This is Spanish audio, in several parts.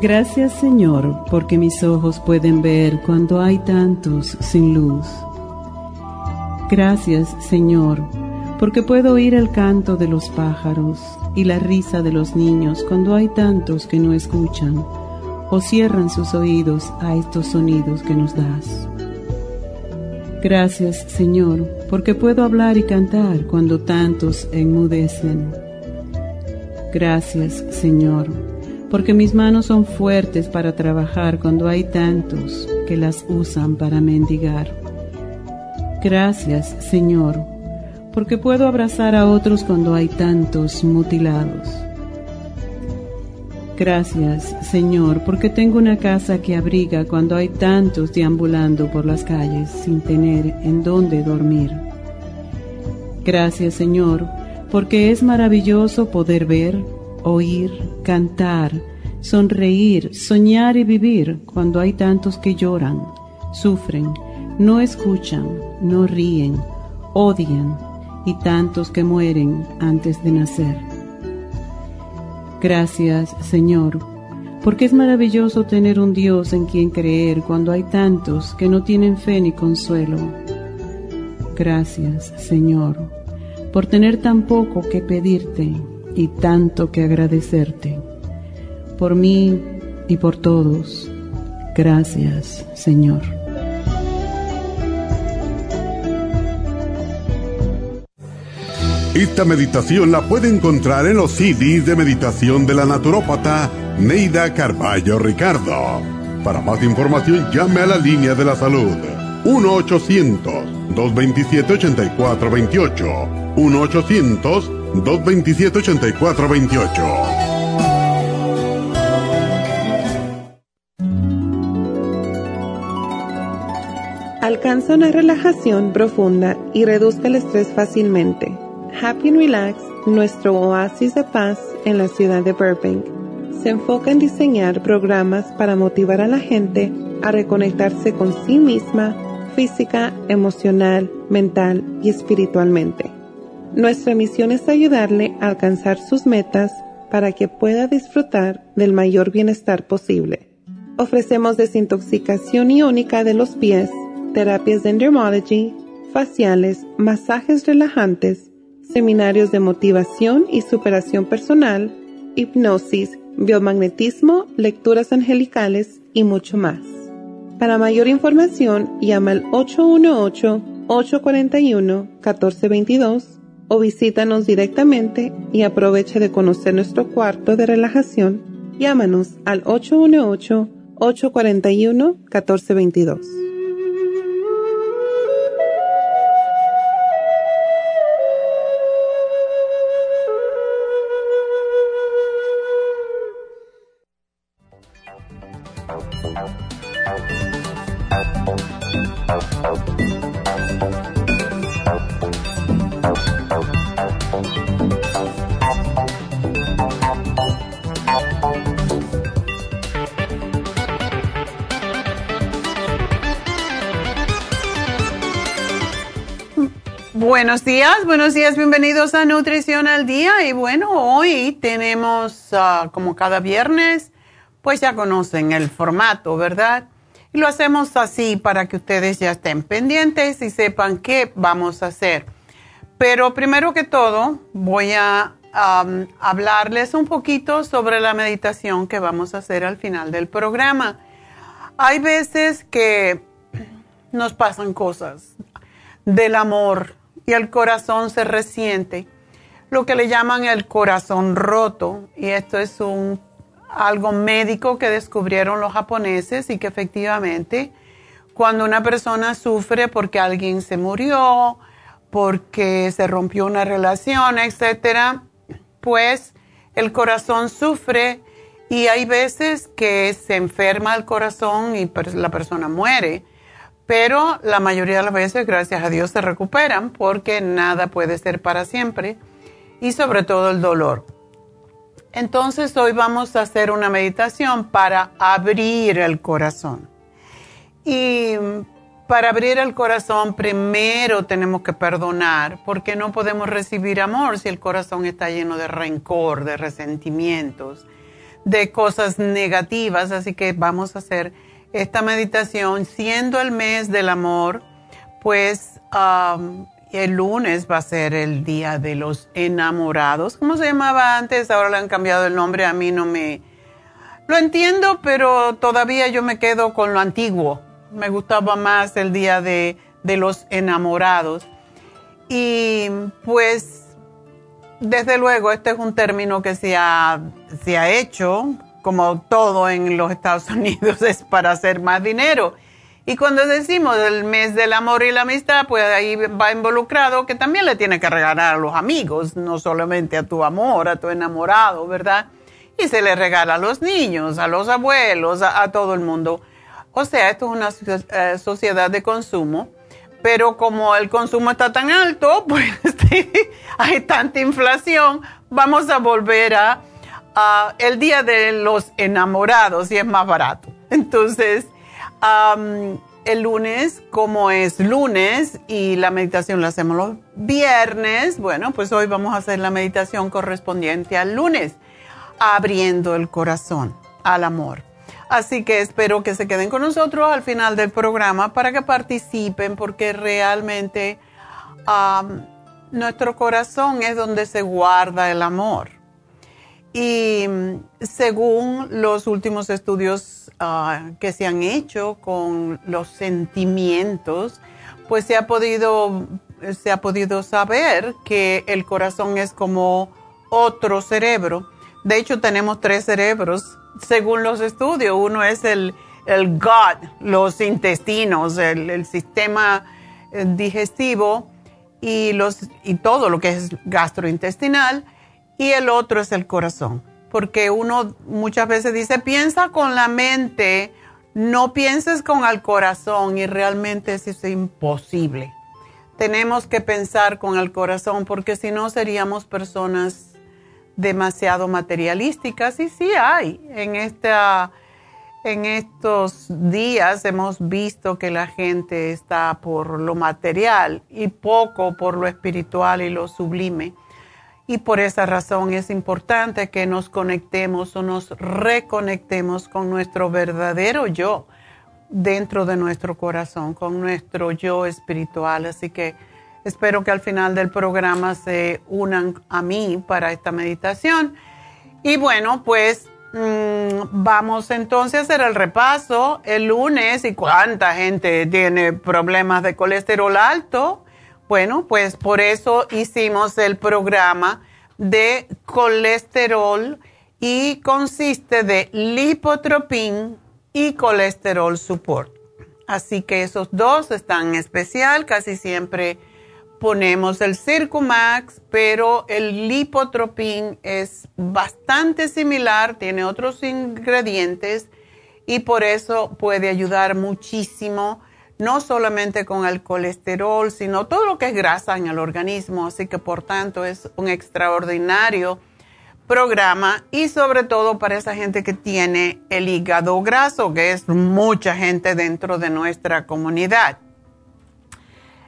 Gracias Señor, porque mis ojos pueden ver cuando hay tantos sin luz. Gracias Señor, porque puedo oír el canto de los pájaros y la risa de los niños cuando hay tantos que no escuchan o cierran sus oídos a estos sonidos que nos das. Gracias Señor, porque puedo hablar y cantar cuando tantos enmudecen. Gracias Señor porque mis manos son fuertes para trabajar cuando hay tantos que las usan para mendigar. Gracias, Señor, porque puedo abrazar a otros cuando hay tantos mutilados. Gracias, Señor, porque tengo una casa que abriga cuando hay tantos deambulando por las calles sin tener en dónde dormir. Gracias, Señor, porque es maravilloso poder ver, oír, cantar, sonreír, soñar y vivir cuando hay tantos que lloran, sufren, no escuchan, no ríen, odian y tantos que mueren antes de nacer. Gracias, Señor, porque es maravilloso tener un Dios en quien creer cuando hay tantos que no tienen fe ni consuelo. Gracias, Señor, por tener tan poco que pedirte y tanto que agradecerte. Por mí y por todos. Gracias, Señor. Esta meditación la puede encontrar en los CDs de meditación de la naturópata Neida Carballo Ricardo. Para más información llame a la línea de la salud 1-800-227-8428. 1-800-227-8428. Alcanza una relajación profunda y reduzca el estrés fácilmente. Happy and Relax, nuestro oasis de paz en la ciudad de Burbank, se enfoca en diseñar programas para motivar a la gente a reconectarse con sí misma física, emocional, mental y espiritualmente. Nuestra misión es ayudarle a alcanzar sus metas para que pueda disfrutar del mayor bienestar posible. Ofrecemos desintoxicación iónica de los pies, terapias de endermology, faciales, masajes relajantes, seminarios de motivación y superación personal, hipnosis, biomagnetismo, lecturas angelicales y mucho más. Para mayor información, llama al 818-841-1422 o visítanos directamente y aproveche de conocer nuestro cuarto de relajación. Llámanos al 818-841-1422. Buenos días, buenos días, bienvenidos a Nutrición al Día. Y bueno, hoy tenemos, ah, como cada viernes, pues ya conocen el formato, ¿verdad? Y lo hacemos así para que ustedes ya estén pendientes y sepan qué vamos a hacer. Pero primero que todo, voy a hablarles un poquito sobre la meditación que vamos a hacer al final del programa. Hay veces que nos pasan cosas del amor y el corazón se resiente, lo que le llaman el corazón roto, y esto es un, algo médico que descubrieron los japoneses y que efectivamente cuando una persona sufre porque alguien se murió, porque se rompió una relación, etcétera, pues el corazón sufre y hay veces que se enferma el corazón y la persona muere, pero la mayoría de las veces, gracias a Dios, se recuperan porque nada puede ser para siempre y sobre todo el dolor. Entonces hoy vamos a hacer una meditación para abrir el corazón. Y para abrir el corazón primero tenemos que perdonar porque no podemos recibir amor si el corazón está lleno de rencor, de resentimientos, de cosas negativas. Así que vamos a hacer esta meditación siendo el mes del amor, pues el lunes va a ser el día de los enamorados. ¿Cómo se llamaba antes? Ahora le han cambiado el nombre. A mí no me... Lo entiendo, pero todavía yo me quedo con lo antiguo me gustaba más el día de, los enamorados. Y pues, desde luego, este es un término que se ha, se ha hecho, como todo en los Estados Unidos, es para hacer más dinero. Y cuando decimos el mes del amor y la amistad, pues ahí va involucrado que también le tiene que regalar a los amigos, no solamente a tu amor, a tu enamorado, ¿verdad? Y se le regala a los niños, a los abuelos, a todo el mundo. O sea, esto es una eh, sociedad de consumo, pero como el consumo está tan alto, pues hay tanta inflación, vamos a volver a, el día de los enamorados y es más barato. Entonces, el lunes, como es lunes y la meditación la hacemos los viernes, bueno, pues hoy vamos a hacer la meditación correspondiente al lunes, abriendo el corazón al amor. Así que espero que se queden con nosotros al final del programa para que participen porque realmente nuestro corazón es donde se guarda el amor. Y según los últimos estudios ah, que se han hecho con los sentimientos, pues se ha podido se ha podido saber que el corazón es como otro cerebro. De hecho, tenemos tres cerebros según los estudios. Uno es el, el gut, los intestinos, el, sistema eh, digestivo y, los, y todo lo que es gastrointestinal. Y el otro es el corazón. Porque uno muchas veces dice, piensa con la mente, no pienses con el corazón y realmente eso es imposible. Tenemos que pensar con el corazón porque si no seríamos personas demasiado materialísticas y sí hay. En, esta, en estos días hemos visto que la gente está por lo material y poco por lo espiritual y lo sublime. Y por esa razón es importante que nos conectemos o nos reconectemos con nuestro verdadero yo dentro de nuestro corazón, con nuestro yo espiritual. Así que Espero que al final del programa se unan a mí para esta meditación. Y bueno, pues mm, vamos entonces a hacer el repaso el lunes y cuánta gente tiene problemas de colesterol alto. Bueno, pues por eso hicimos el programa de colesterol y consiste de lipotropin y colesterol support. Así que esos dos están en especial, casi siempre ponemos el Circumax, pero el lipotropin es bastante similar, tiene otros ingredientes y por eso puede ayudar muchísimo, no solamente con el colesterol, sino todo lo que es grasa en el organismo. Así que por tanto es un extraordinario programa y sobre todo para esa gente que tiene el hígado graso, que es mucha gente dentro de nuestra comunidad.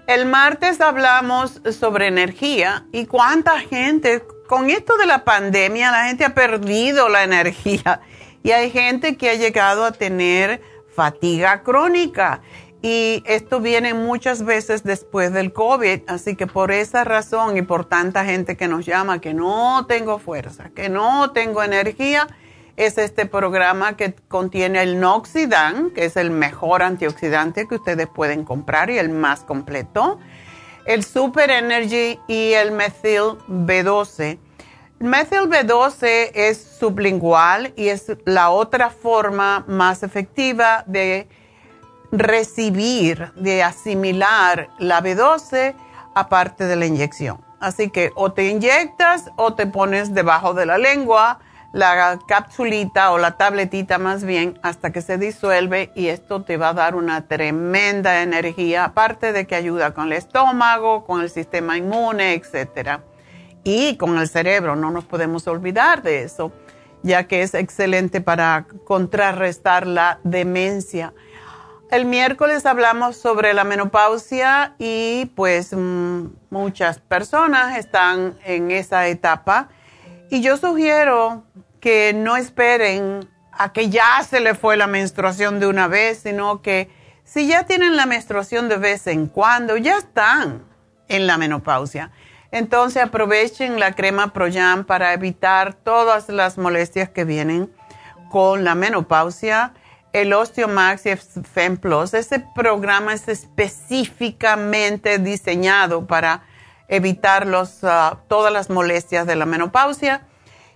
El martes hablamos sobre energía y cuánta gente, con esto de la pandemia, la gente ha perdido la energía y hay gente que ha llegado a tener fatiga crónica y esto viene muchas veces después del COVID, así que por esa razón y por tanta gente que nos llama que no tengo fuerza, que no tengo energía, es este programa que contiene el Noxidan, que es el mejor antioxidante que ustedes pueden comprar y el más completo, el Super Energy y el Methyl B12. Methyl B12 es sublingual y es la otra forma más efectiva de recibir, de asimilar la B12 aparte de la inyección. Así que o te inyectas o te pones debajo de la lengua la capsulita o la tabletita más bien hasta que se disuelve y esto te va a dar una tremenda energía, aparte de que ayuda con el estómago, con el sistema inmune, etc. Y con el cerebro, no nos podemos olvidar de eso, ya que es excelente para contrarrestar la demencia. El miércoles hablamos sobre la menopausia y pues mm, muchas personas están en esa etapa y yo sugiero que no esperen a que ya se le fue la menstruación de una vez, sino que si ya tienen la menstruación de vez en cuando, ya están en la menopausia. Entonces aprovechen la crema Proyam para evitar todas las molestias que vienen con la menopausia el Osteomax y FemPlus. Ese programa es específicamente diseñado para evitar ah, todas las molestias de la menopausia.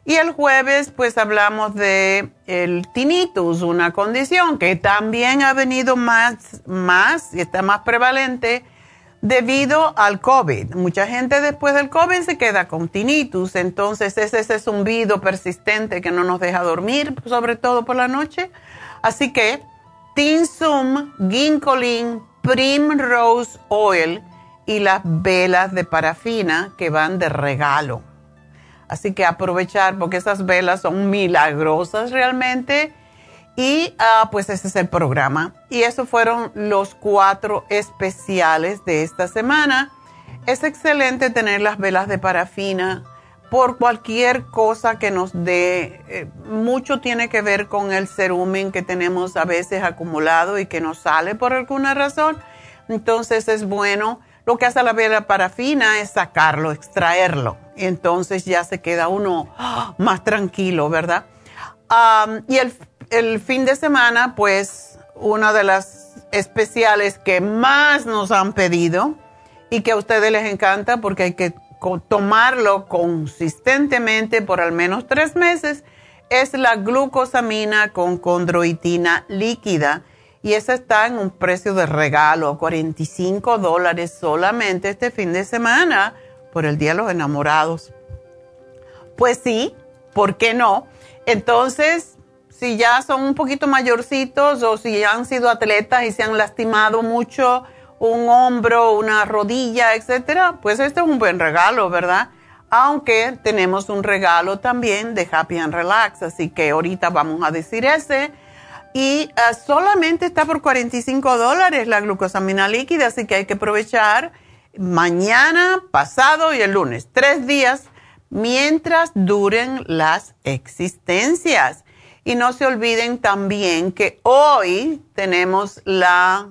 Y el jueves, pues hablamos de el tinnitus, una condición que también ha venido más, más y está más prevalente debido al COVID. Mucha gente después del COVID se queda con tinnitus, entonces es ese zumbido persistente que no nos deja dormir, sobre todo por la noche. Así que Tinsum, Ginkolin, Primrose Oil y las velas de parafina que van de regalo. Así que aprovechar porque esas velas son milagrosas realmente. Y ah, pues ese es el programa. Y esos fueron los cuatro especiales de esta semana. Es excelente tener las velas de parafina por cualquier cosa que nos dé, eh, mucho tiene que ver con el cerumen que tenemos a veces acumulado y que nos sale por alguna razón. Entonces es bueno, lo que hace la vela parafina es sacarlo, extraerlo. Entonces ya se queda uno ¡ah! más tranquilo, ¿verdad? y el, el fin de semana, pues, una de las especiales que más nos han pedido y que a ustedes les encanta porque hay que tomarlo consistentemente por al menos tres meses es la glucosamina con condroitina líquida y esa está en un precio de regalo, 45 dólares solamente este fin de semana por el Día de los Enamorados. Pues sí, ¿por qué no? Entonces, si ya son un poquito mayorcitos o si han sido atletas y se han lastimado mucho, un hombro, una rodilla, etcétera, pues este es un buen regalo, ¿verdad? Aunque tenemos un regalo también de Happy and Relax, así que ahorita vamos a decir ese. Y ah, solamente está por 45 dólares la glucosamina líquida, así que hay que aprovechar mañana, pasado y el lunes, tres días mientras duren las existencias. Y no se olviden también que hoy tenemos la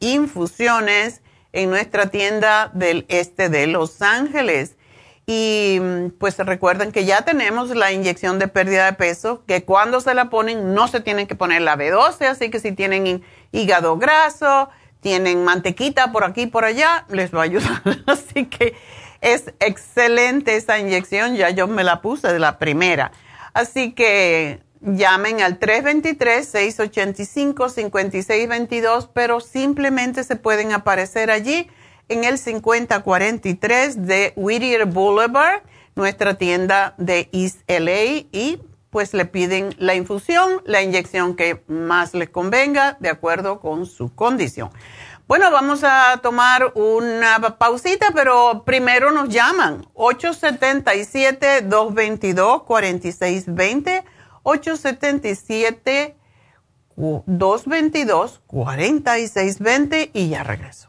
infusiones en nuestra tienda del este de Los Ángeles. Y pues recuerden que ya tenemos la inyección de pérdida de peso, que cuando se la ponen no se tienen que poner la B12, así que si tienen hígado graso, tienen mantequita por aquí y por allá, les va a ayudar. Así que es excelente esa inyección, ya yo me la puse de la primera. Así que llamen al 323-685-5622, pero simplemente se pueden aparecer allí en el 5043 de Whittier Boulevard, nuestra tienda de East LA, y pues le piden la infusión, la inyección que más les convenga, de acuerdo con su condición. Bueno, vamos a tomar una pausita, pero primero nos llaman 877-222-4620 877 222 4620 y ya regreso.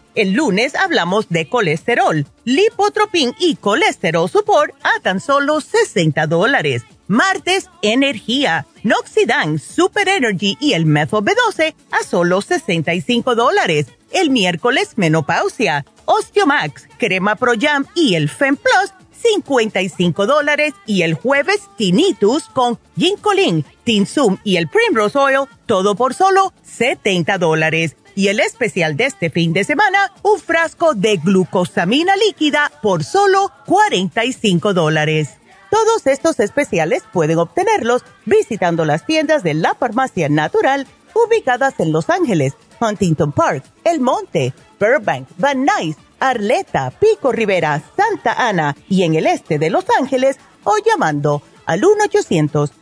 El lunes hablamos de colesterol, lipotropin y colesterol support a tan solo 60 dólares. Martes, energía, Noxidan, Super Energy y el Methyl B12 a solo 65 dólares. El miércoles, menopausia, Osteomax, crema Pro Jam y el Fem Plus 55 dólares y el jueves Tinnitus con Ginkolin, Tinsum y el Primrose Oil, todo por solo 70 dólares. Y el especial de este fin de semana, un frasco de glucosamina líquida por solo 45 dólares. Todos estos especiales pueden obtenerlos visitando las tiendas de la farmacia natural ubicadas en Los Ángeles, Huntington Park, El Monte, Burbank, Van Nuys, Arleta, Pico Rivera, Santa Ana y en el este de Los Ángeles o llamando al 1 800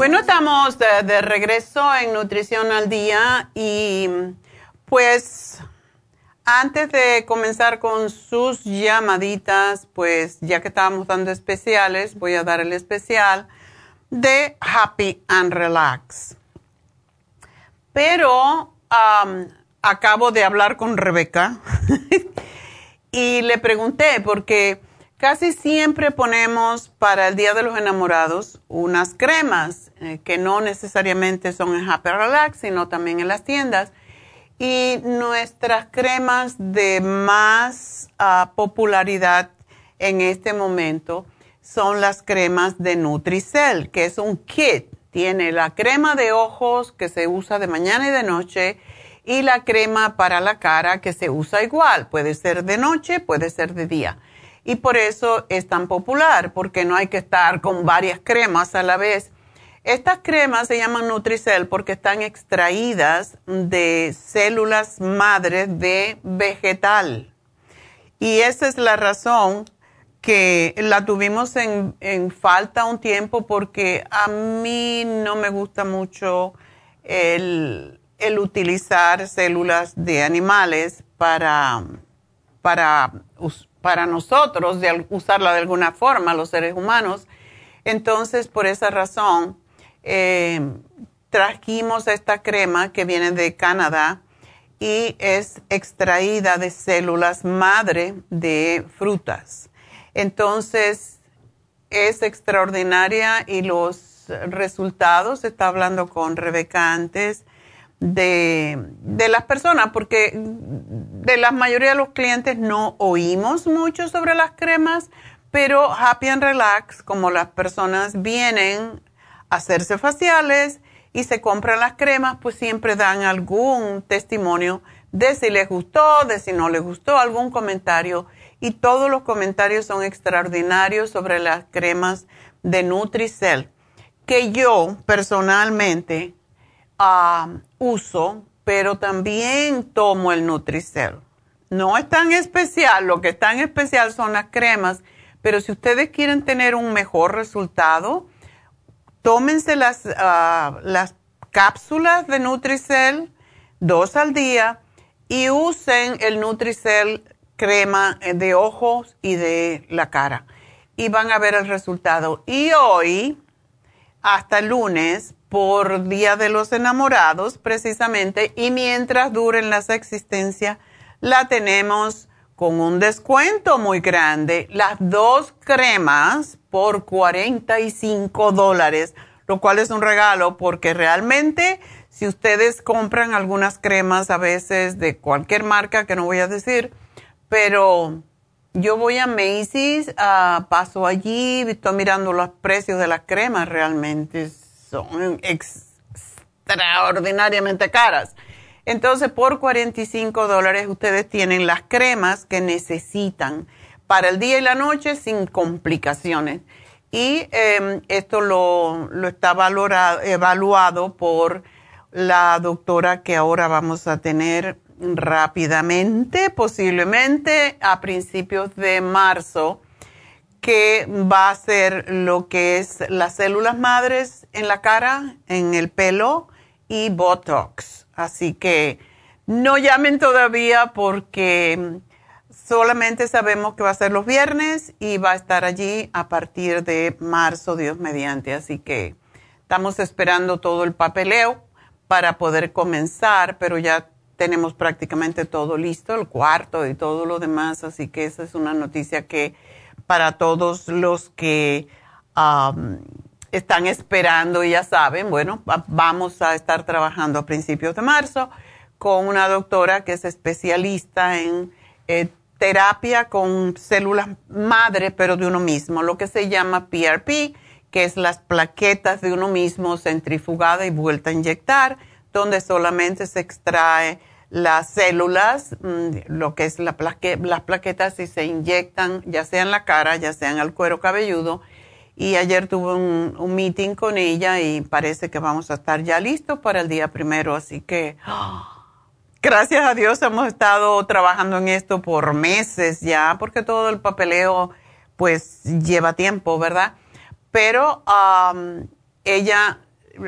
Bueno, estamos de, regreso en Nutrición al Día y pues antes de comenzar con sus llamaditas, pues ya que estábamos dando especiales, voy a dar el especial de Happy and Relax. Pero acabo de hablar con Rebeca y le pregunté porque Casi siempre ponemos para el Día de los Enamorados unas cremas eh, que no necesariamente son en Happy Relax, sino también en las tiendas. Y nuestras cremas de más ah, popularidad en este momento son las cremas de Nutricel, que es un kit. Tiene la crema de ojos que se usa de mañana y de noche y la crema para la cara que se usa igual. Puede ser de noche, puede ser de día y por eso es tan popular, porque no hay que estar con varias cremas a la vez. Estas cremas se llaman Nutricel porque están extraídas de células madres de vegetal. Y esa es la razón que la tuvimos en, falta un tiempo porque a mí no me gusta mucho el, el utilizar células de animales para, para para nosotros de usarla de alguna forma, los seres humanos. Entonces, por esa razón, eh, trajimos esta crema que viene de Canadá y es extraída de células madre de frutas. Entonces, es extraordinaria y los resultados, está hablando con Rebeca antes, de, de, las personas, porque de la mayoría de los clientes no oímos mucho sobre las cremas, pero Happy and Relax, como las personas vienen hacerse faciales y se compran las cremas, pues siempre dan algún testimonio de si les gustó, de si no les gustó, algún comentario. Y todos los comentarios son extraordinarios sobre las cremas de Nutricel, que yo personalmente uso, pero también tomo el Nutricel. No es tan especial, lo que es tan especial son las cremas, pero si ustedes quieren tener un mejor resultado, tómense las, ah, las cápsulas de Nutricel dos al día y usen el Nutricel crema eh, de ojos y de la cara. Y van a ver el resultado. Y hoy, hasta lunes, por Día de los Enamorados, precisamente, y mientras duren las existencias, la tenemos con un descuento muy grande. Las dos cremas por 45 dólares, lo cual es un regalo porque realmente si ustedes compran algunas cremas a veces de cualquier marca que no voy a decir, pero yo voy a Macy's, uh, paso allí, estoy mirando los precios de las cremas, realmente son extraordinariamente caras. Entonces, por 45 dólares ustedes tienen las cremas que necesitan para el día y la noche sin complicaciones. Y em, esto lo, lo está valorado, evaluado por la doctora que ahora vamos a tener rápidamente, posiblemente a principios de marzo, que va a ser lo que es las células madres en la cara, en el pelo y Botox. Así que no llamen todavía porque solamente sabemos que va a ser los viernes y va a estar allí a partir de marzo, Dios mediante. Así que estamos esperando todo el papeleo para poder comenzar, pero ya tenemos prácticamente todo listo, el cuarto y todo lo demás, así que esa es una noticia que para todos los que están esperando y ya saben, bueno, vamos a estar trabajando a principios de marzo con una doctora que es especialista en eh, terapia con células madre, pero de uno mismo, lo que se llama PRP que es las plaquetas de uno mismo centrifugada y vuelta a inyectar, donde solamente se extrae las células, mm, lo que es la las plaquetas, y se inyectan ya sea en la cara, ya sea en el cuero cabelludo. Y ayer tuve un, un meeting con ella y parece que vamos a estar ya listos para el día primero. Así que, gracias a Dios, hemos estado trabajando en esto por meses ya, porque todo el papeleo pues lleva tiempo, ¿verdad? pero ella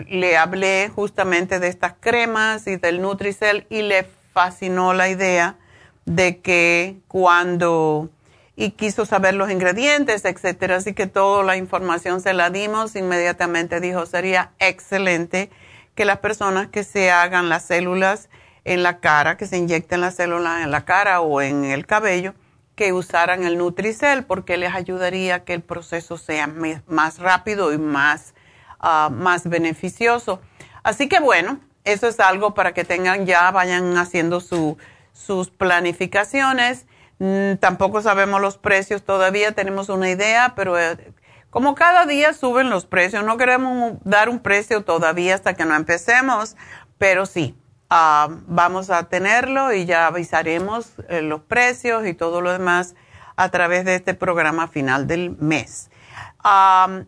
le hablé justamente de estas cremas y del Nutricel y le fascinó la idea de que cuando y quiso saber los ingredientes, etcétera, así que toda la información se la dimos, inmediatamente dijo, sería excelente que las personas que se hagan las células en la cara, que se inyecten las células en la cara o en el cabello, que usaran el Nutricel porque les ayudaría a que el proceso sea más rápido y más, ah, más beneficioso. Así que bueno, eso es algo para que tengan ya, vayan haciendo su, sus planificaciones. Mm, tampoco sabemos los precios todavía, tenemos una idea, pero eh, como cada día suben los precios, no queremos dar un precio todavía hasta que no empecemos, pero sí, Ah, vamos a tenerlo y ya avisaremos eh, los precios y todo lo demás a través de este programa final del mes.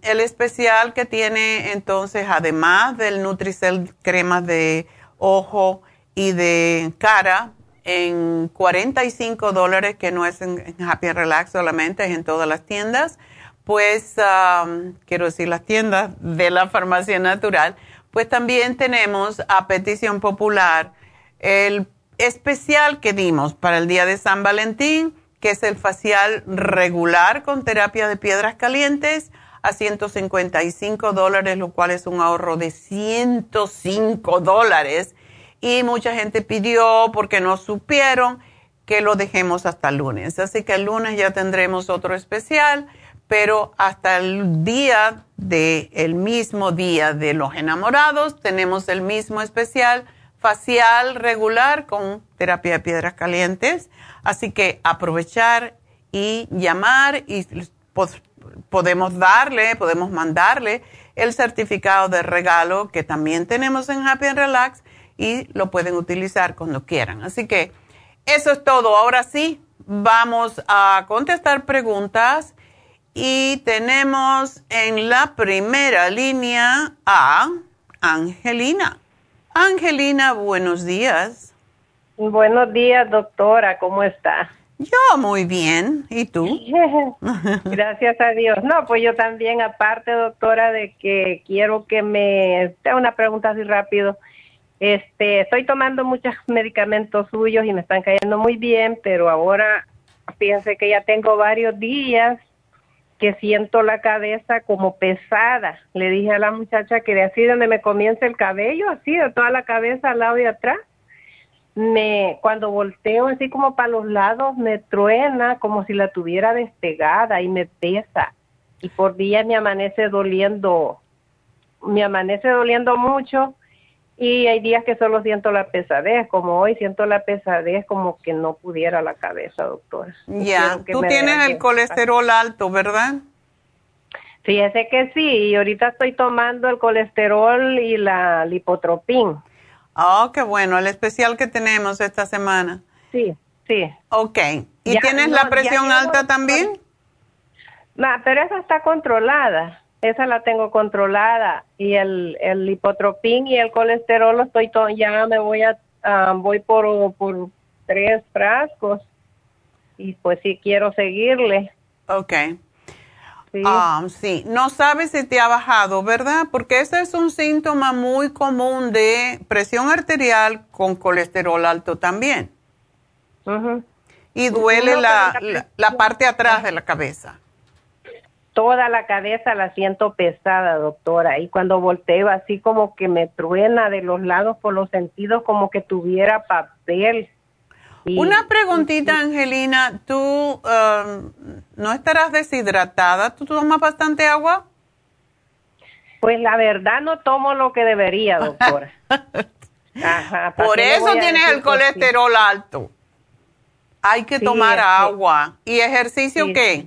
el especial que tiene entonces, además del Nutricel crema de ojo y de cara, en 45 dólares, que no es en, Happy Relax solamente, es en todas las tiendas, pues quiero decir las tiendas de la farmacia natural pues también tenemos a petición popular el especial que dimos para el día de San Valentín, que es el facial regular con terapia de piedras calientes a 155 dólares, lo cual es un ahorro de 105 dólares. Y mucha gente pidió porque no supieron que lo dejemos hasta el lunes. Así que el lunes ya tendremos otro especial pero hasta el día de el mismo día de los enamorados tenemos el mismo especial facial regular con terapia de piedras calientes, así que aprovechar y llamar y podemos darle, podemos mandarle el certificado de regalo que también tenemos en Happy and Relax y lo pueden utilizar cuando quieran. Así que eso es todo. Ahora sí, vamos a contestar preguntas y tenemos en la primera línea a Angelina. Angelina, buenos días. Buenos días, doctora, ¿cómo está? Yo muy bien, ¿y tú? Gracias a Dios. No, pues yo también, aparte, doctora, de que quiero que me... Tengo una pregunta así rápido. Este, estoy tomando muchos medicamentos suyos y me están cayendo muy bien, pero ahora fíjense que ya tengo varios días que siento la cabeza como pesada. Le dije a la muchacha que de así donde me comienza el cabello, así de toda la cabeza al lado de atrás, me cuando volteo así como para los lados me truena como si la tuviera despegada y me pesa y por día me amanece doliendo me amanece doliendo mucho y hay días que solo siento la pesadez, como hoy siento la pesadez como que no pudiera la cabeza, doctora. Ya, tú tienes el colesterol alto, ¿verdad? Fíjese que sí, y ahorita estoy tomando el colesterol y la lipotropín. Oh, qué bueno, el especial que tenemos esta semana. Sí, sí. Ok. ¿Y tienes la presión alta también? No, pero esa está controlada. Esa la tengo controlada. Y el, el lipotropín y el colesterol estoy todo, ya me voy a, voy por, por tres frascos. Y pues sí quiero seguirle. Ok. Ah, sí. No sabes si te ha bajado, ¿verdad? Porque ese es un síntoma muy común de presión arterial con colesterol alto también. Y duele la, la, parte atrás de la cabeza. Toda la cabeza la siento pesada, doctora. Y cuando volteo así como que me truena de los lados por los sentidos como que tuviera papel. Una preguntita, Angelina. ¿Tú um, no estarás deshidratada? ¿Tú tomas bastante agua? Pues la verdad no tomo lo que debería, doctora. Ajá, Por eso tienes el colesterol alto. Hay que tomar agua. ¿Y ejercicio qué?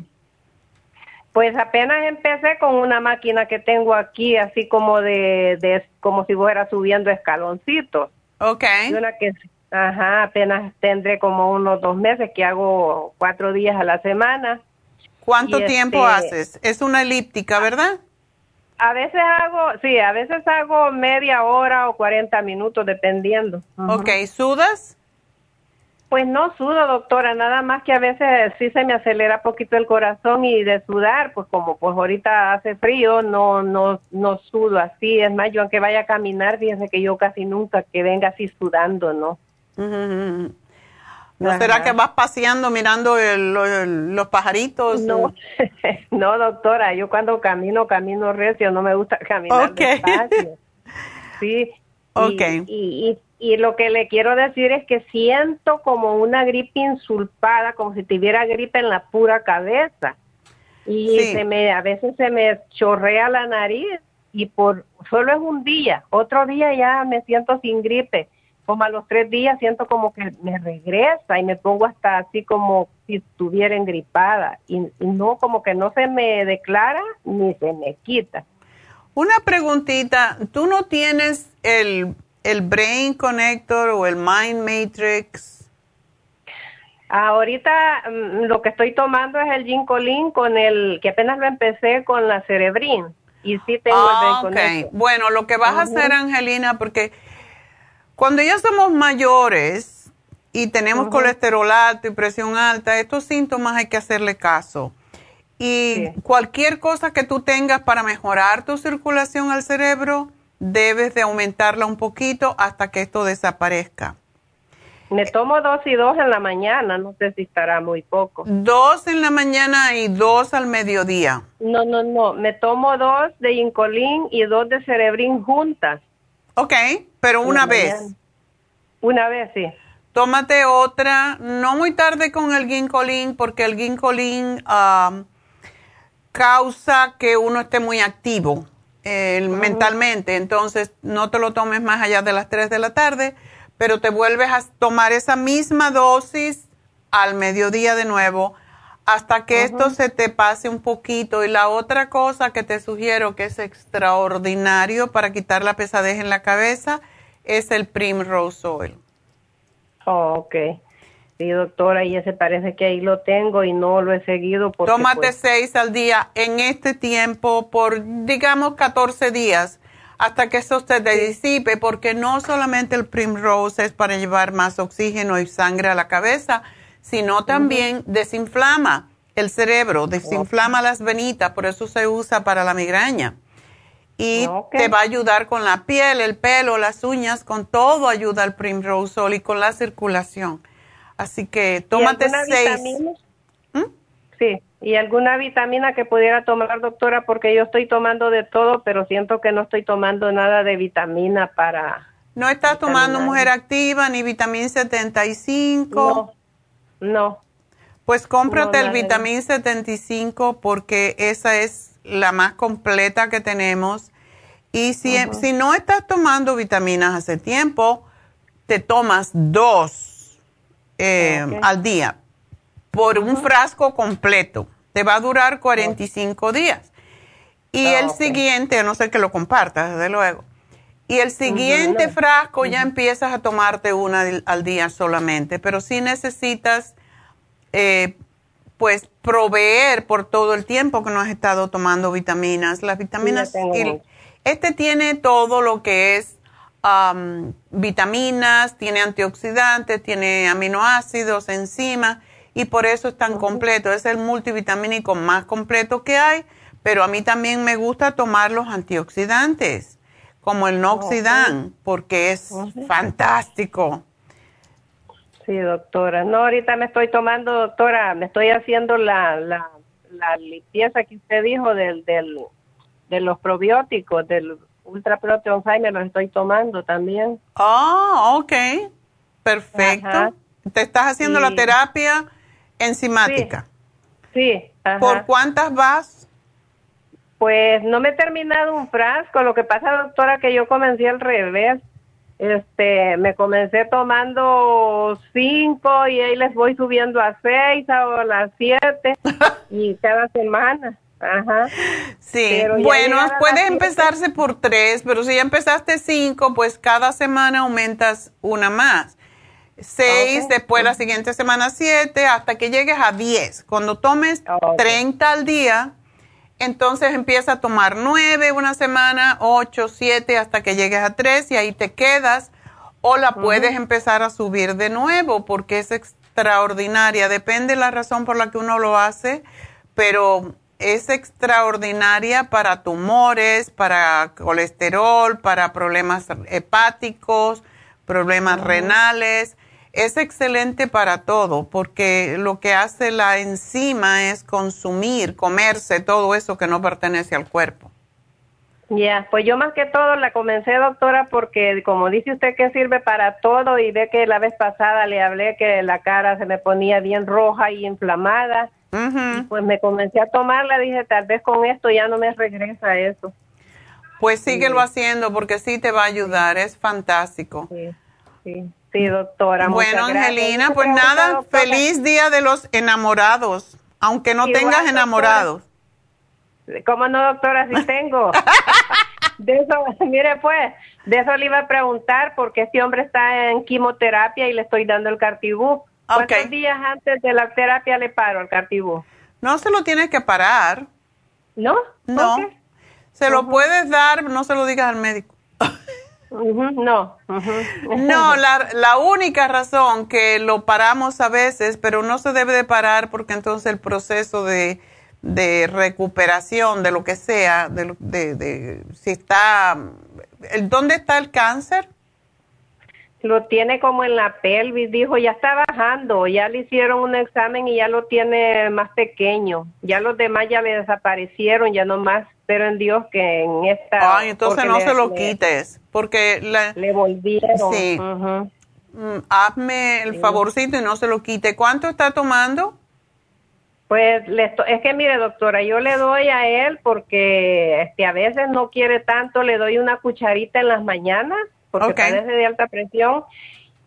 Pues apenas empecé con una máquina que tengo aquí, así como de, de como si fuera subiendo escaloncitos. Ok. Una que Ajá, apenas tendré como unos dos meses que hago cuatro días a la semana. ¿Cuánto tiempo este, haces? Es una elíptica, ¿verdad? A veces hago, sí, a veces hago media hora o cuarenta minutos, dependiendo. Ok, ¿sudas? Pues no sudo, doctora, nada más que a veces sí se me acelera poquito el corazón y de sudar, pues como pues ahorita hace frío, no no no sudo así. Es más, yo aunque vaya a caminar, fíjense que yo casi nunca que venga así sudando, ¿no? ¿No será que vas paseando mirando los pajaritos? No, no, doctora, yo cuando camino, camino recio, no me gusta caminar despacio. Sí. Ok. Y, y, lo que le quiero decir es que siento como una gripe insulpada, como si tuviera gripe en la pura cabeza. Y se me, a veces se me chorrea la nariz y por solo es un día, otro día ya me siento sin gripe como a los tres días siento como que me regresa y me pongo hasta así como si estuviera engripada y, no como que no se me declara ni se me quita. Una preguntita, ¿tú no tienes el, el Brain Connector o el Mind Matrix? Ahorita mm, lo que estoy tomando es el Ginkolin con el que apenas lo empecé con la Cerebrin y sí tengo el Brain ah, Connector. Bueno, lo que vas a hacer, Angelina, porque cuando ya somos mayores y tenemos colesterol alto y presión alta, estos síntomas hay que hacerle caso. Y cualquier cosa que tú tengas para mejorar tu circulación al cerebro, debes de aumentarla un poquito hasta que esto desaparezca. Me tomo dos y dos en la mañana, no sé si estará muy poco. Dos en la mañana y dos al mediodía. No, no, no, me tomo dos de Incolín y dos de Cerebrin juntas. Ok, pero una vez. Una vez, sí. Tómate otra, no muy tarde con el ginkolín, porque el ginkolín causa que uno esté muy activo mentalmente. Entonces, no te lo tomes más allá de las 3 de la tarde, pero te vuelves a tomar esa misma dosis al mediodía de nuevo hasta que esto se te pase un poquito. Y la otra cosa que te sugiero que es extraordinario para quitar la pesadez en la cabeza es el Primrose Oil. Oh, ok. Sí, doctora, y ese parece que ahí lo tengo y no lo he seguido. Porque, Tómate pues, seis al día en este tiempo por, digamos, 14 días hasta que eso se disipe, porque no solamente el Primrose es para llevar más oxígeno y sangre a la cabeza, sino también desinflama el cerebro, desinflama las venitas, por eso se usa para la migraña. Y te va a ayudar con la piel, el pelo, las uñas, con todo ayuda el Primrose y con la circulación. Así que tómate seis. Sí, y alguna vitamina que pudiera tomar, doctora, porque yo estoy tomando de todo, pero siento que no estoy tomando nada de vitamina para... ¿No estás tomando mujer activa ni vitamina 75? No, no. Pues cómprate el vitamina 75 porque esa es la más completa que tenemos. Y si, si no estás tomando vitaminas hace tiempo, te tomas dos eh, al día por un frasco completo. Te va a durar 45 días. Y ah, el siguiente, a no ser que lo compartas, desde luego. Y el siguiente frasco ya empiezas a tomarte una al día solamente, pero si necesitas, eh, pues, proveer por todo el tiempo que no has estado tomando vitaminas. Las vitaminas, este tiene todo lo que es vitaminas, tiene antioxidantes, tiene aminoácidos, enzimas y por eso es tan completo. Es el multivitamínico más completo que hay, pero a mí también me gusta tomar los antioxidantes, como el Noxidan, porque es fantástico. Sí, doctora. No, ahorita me estoy tomando, doctora, me estoy haciendo la, la, la limpieza que usted dijo del, del, de los probióticos, del Ultra Protein me los estoy tomando también. Ah, ok. Perfecto. ¿Te estás haciendo la terapia enzimática. Sí. ¿Por cuántas vas? Pues no me he terminado un frasco. Lo que pasa, doctora, que yo comencé al revés. Este, me comencé tomando cinco y ahí les voy subiendo a seis o a las siete y cada semana. Ajá. Sí, bueno, puede empezarse por tres, pero si ya empezaste cinco, pues cada semana aumentas una más. 6, después la siguiente semana 7, hasta que llegues a 10. Cuando tomes 30 al día, entonces empieza a tomar 9 una semana, 8, 7, hasta que llegues a 3 y ahí te quedas. O la puedes empezar a subir de nuevo porque es extraordinaria. Depende de la razón por la que uno lo hace, pero es extraordinaria para tumores, para colesterol, para problemas hepáticos, problemas renales es excelente para todo porque lo que hace la enzima es consumir, comerse todo eso que no pertenece al cuerpo. Ya, pues yo más que todo la comencé, doctora, porque como dice usted que sirve para todo y ve que la vez pasada le hablé que la cara se me ponía bien roja y inflamada, pues me comencé a tomarla, dije tal vez con esto ya no me regresa eso. Pues síguelo haciendo porque sí te va a ayudar, es fantástico. Sí, sí. Sí, doctora. Bueno, Angelina, pues nada, feliz día de los enamorados, aunque no tengas enamorados. ¿Cómo no, doctora? Sí tengo. de eso, mire, pues, de eso le iba a preguntar porque este hombre está en quimioterapia y le estoy dando el cartibú. ¿Cuántos días antes de la terapia le paro el cartibú? No se lo tienes que parar. ¿No? No. Se lo puedes dar, no se lo digas al médico no. No, la, la, única razón que lo paramos a veces, pero no se debe de parar porque entonces el proceso de, de recuperación de lo que sea, de, de, de si está, ¿dónde está el cáncer? Lo tiene como en la pelvis, dijo, ya está bajando, ya le hicieron un examen y ya lo tiene más pequeño, ya los demás ya le desaparecieron, ya no más pero en Dios que en esta... Ay, entonces no se lo quites, porque... le volvieron. Sí. Mm, hazme el favorcito y no se lo quite. ¿Cuánto está tomando? Pues es que mire doctora, yo le doy a él porque este, a veces no quiere tanto, le doy una cucharita en las mañanas porque parece de alta presión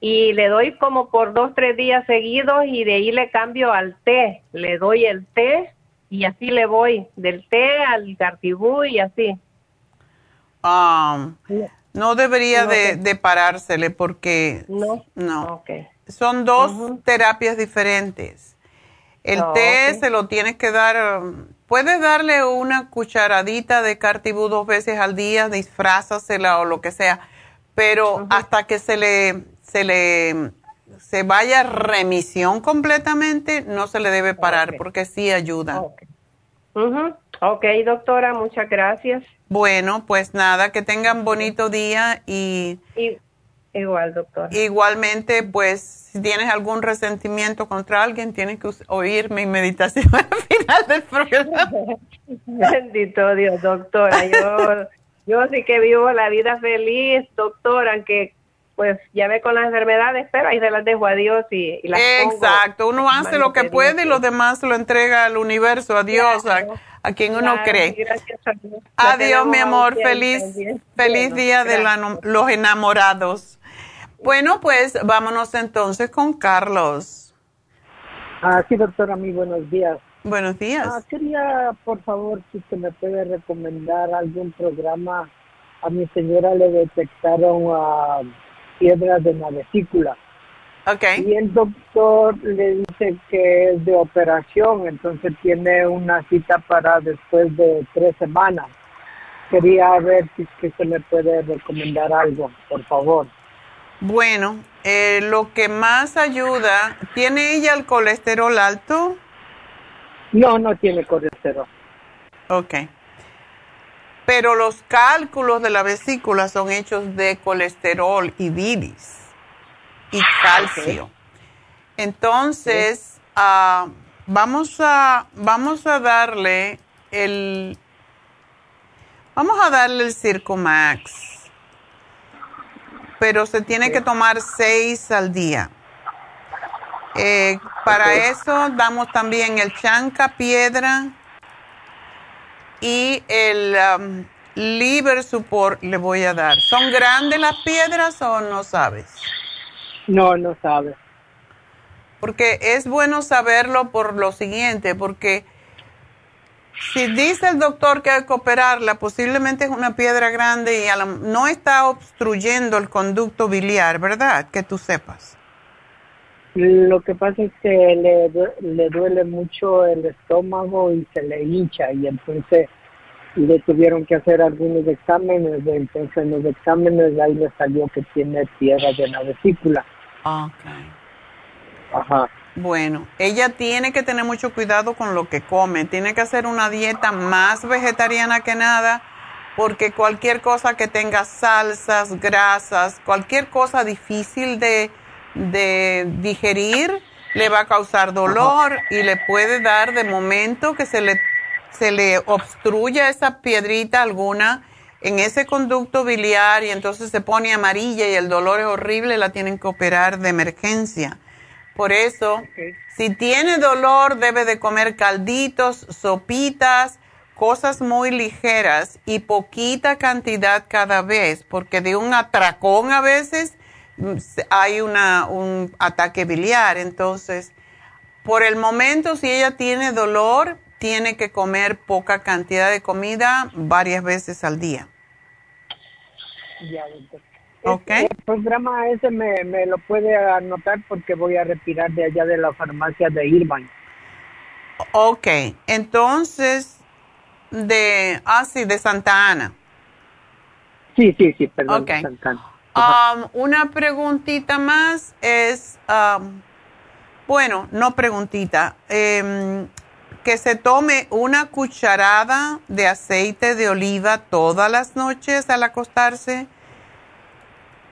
y le doy como por dos, tres días seguidos y de ahí le cambio al té, le doy el té y así le voy, del té al cartibú y así. Um, no. debería de, parársele porque no, no. son dos terapias diferentes. El té se lo tienes que dar, puedes darle una cucharadita de cartibú dos veces al día, disfrázasela o lo que sea, pero hasta que se le, se le se vaya remisión completamente, no se le debe parar porque sí ayuda. ok, doctora, muchas gracias. Bueno, pues nada, que tengan bonito día y, Igual, doctor. Igualmente, pues, si tienes algún resentimiento contra alguien, tienes que oír mi meditación al final del programa. Bendito Dios, doctora. Yo, yo sí que vivo la vida feliz, doctora, aunque pues ya ve con las enfermedades, pero ahí se las dejo a Dios y, las Exacto, uno hace lo que puede y los demás lo entrega al universo, a Dios, a, quien uno cree. Adiós, mi amor, feliz, feliz día de los enamorados. Bueno, pues vámonos entonces con Carlos. Ah, sí, doctora, muy buenos días. Buenos días. Ah, quería, por favor, si usted me puede recomendar algún programa. A mi señora le detectaron a piedras de la vesícula. Okay. Y el doctor le dice que es de operación, entonces tiene una cita para después de tres semanas. Quería ver si que se me puede recomendar algo, por favor. Bueno, eh, lo que más ayuda, ¿tiene ella el colesterol alto? No, no tiene colesterol. Ok pero los cálculos de la vesícula son hechos de colesterol y bilis y calcio. Entonces, ah, vamos, a, vamos a darle el... Vamos a darle el Circumax, pero se tiene que tomar seis al día. Eh, para eso damos también el chanca piedra y el um, liver support le voy a dar. ¿Son grandes las piedras o no sabes? No, no sabes. Porque es bueno saberlo por lo siguiente, porque si dice el doctor que hay que operarla, posiblemente es una piedra grande y no está obstruyendo el conducto biliar, ¿verdad? Que tú sepas. Lo que pasa es que le, le duele mucho el estómago y se le hincha y entonces le tuvieron que hacer algunos exámenes, entonces en los exámenes ahí le salió que tiene piedra de la vesícula. Okay. Ajá. Bueno, ella tiene que tener mucho cuidado con lo que come, tiene que hacer una dieta más vegetariana que nada, porque cualquier cosa que tenga salsas, grasas, cualquier cosa difícil de de digerir, le va a causar dolor y le puede dar de momento que se le, se le obstruya esa piedrita alguna en ese conducto biliar y entonces se pone amarilla y el dolor es horrible, la tienen que operar de emergencia. Por eso, si tiene dolor, debe de comer calditos, sopitas, cosas muy ligeras y poquita cantidad cada vez, porque de un atracón a veces hay una, un ataque biliar. Entonces, por el momento, si ella tiene dolor, tiene que comer poca cantidad de comida varias veces al día. Ya, Okay. El programa ese me, me, lo puede anotar porque voy a retirar de allá de la farmacia de Irvine. Ok, entonces, de, ah, sí, de Santa Ana. Sí, sí, sí, perdón, de Santa Ana. Um, una preguntita más es, um, bueno, no preguntita, em, que se tome una cucharada de aceite de oliva todas las noches al acostarse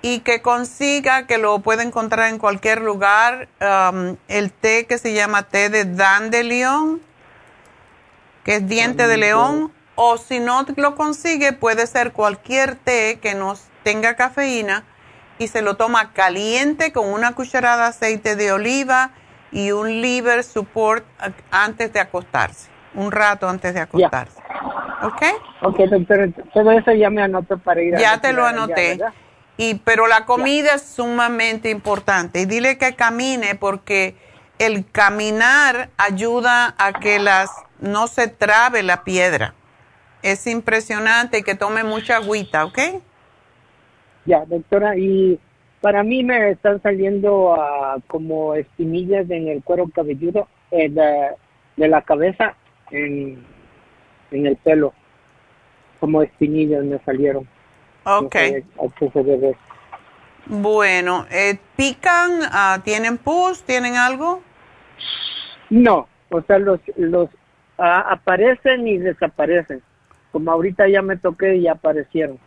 y que consiga, que lo puede encontrar en cualquier lugar, um, el té que se llama té de dandelion, que es diente de león, o si no lo consigue, puede ser cualquier té que nos tenga cafeína y se lo toma caliente con una cucharada de aceite de oliva y un liver support antes de acostarse, un rato antes de acostarse. ¿Ok? Ok, doctor, todo eso ya me anoto para ir a Ya te lo anoté. y, pero la comida es sumamente importante. Y dile que camine porque el caminar ayuda a que las no se trabe la piedra. Es impresionante que tome mucha agüita, ¿ok? Ya, doctora, y para mí me están saliendo uh, como espinillas en el cuero cabelludo eh, de, la cabeza en, en el pelo. Como espinillas me salieron. Ok. bueno, eh, ¿pican? Uh, ¿Tienen pus? ¿Tienen algo? No, o sea, los, los uh, aparecen y desaparecen. Como ahorita ya me toqué y aparecieron.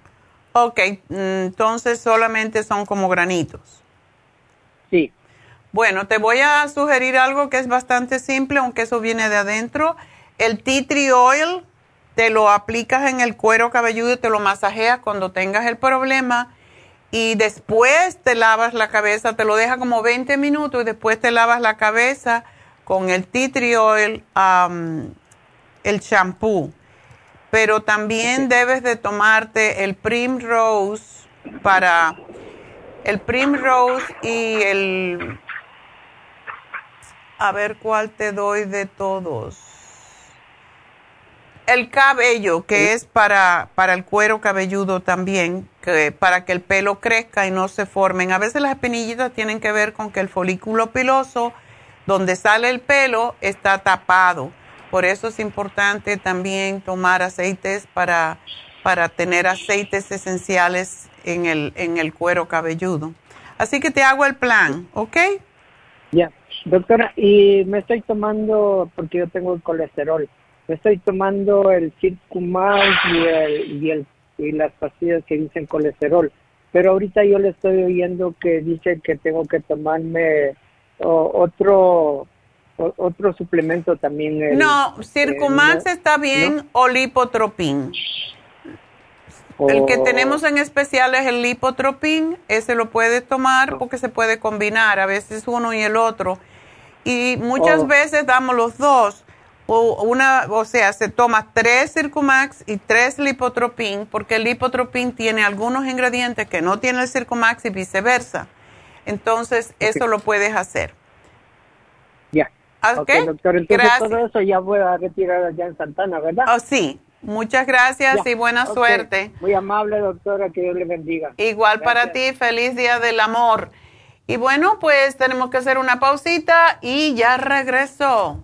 Ok, entonces solamente son como granitos. Sí. Bueno, te voy a sugerir algo que es bastante simple, aunque eso viene de adentro. El tea tree oil te lo aplicas en el cuero cabelludo y te lo masajeas cuando tengas el problema y después te lavas la cabeza, te lo deja como 20 minutos y después te lavas la cabeza con el tea tree oil, el shampoo. Pero también debes de tomarte el Primrose para el Primrose y el a ver cuál te doy de todos. El cabello, que es para, para el cuero cabelludo también, que, para que el pelo crezca y no se formen. A veces las espinillitas tienen que ver con que el folículo piloso, donde sale el pelo, está tapado. Por eso es importante también tomar aceites para, para tener aceites esenciales en el, en el cuero cabelludo. Así que te hago el plan, ¿ok? Ya. Doctora, y me estoy tomando, porque yo tengo el colesterol, me estoy tomando el Circumax y, el, y, el, y las pastillas que dicen colesterol, pero ahorita yo le estoy oyendo que dice que tengo que tomarme otro otro suplemento también. no, Circumax está bien o lipotropin. El que tenemos en especial es el lipotropin, ese lo puede tomar porque se puede combinar, a veces uno y el otro. Y muchas oh. veces damos los dos. O, una, o sea, se toma tres Circumax y tres Lipotropin, porque el Lipotropin tiene algunos ingredientes que no tiene el Circumax y viceversa. Entonces, eso lo puedes hacer. Ya. ¿Ok? doctor, entonces todo eso ya voy a retirar allá en Santana, ¿verdad? Oh, sí. Muchas gracias y buena suerte. Muy amable, doctora, que Dios le bendiga. Igual para ti, feliz día del amor. Y bueno, pues tenemos que hacer una pausita y ya regreso.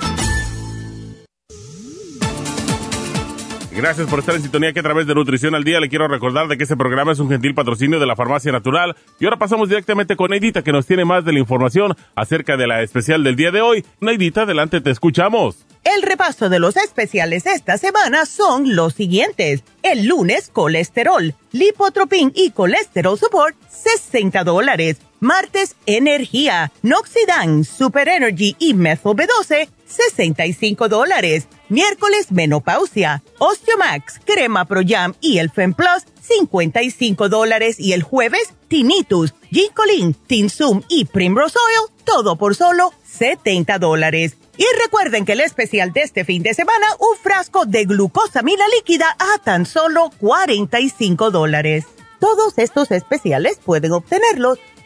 Gracias por estar en sintonía que a través de Nutrición al Día le quiero recordar de que este programa es un gentil patrocinio de la Farmacia Natural. Y ahora pasamos directamente con Neidita que nos tiene más de la información acerca de la especial del día de hoy. Neidita, adelante, te escuchamos. El repaso de los especiales esta semana son los siguientes. El lunes, colesterol, lipotropin y colesterol support, 60 dólares. Martes, energía, Noxidan, Super Energy y Methyl B12, 65 dólares. Miércoles, menopausia, Osteomax, Crema Pro Jam y el Fem Plus, 55 dólares. Y el jueves, Tinnitus, Ginkolin, Tinsum y Primrose Oil, todo por solo 70 dólares. Y recuerden que el especial de este fin de semana, un frasco de glucosamina líquida a tan solo 45 dólares. Todos estos especiales pueden obtenerlos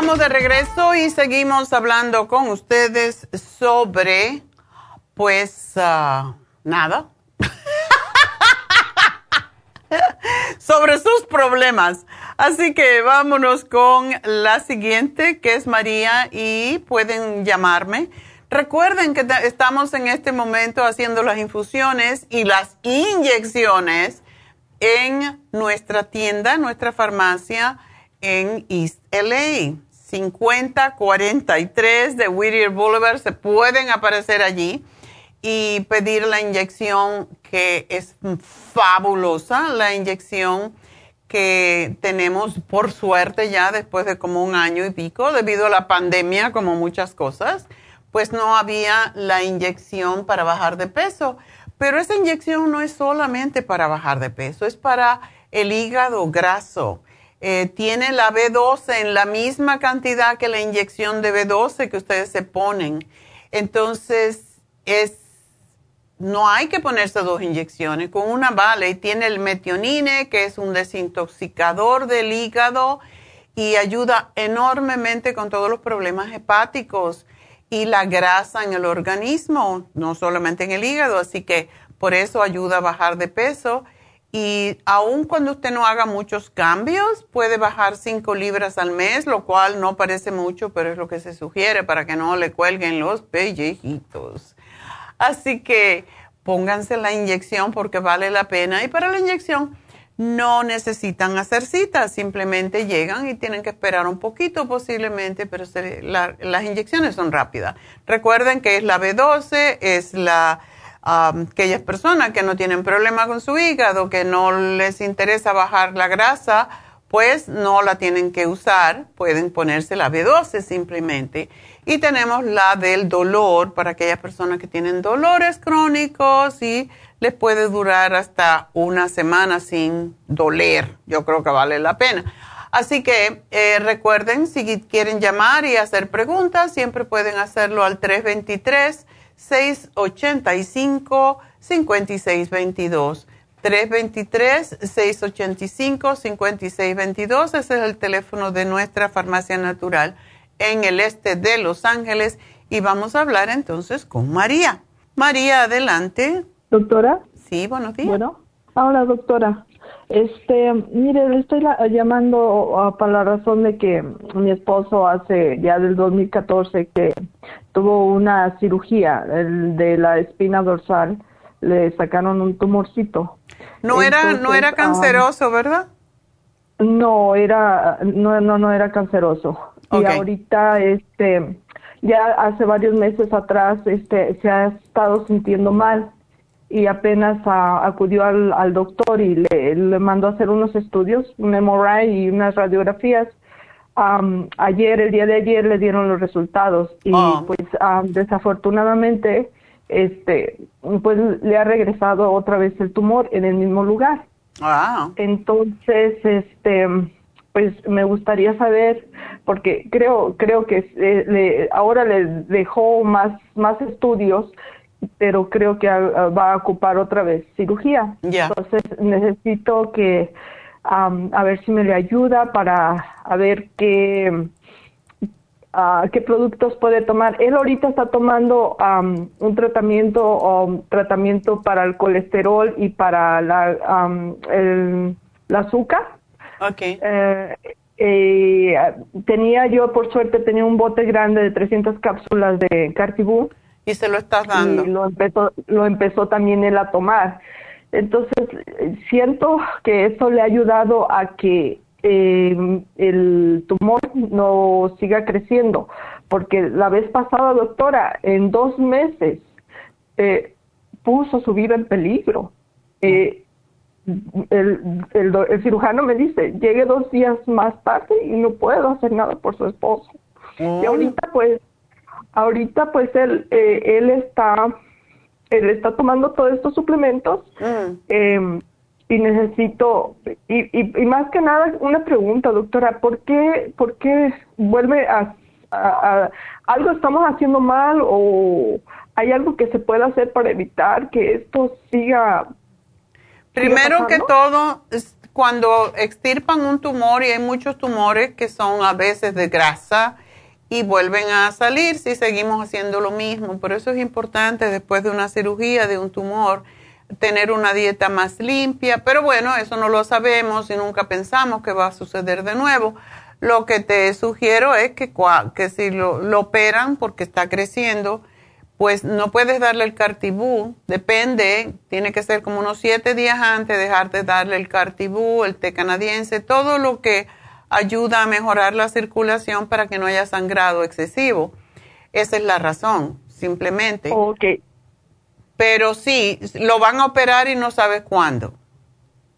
De regreso y seguimos hablando con ustedes sobre, pues, ah, nada. sobre sus problemas. Así que vámonos con la siguiente, que es María, y pueden llamarme. Recuerden que estamos en este momento haciendo las infusiones y las inyecciones en nuestra tienda, nuestra farmacia en East LA. 5043 de Whittier Boulevard. Se pueden aparecer allí y pedir la inyección que es fabulosa, la inyección que tenemos por suerte ya después de como un año y pico, debido a la pandemia, como muchas cosas, pues no había la inyección para bajar de peso. Pero esa inyección no es solamente para bajar de peso, es para el hígado graso. Eh, tiene la B12 en la misma cantidad que la inyección de B12 que ustedes se ponen. Entonces, es no hay que ponerse dos inyecciones, con una vale. Y tiene el metionine, que es un desintoxicador del hígado y ayuda enormemente con todos los problemas hepáticos y la grasa en el organismo, no solamente en el hígado, así que por eso ayuda a bajar de peso. Y aun cuando usted no haga muchos cambios, puede bajar 5 libras al mes, lo cual no parece mucho, pero es lo que se sugiere para que no le cuelguen los pellejitos. Así que pónganse la inyección porque vale la pena. Y para la inyección no necesitan hacer citas, simplemente llegan y tienen que esperar un poquito posiblemente, pero las inyecciones son rápidas. Recuerden que es la B12, es la aquellas personas que no tienen problema con su hígado, que no les interesa bajar la grasa, pues no la tienen que usar, pueden ponerse la B12 simplemente. Y tenemos la del dolor para aquellas personas que tienen dolores crónicos y les puede durar hasta una semana sin doler. Yo creo que vale la pena. Así que eh, recuerden, si quieren llamar y hacer preguntas, siempre pueden hacerlo al 323-685-5622. 323-685-5622. Ese es el teléfono de nuestra farmacia natural en el este de Los Ángeles y vamos a hablar entonces con María. María, adelante. Doctora. Sí, buenos días. Bueno, hola doctora. Este, mire, le estoy llamando uh, para la razón de que mi esposo hace ya del 2014 que tuvo una cirugía de la espina dorsal, le sacaron un tumorcito. No era, no era um, canceroso, ¿verdad? No, era, no, no, no era canceroso. Y ahorita, este, ya hace varios meses atrás, este, se ha estado sintiendo mal y apenas acudió al, al, doctor y le, le, mandó a hacer unos estudios, un MRI y unas radiografías. ayer, el día de ayer, le dieron los resultados y oh. pues desafortunadamente, este, pues le ha regresado otra vez el tumor en el mismo lugar. Entonces, este, pues me gustaría saber porque creo creo que eh, ahora le dejó más más estudios pero creo que va a ocupar otra vez cirugía entonces necesito que a ver si me le ayuda para a ver qué qué productos puede tomar él ahorita está tomando un tratamiento um, tratamiento para el colesterol y para la el, azúcar Okay. Eh, eh, tenía yo, por suerte, tenía un bote grande de 300 cápsulas de Cartibú. Y se lo estás dando. Y lo empezó, lo empezó también él a tomar. Entonces, siento que eso le ha ayudado a que eh, el tumor no siga creciendo. Porque la vez pasada, doctora, en dos meses eh, puso su vida en peligro. Eh, el, el, cirujano me dice, llegue dos días más tarde y no puedo hacer nada por su esposo. Y ahorita pues, ahorita pues él, eh, él está, él está tomando todos estos suplementos mm. em, y necesito, y, y, más que nada una pregunta, doctora, ¿por qué, por qué vuelve a, a, algo estamos haciendo mal o hay algo que se pueda hacer para evitar que esto siga Primero que todo, cuando extirpan un tumor, y hay muchos tumores que son a veces de grasa y vuelven a salir si seguimos haciendo lo mismo. Por eso es importante después de una cirugía de un tumor tener una dieta más limpia. Pero bueno, eso no lo sabemos y nunca pensamos que va a suceder de nuevo. Lo que te sugiero es que, que si lo, lo operan porque está creciendo, pues no puedes darle el cartibú, depende, tiene que ser como unos siete días antes, dejar de darle el cartibú, el té canadiense, todo lo que ayuda a mejorar la circulación para que no haya sangrado excesivo. Esa es la razón, simplemente. Ok. Pero sí, lo van a operar y no sabes cuándo.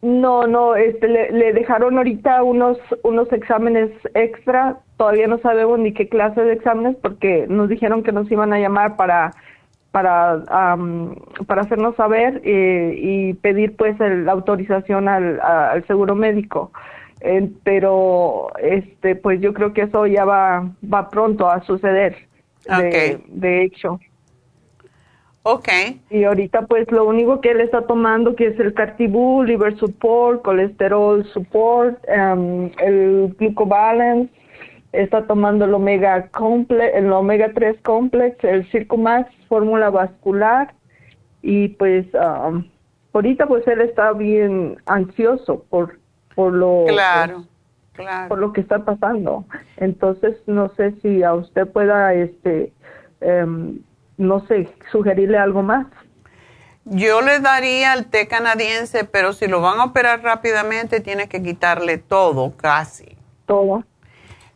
No, no, este, le, dejaron ahorita unos, unos exámenes extra. Todavía no sabemos ni qué clase de exámenes porque nos dijeron que nos iban a llamar para para para hacernos saber eh, y pedir pues la autorización al, al seguro médico. Pero este pues yo creo que eso ya va va pronto a suceder. De, de hecho. Ok. Y ahorita pues lo único que él está tomando que es el Cartibú, liver support, colesterol support, um, el glucobalance, está tomando el omega complex, el omega 3 complex, el Circumax, fórmula vascular y pues um, ahorita pues él está bien ansioso por por lo claro, claro. por lo que está pasando. Entonces no sé si a usted pueda este um, no sé, sugerirle algo más. Yo le daría el té canadiense, pero si lo van a operar rápidamente, tiene que quitarle todo, casi. Todo.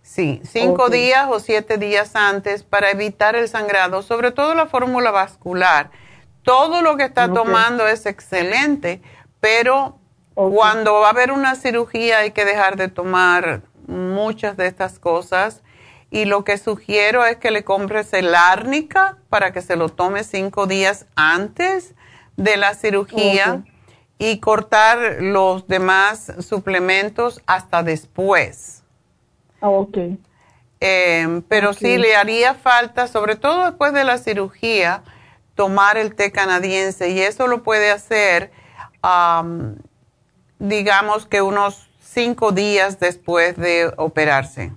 Sí, cinco días o siete días antes para evitar el sangrado, sobre todo la fórmula vascular. Todo lo que está tomando es excelente, pero cuando va a haber una cirugía hay que dejar de tomar muchas de estas cosas y lo que sugiero es que le compres el árnica para que se lo tome cinco días antes de la cirugía y cortar los demás suplementos hasta después. Ah, ok. Em, pero sí le haría falta, sobre todo después de la cirugía, tomar el té canadiense y eso lo puede hacer, digamos que unos cinco días después de operarse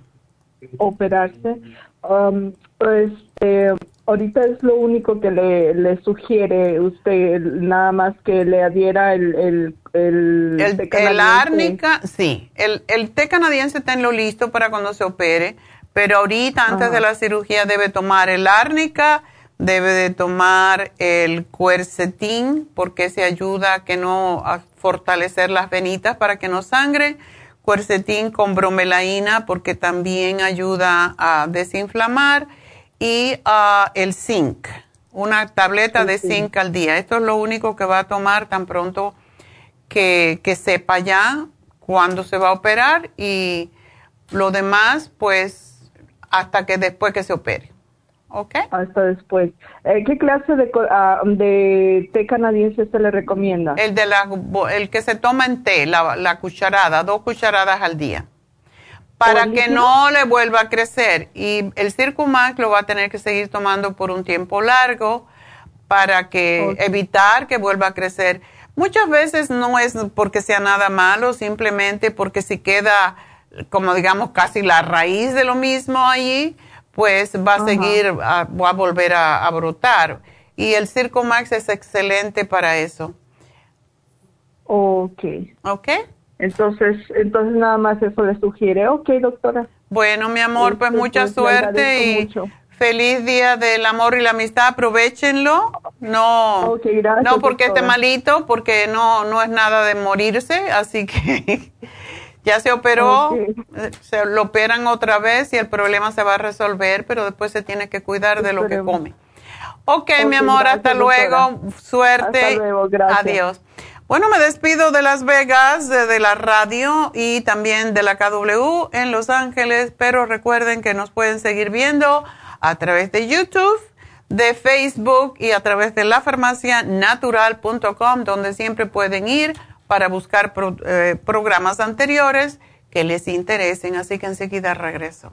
operarse. Um, pues eh, ahorita es lo único que le, le, sugiere usted, nada más que le adhiera el... El, el, el, árnica, sí. El, el té canadiense tenlo listo para cuando se opere, pero ahorita antes de la cirugía debe tomar el árnica, debe de tomar el cuercetín, porque se ayuda a que no a fortalecer las venitas para que no sangre cuercetín con bromelaína porque también ayuda a desinflamar y uh, el zinc, una tableta de zinc al día. Esto es lo único que va a tomar tan pronto que, que sepa ya cuándo se va a operar y lo demás pues hasta que después que se opere. ¿Ok? Hasta después. Eh, ¿Qué clase de, uh, de, té canadiense se le recomienda? El, de la, el que se toma en té, la, la cucharada, dos cucharadas al día. Para que no le vuelva a crecer. Y el Circumax lo va a tener que seguir tomando por un tiempo largo para que evitar que vuelva a crecer. Muchas veces no es porque sea nada malo, simplemente porque si queda, como digamos, casi la raíz de lo mismo allí, pues va a seguir, va a volver a, brotar. Y el Circo Max es excelente para eso. Ok. Ok. Entonces, entonces nada más eso le sugiere. Ok, doctora. Bueno, mi amor, pues mucha suerte y feliz día del amor y la amistad. Aprovechenlo. No, no porque esté malito, porque no, no es nada de morirse, así que Ya se operó, se lo operan otra vez y el problema se va a resolver, pero después se tiene que cuidar de lo que come. Ok, mi amor, hasta luego. Suerte. Hasta luego, gracias. Adiós. Bueno, me despido de Las Vegas, de, la radio y también de la KW en Los Ángeles, pero recuerden que nos pueden seguir viendo a través de YouTube, de Facebook y a través de la natural.com, donde siempre pueden ir para buscar eh, programas anteriores que les interesen, así que enseguida regreso.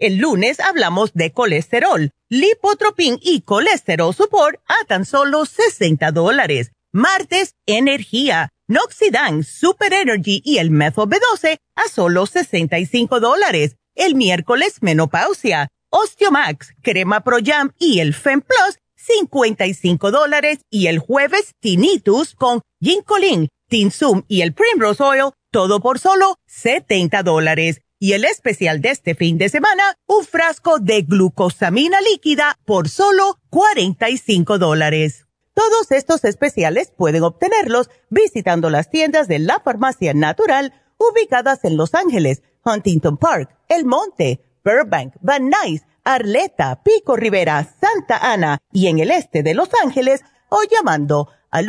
El lunes hablamos de colesterol, lipotropin y colesterol support a tan solo 60 dólares. Martes, energía, Noxidan, Super Energy y el Methyl B12 a solo 65 dólares. El miércoles, menopausia, Osteomax, crema Pro Jam y el Fem Plus, 55 dólares. Y el jueves, Tinnitus con Ginkolin, Tinsum y el Primrose Oil, todo por solo 70 dólares. Y el especial de este fin de semana, un frasco de glucosamina líquida por solo 45 dólares. Todos estos especiales pueden obtenerlos visitando las tiendas de la farmacia natural ubicadas en Los Ángeles, Huntington Park, El Monte, Burbank, Van Nuys, Arleta, Pico Rivera, Santa Ana y en el este de Los Ángeles o llamando al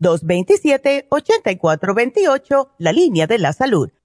1-800-227-8428, la línea de la salud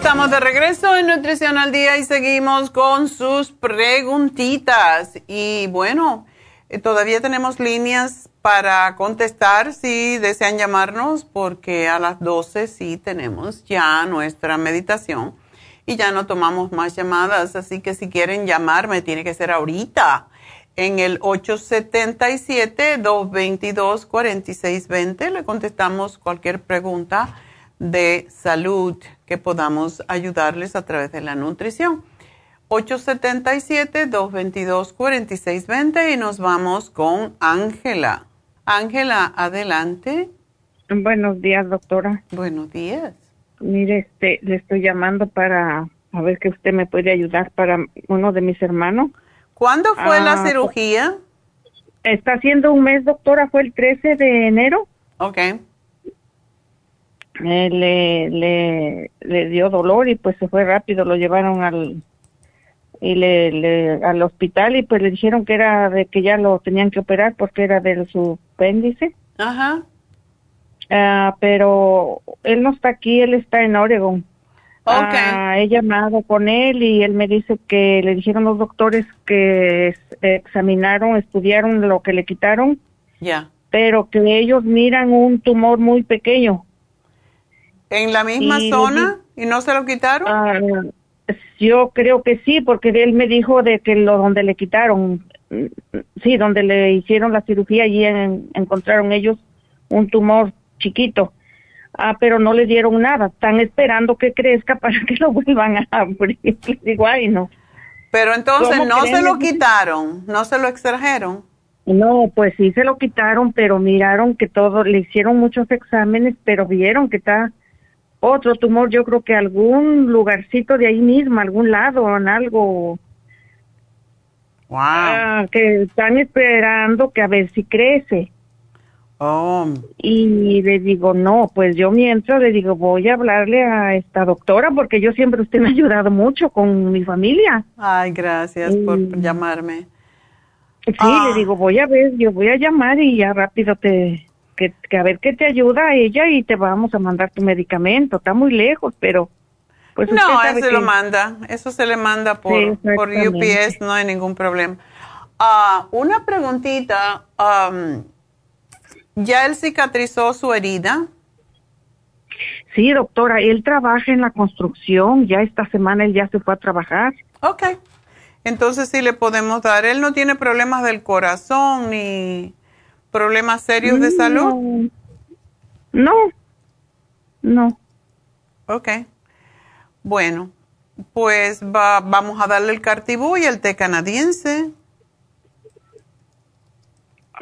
Estamos de regreso en Nutrición al Día y seguimos con sus preguntitas. Y bueno, eh, todavía tenemos líneas para contestar si desean llamarnos, porque a las 12 sí tenemos ya nuestra meditación y ya no tomamos más llamadas. Así que si quieren llamarme, tiene que ser ahorita en el 877-222-4620. Le contestamos cualquier pregunta de salud que podamos ayudarles a través de la nutrición. 877-222-4620 y nos vamos con Ángela. Ángela, adelante. Buenos días, doctora. Buenos días. Mire, este, le estoy llamando para a ver que usted me puede ayudar para uno de mis hermanos. ¿Cuándo fue la ah, cirugía? Está haciendo un mes, doctora, fue el 13 de enero. Ok. Eh, le, le, le dio dolor y pues se fue rápido, lo llevaron al y le, le, al hospital y pues le dijeron que era de que ya lo tenían que operar porque era de su apéndice. Ajá. Ah, pero él no está aquí, él está en Oregon. Okay. Ah, he llamado con él y él me dice que le dijeron los doctores que examinaron, estudiaron lo que le quitaron. Ya. Pero que ellos miran un tumor muy pequeño ¿En la misma zona y no se lo quitaron? Ah, yo creo que sí, porque él me dijo de que lo donde le quitaron, sí, donde le hicieron la cirugía, allí encontraron ellos un tumor chiquito. Ah, pero no le dieron nada. Están esperando que crezca para que lo vuelvan a abrir. Digo, ay, no. Pero entonces no se lo quitaron, no se lo extrajeron. No, pues sí se lo quitaron, pero miraron que todo, le hicieron muchos exámenes, pero vieron que está otro tumor, yo creo que algún lugarcito de ahí mismo, algún lado, en algo. Wow. Ah, que están esperando que a ver si crece. Oh. Y le digo, no, pues yo mientras le digo, voy a hablarle a esta doctora porque yo siempre usted me ha ayudado mucho con mi familia. Ay, gracias por llamarme. Sí, Ah. le digo, voy a ver, yo voy a llamar y ya rápido te, que, que a ver qué te ayuda a ella y te vamos a mandar tu medicamento. Está muy lejos, pero pues usted no, eso se que- lo manda. Eso se le manda por, Sí, por. UPS, no hay ningún problema. Ah, una preguntita. am, ¿Ya él cicatrizó su herida? Sí, doctora, él trabaja en la construcción, ya esta semana él ya se fue a trabajar. Ok. Entonces sí le podemos dar. Él no tiene problemas del corazón ni problemas serios de salud. No, no. Ok. Bueno, pues va, vamos a darle el cartibú y el té canadiense.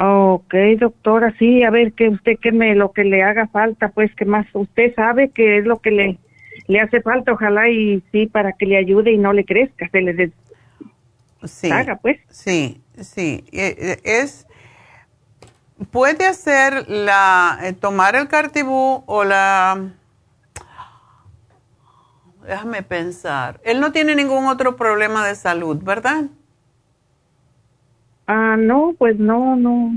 Ok, doctora, sí, a ver, que usted que me lo que le haga falta, pues que más usted sabe que es lo que le le hace falta, ojalá y sí para que le ayude y no le crezca, se le des- Sí. haga, pues. Sí, sí. Eh, eh, Es puede hacer la eh, tomar el cartibú o la déjame pensar. Él no tiene ningún otro problema de salud, ¿verdad? Ah, no, pues no, no.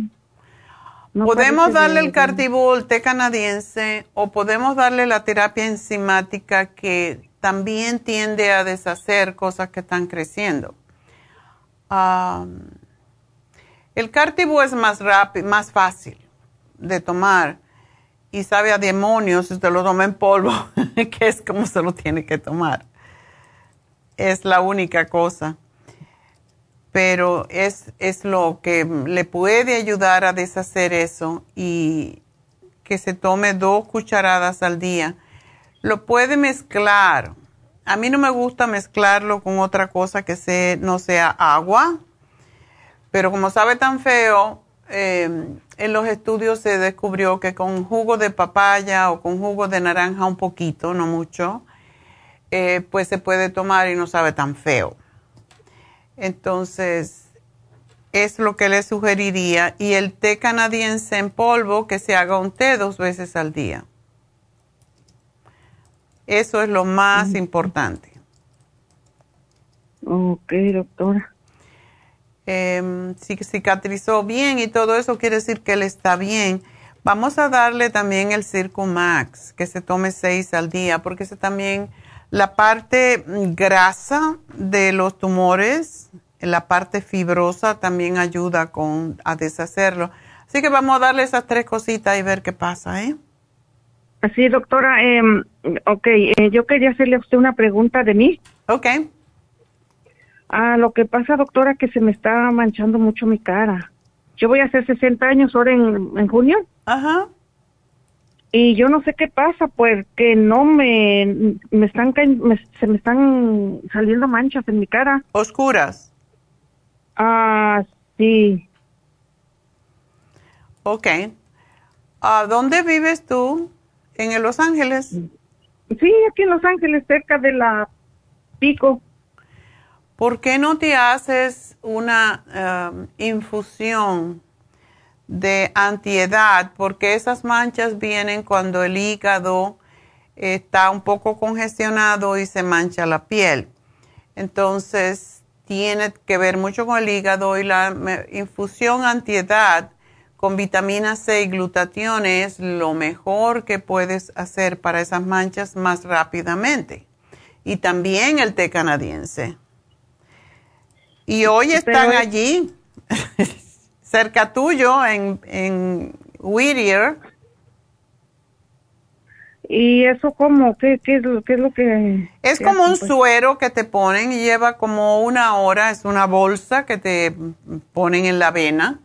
no podemos darle el cartibú, el té canadiense, o podemos darle la terapia enzimática que también tiende a deshacer cosas que están creciendo. Am, el cartibú es más rápido, más fácil de tomar y sabe a demonios si usted lo toma en polvo, que es como se lo tiene que tomar. Es la única cosa pero es, es lo que le puede ayudar a deshacer eso y que se tome dos cucharadas al día. Lo puede mezclar. A mí no me gusta mezclarlo con otra cosa que no sea agua, pero como sabe tan feo, eh, en los estudios se descubrió que con jugo de papaya o con jugo de naranja un poquito, no mucho, eh, pues se puede tomar y no sabe tan feo. Entonces, es lo que le sugeriría. Y el té canadiense en polvo, que se haga un té dos veces al día. Eso es lo más importante. Ok, doctora. Em, si cicatrizó bien y todo eso quiere decir que él está bien. Vamos a darle también el Circumax, que se tome seis al día, porque ese también, la parte grasa de los tumores, la parte fibrosa también ayuda con, a deshacerlo. Así que vamos a darle esas tres cositas y ver qué pasa, ¿eh? Sí, doctora, eh, ok, eh, yo quería hacerle a usted una pregunta de mí. Ok. Ah, lo que pasa, doctora, que se me está manchando mucho mi cara. Yo voy a hacer 60 años ahora en, en junio. Ajá. Y yo no sé qué pasa, pues que no me, me están me- se me están saliendo manchas en mi cara. Oscuras. Ah, sí. Ok. ¿A dónde vives tú? ¿En Los Ángeles? Sí, aquí en Los Ángeles, cerca de la Pico. ¿Por qué no te haces una um, infusión de antiedad? Porque esas manchas vienen cuando el hígado está un poco congestionado y se mancha la piel. Entonces, tiene que ver mucho con el hígado y la infusión antiedad con vitamina C y glutatión es lo mejor que puedes hacer para esas manchas más rápidamente. Y también el té canadiense. Y hoy están allí, cerca tuyo, en, en Whittier. ¿Y eso cómo? ¿Qué, qué, es, lo- qué es lo que...? Es como un hacen, pues? suero que te ponen y lleva como una hora, es una bolsa que te ponen en la vena,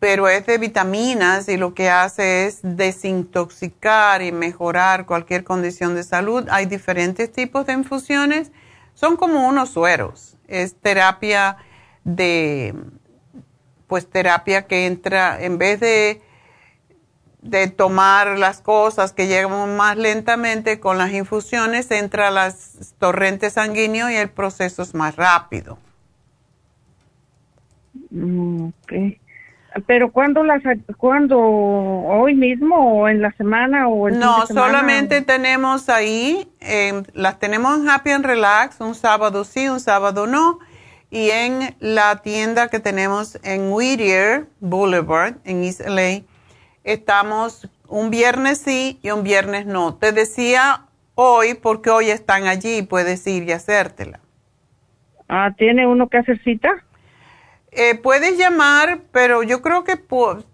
pero es de vitaminas y lo que hace es desintoxicar y mejorar cualquier condición de salud. Hay diferentes tipos de infusiones, son como unos sueros, es terapia de, pues terapia que entra, en vez de de tomar las cosas que llegan más lentamente con las infusiones, entra las torrentes sanguíneos y el proceso es más rápido. Mm, ok. Pero ¿cuándo las, cuándo, hoy mismo o en la semana o el No, solamente tenemos ahí, eh, las tenemos en Happy and Relax, un sábado sí, un sábado no, y en la tienda que tenemos en Whittier Boulevard, en East LA, estamos un viernes sí y un viernes no. Te decía hoy porque hoy están allí puedes ir y hacértela. Ah, ¿tiene uno que hacer cita? Eh, puedes llamar, pero yo creo que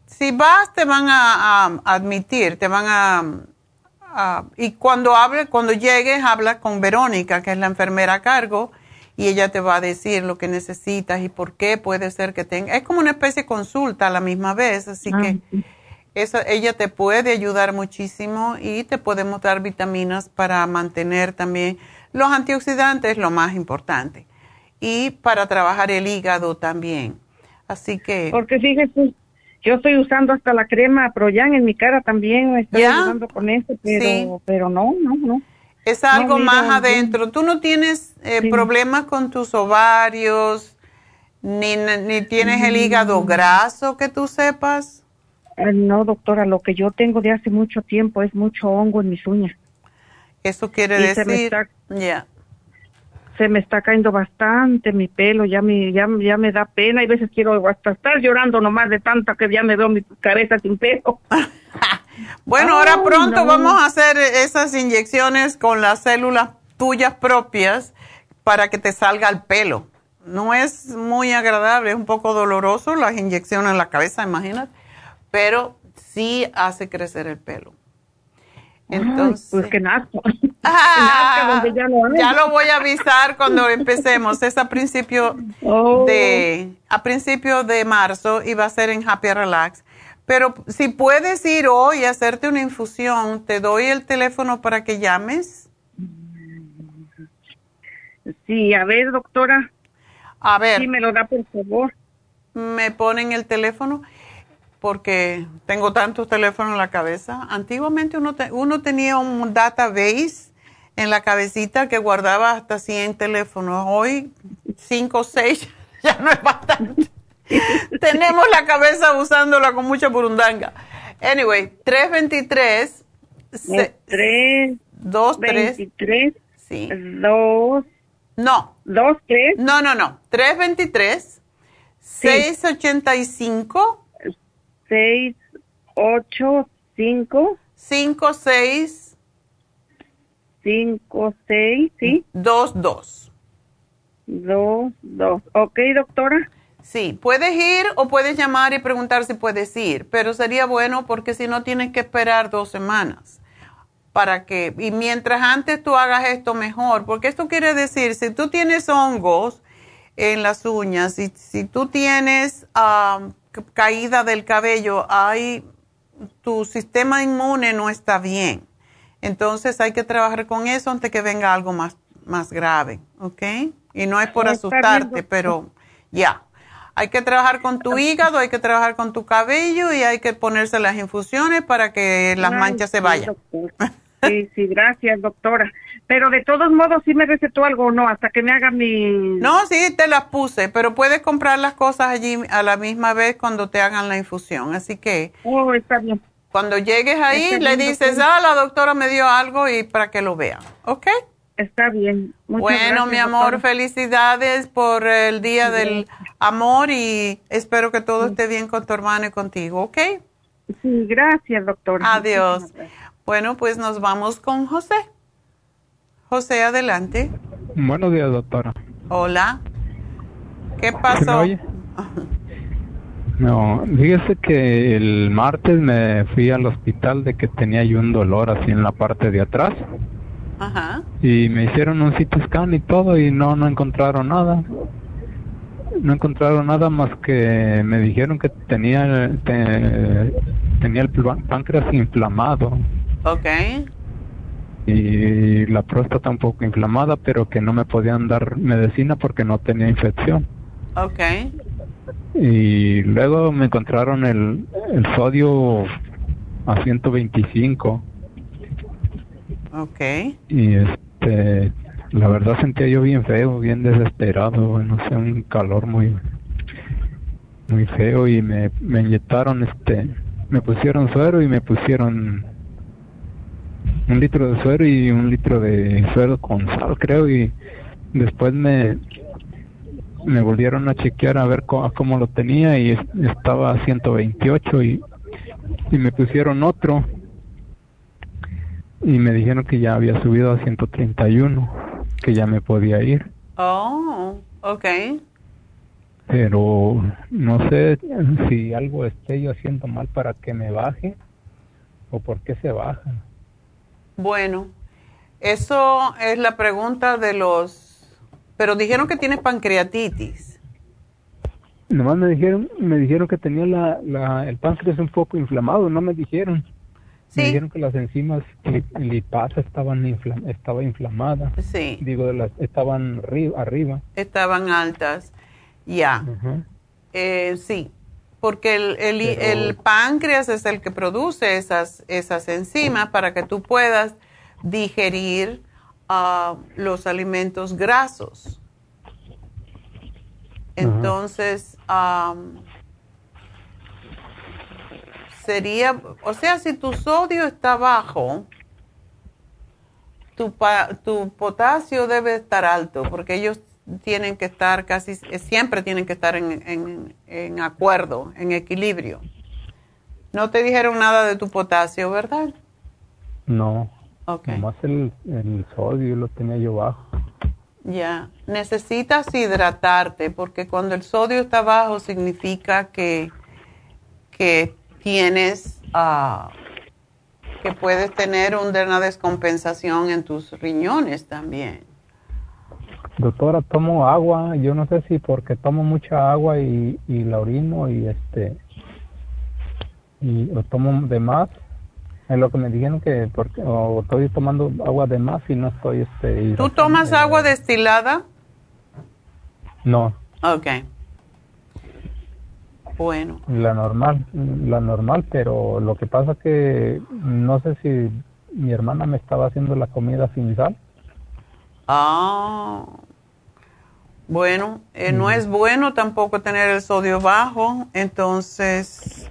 si vas te van a, admitir, te van a, y cuando hable, cuando llegues habla con Verónica, que es la enfermera a cargo, y ella te va a decir lo que necesitas y por qué puede ser que tenga. Es como una especie de consulta a la misma vez, así ah, que esa, ella te puede ayudar muchísimo y te podemos dar vitaminas para mantener también los antioxidantes, lo más importante y para trabajar el hígado también. Así que... Porque fíjese, yo estoy usando hasta la crema Proyan en mi cara también, estoy usando con eso, pero, pero no, no, no. Es algo más adentro. ¿Tú no tienes eh, problemas con tus ovarios, ni, ni tienes el hígado mm. graso que tú sepas? Eh, no, doctora, lo que yo tengo de hace mucho tiempo es mucho hongo en mis uñas. Eso quiere decir, ya se me está cayendo bastante mi pelo, ya me, ya, ya me da pena y a veces quiero hasta estar llorando nomás de tanta que ya me veo mi cabeza sin pelo. bueno, ahora pronto vamos a hacer esas inyecciones con las células tuyas propias para que te salga el pelo. No es muy agradable, es un poco doloroso las inyecciones en la cabeza, imagínate, pero sí hace crecer el pelo. Entonces, pues que nazca. Ah, ya, lo voy a avisar cuando empecemos. Es a principio oh. de a principio de marzo y va a ser en Happy Relax. Pero si puedes ir hoy y hacerte una infusión, te doy el teléfono para que llames. Sí, a ver, doctora. A ver. Sí, me lo da, por favor. Me ponen el teléfono porque tengo tantos teléfonos en la cabeza. Antiguamente uno, uno tenía un database en la cabecita que guardaba hasta 100 teléfonos. Hoy 5 o 6 ya no es bastante. Tenemos la cabeza usándola con mucha burundanga. Anyway, 323 3 2 3 23 sí. 2 No. 2 3 No, no, no. 323 685 6 8 5 5 6 5, 6, ¿sí? 2, 2. 2, 2. Ok, doctora. Sí, puedes ir o puedes llamar y preguntar si puedes ir, pero sería bueno porque si no tienes que esperar dos semanas para que, y mientras antes tú hagas esto mejor, porque esto quiere decir, si tú tienes hongos en las uñas, y si tú tienes uh, caída del cabello, hay, tu sistema inmune no está bien. Entonces hay que trabajar con eso antes que venga algo más, más grave, ¿ok? Y no es por asustarte, pero ya. Hay que trabajar con tu hígado, hay que trabajar con tu cabello y hay que ponerse las infusiones para que las manchas se vayan. Sí, sí, gracias, doctora. Pero de todos modos, ¿sí me recetó algo o no? Hasta que me haga mi... No, sí, te las puse, pero puedes comprar las cosas allí a la misma vez cuando te hagan la infusión. Así que... Oh, está bien. Cuando llegues ahí, le dices, ah, la doctora me dio algo y para que lo vean, ¿ok? Está bien. bueno, mi amor, felicidades por el Día del Amor y espero que todo esté bien con tu hermano y contigo, ¿ok? Sí, gracias, doctora. Adiós. Bueno, pues nos vamos con José. José, adelante. Buenos días, doctora. Hola. ¿Qué pasó? No, fíjese que el martes me fui al hospital de que tenía yo un dolor así en la parte de atrás. Ajá. Y me hicieron un CT scan y todo y no, no encontraron nada. No encontraron nada más que me dijeron que tenía, tenía el páncreas inflamado. Ok. Y la próstata un poco inflamada, pero que no me podían dar medicina porque no tenía infección. Ok y luego me encontraron el, el sodio a 125. Ok. Y este, la verdad sentía yo bien feo, bien desesperado, no sé, un calor muy muy feo y me, me inyectaron este, me pusieron suero y me pusieron un litro de suero y un litro de suero con sal, creo, y después me me volvieron a chequear a ver cómo, lo tenía y estaba a 128 y, y me pusieron otro y me dijeron que ya había subido a 131, que ya me podía ir. Oh, ok. Pero no sé si algo esté yo haciendo mal para que me baje o por qué se baja. Bueno, eso es la pregunta de los... Pero dijeron que tienes pancreatitis. Nomás me dijeron, me dijeron que tenía la, la, el páncreas un poco inflamado, no me dijeron. Me dijeron que las enzimas lipasa estaban infla, estaba inflamada. Sí. Digo, las, estaban arriba. Estaban altas. Ya. Eh, sí, porque el, el, páncreas es el que produce esas, esas enzimas para que tú puedas digerir uh, los alimentos grasos. Entonces, sería, o sea, si tu sodio está bajo, tu, tu potasio debe estar alto, porque ellos tienen que estar casi, siempre tienen que estar en, en, acuerdo, en equilibrio. No te dijeron nada de tu potasio, ¿verdad? No. Ok. Nomás el, el sodio lo tenía yo bajo. Ya. Necesitas hidratarte porque cuando el sodio está bajo significa que, que tienes, uh, que puedes tener una descompensación en tus riñones también. Doctora, tomo agua, yo no sé si porque tomo mucha agua y, y la orino y este y lo tomo de más. Es lo que me dijeron que porque o estoy tomando agua de más y no estoy este ¿Tú tomas agua destilada? No. Ok. Bueno. La normal, la normal, pero lo que pasa que no sé si mi hermana me estaba haciendo la comida sin sal. Ah, bueno, eh, no es bueno tampoco tener el sodio bajo, entonces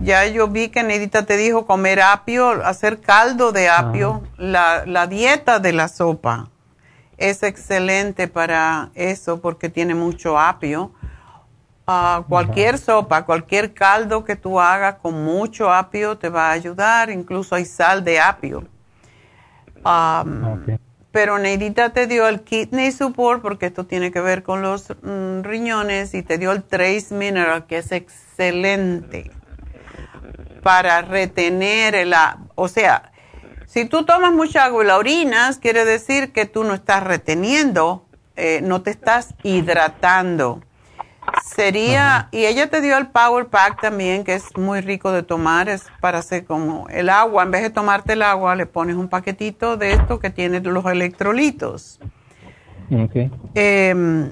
ya yo vi que Nedita te dijo comer apio, hacer caldo de apio, la, la dieta de la sopa es excelente para eso porque tiene mucho apio. Ah, cualquier sopa, cualquier caldo que tú hagas con mucho apio te va a ayudar, incluso hay sal de apio. Pero Neidita te dio el kidney support porque esto tiene que ver con los mm, riñones y te dio el trace mineral que es excelente para retener el... O sea, si tú tomas mucha agua y la orinas, quiere decir que tú no estás reteniendo, eh, no te estás hidratando. Sería, y ella te dio el Power Pack también, que es muy rico de tomar, es para hacer como el agua, en vez de tomarte el agua, le pones un paquetito de esto que tiene los electrolitos. Okay. Em,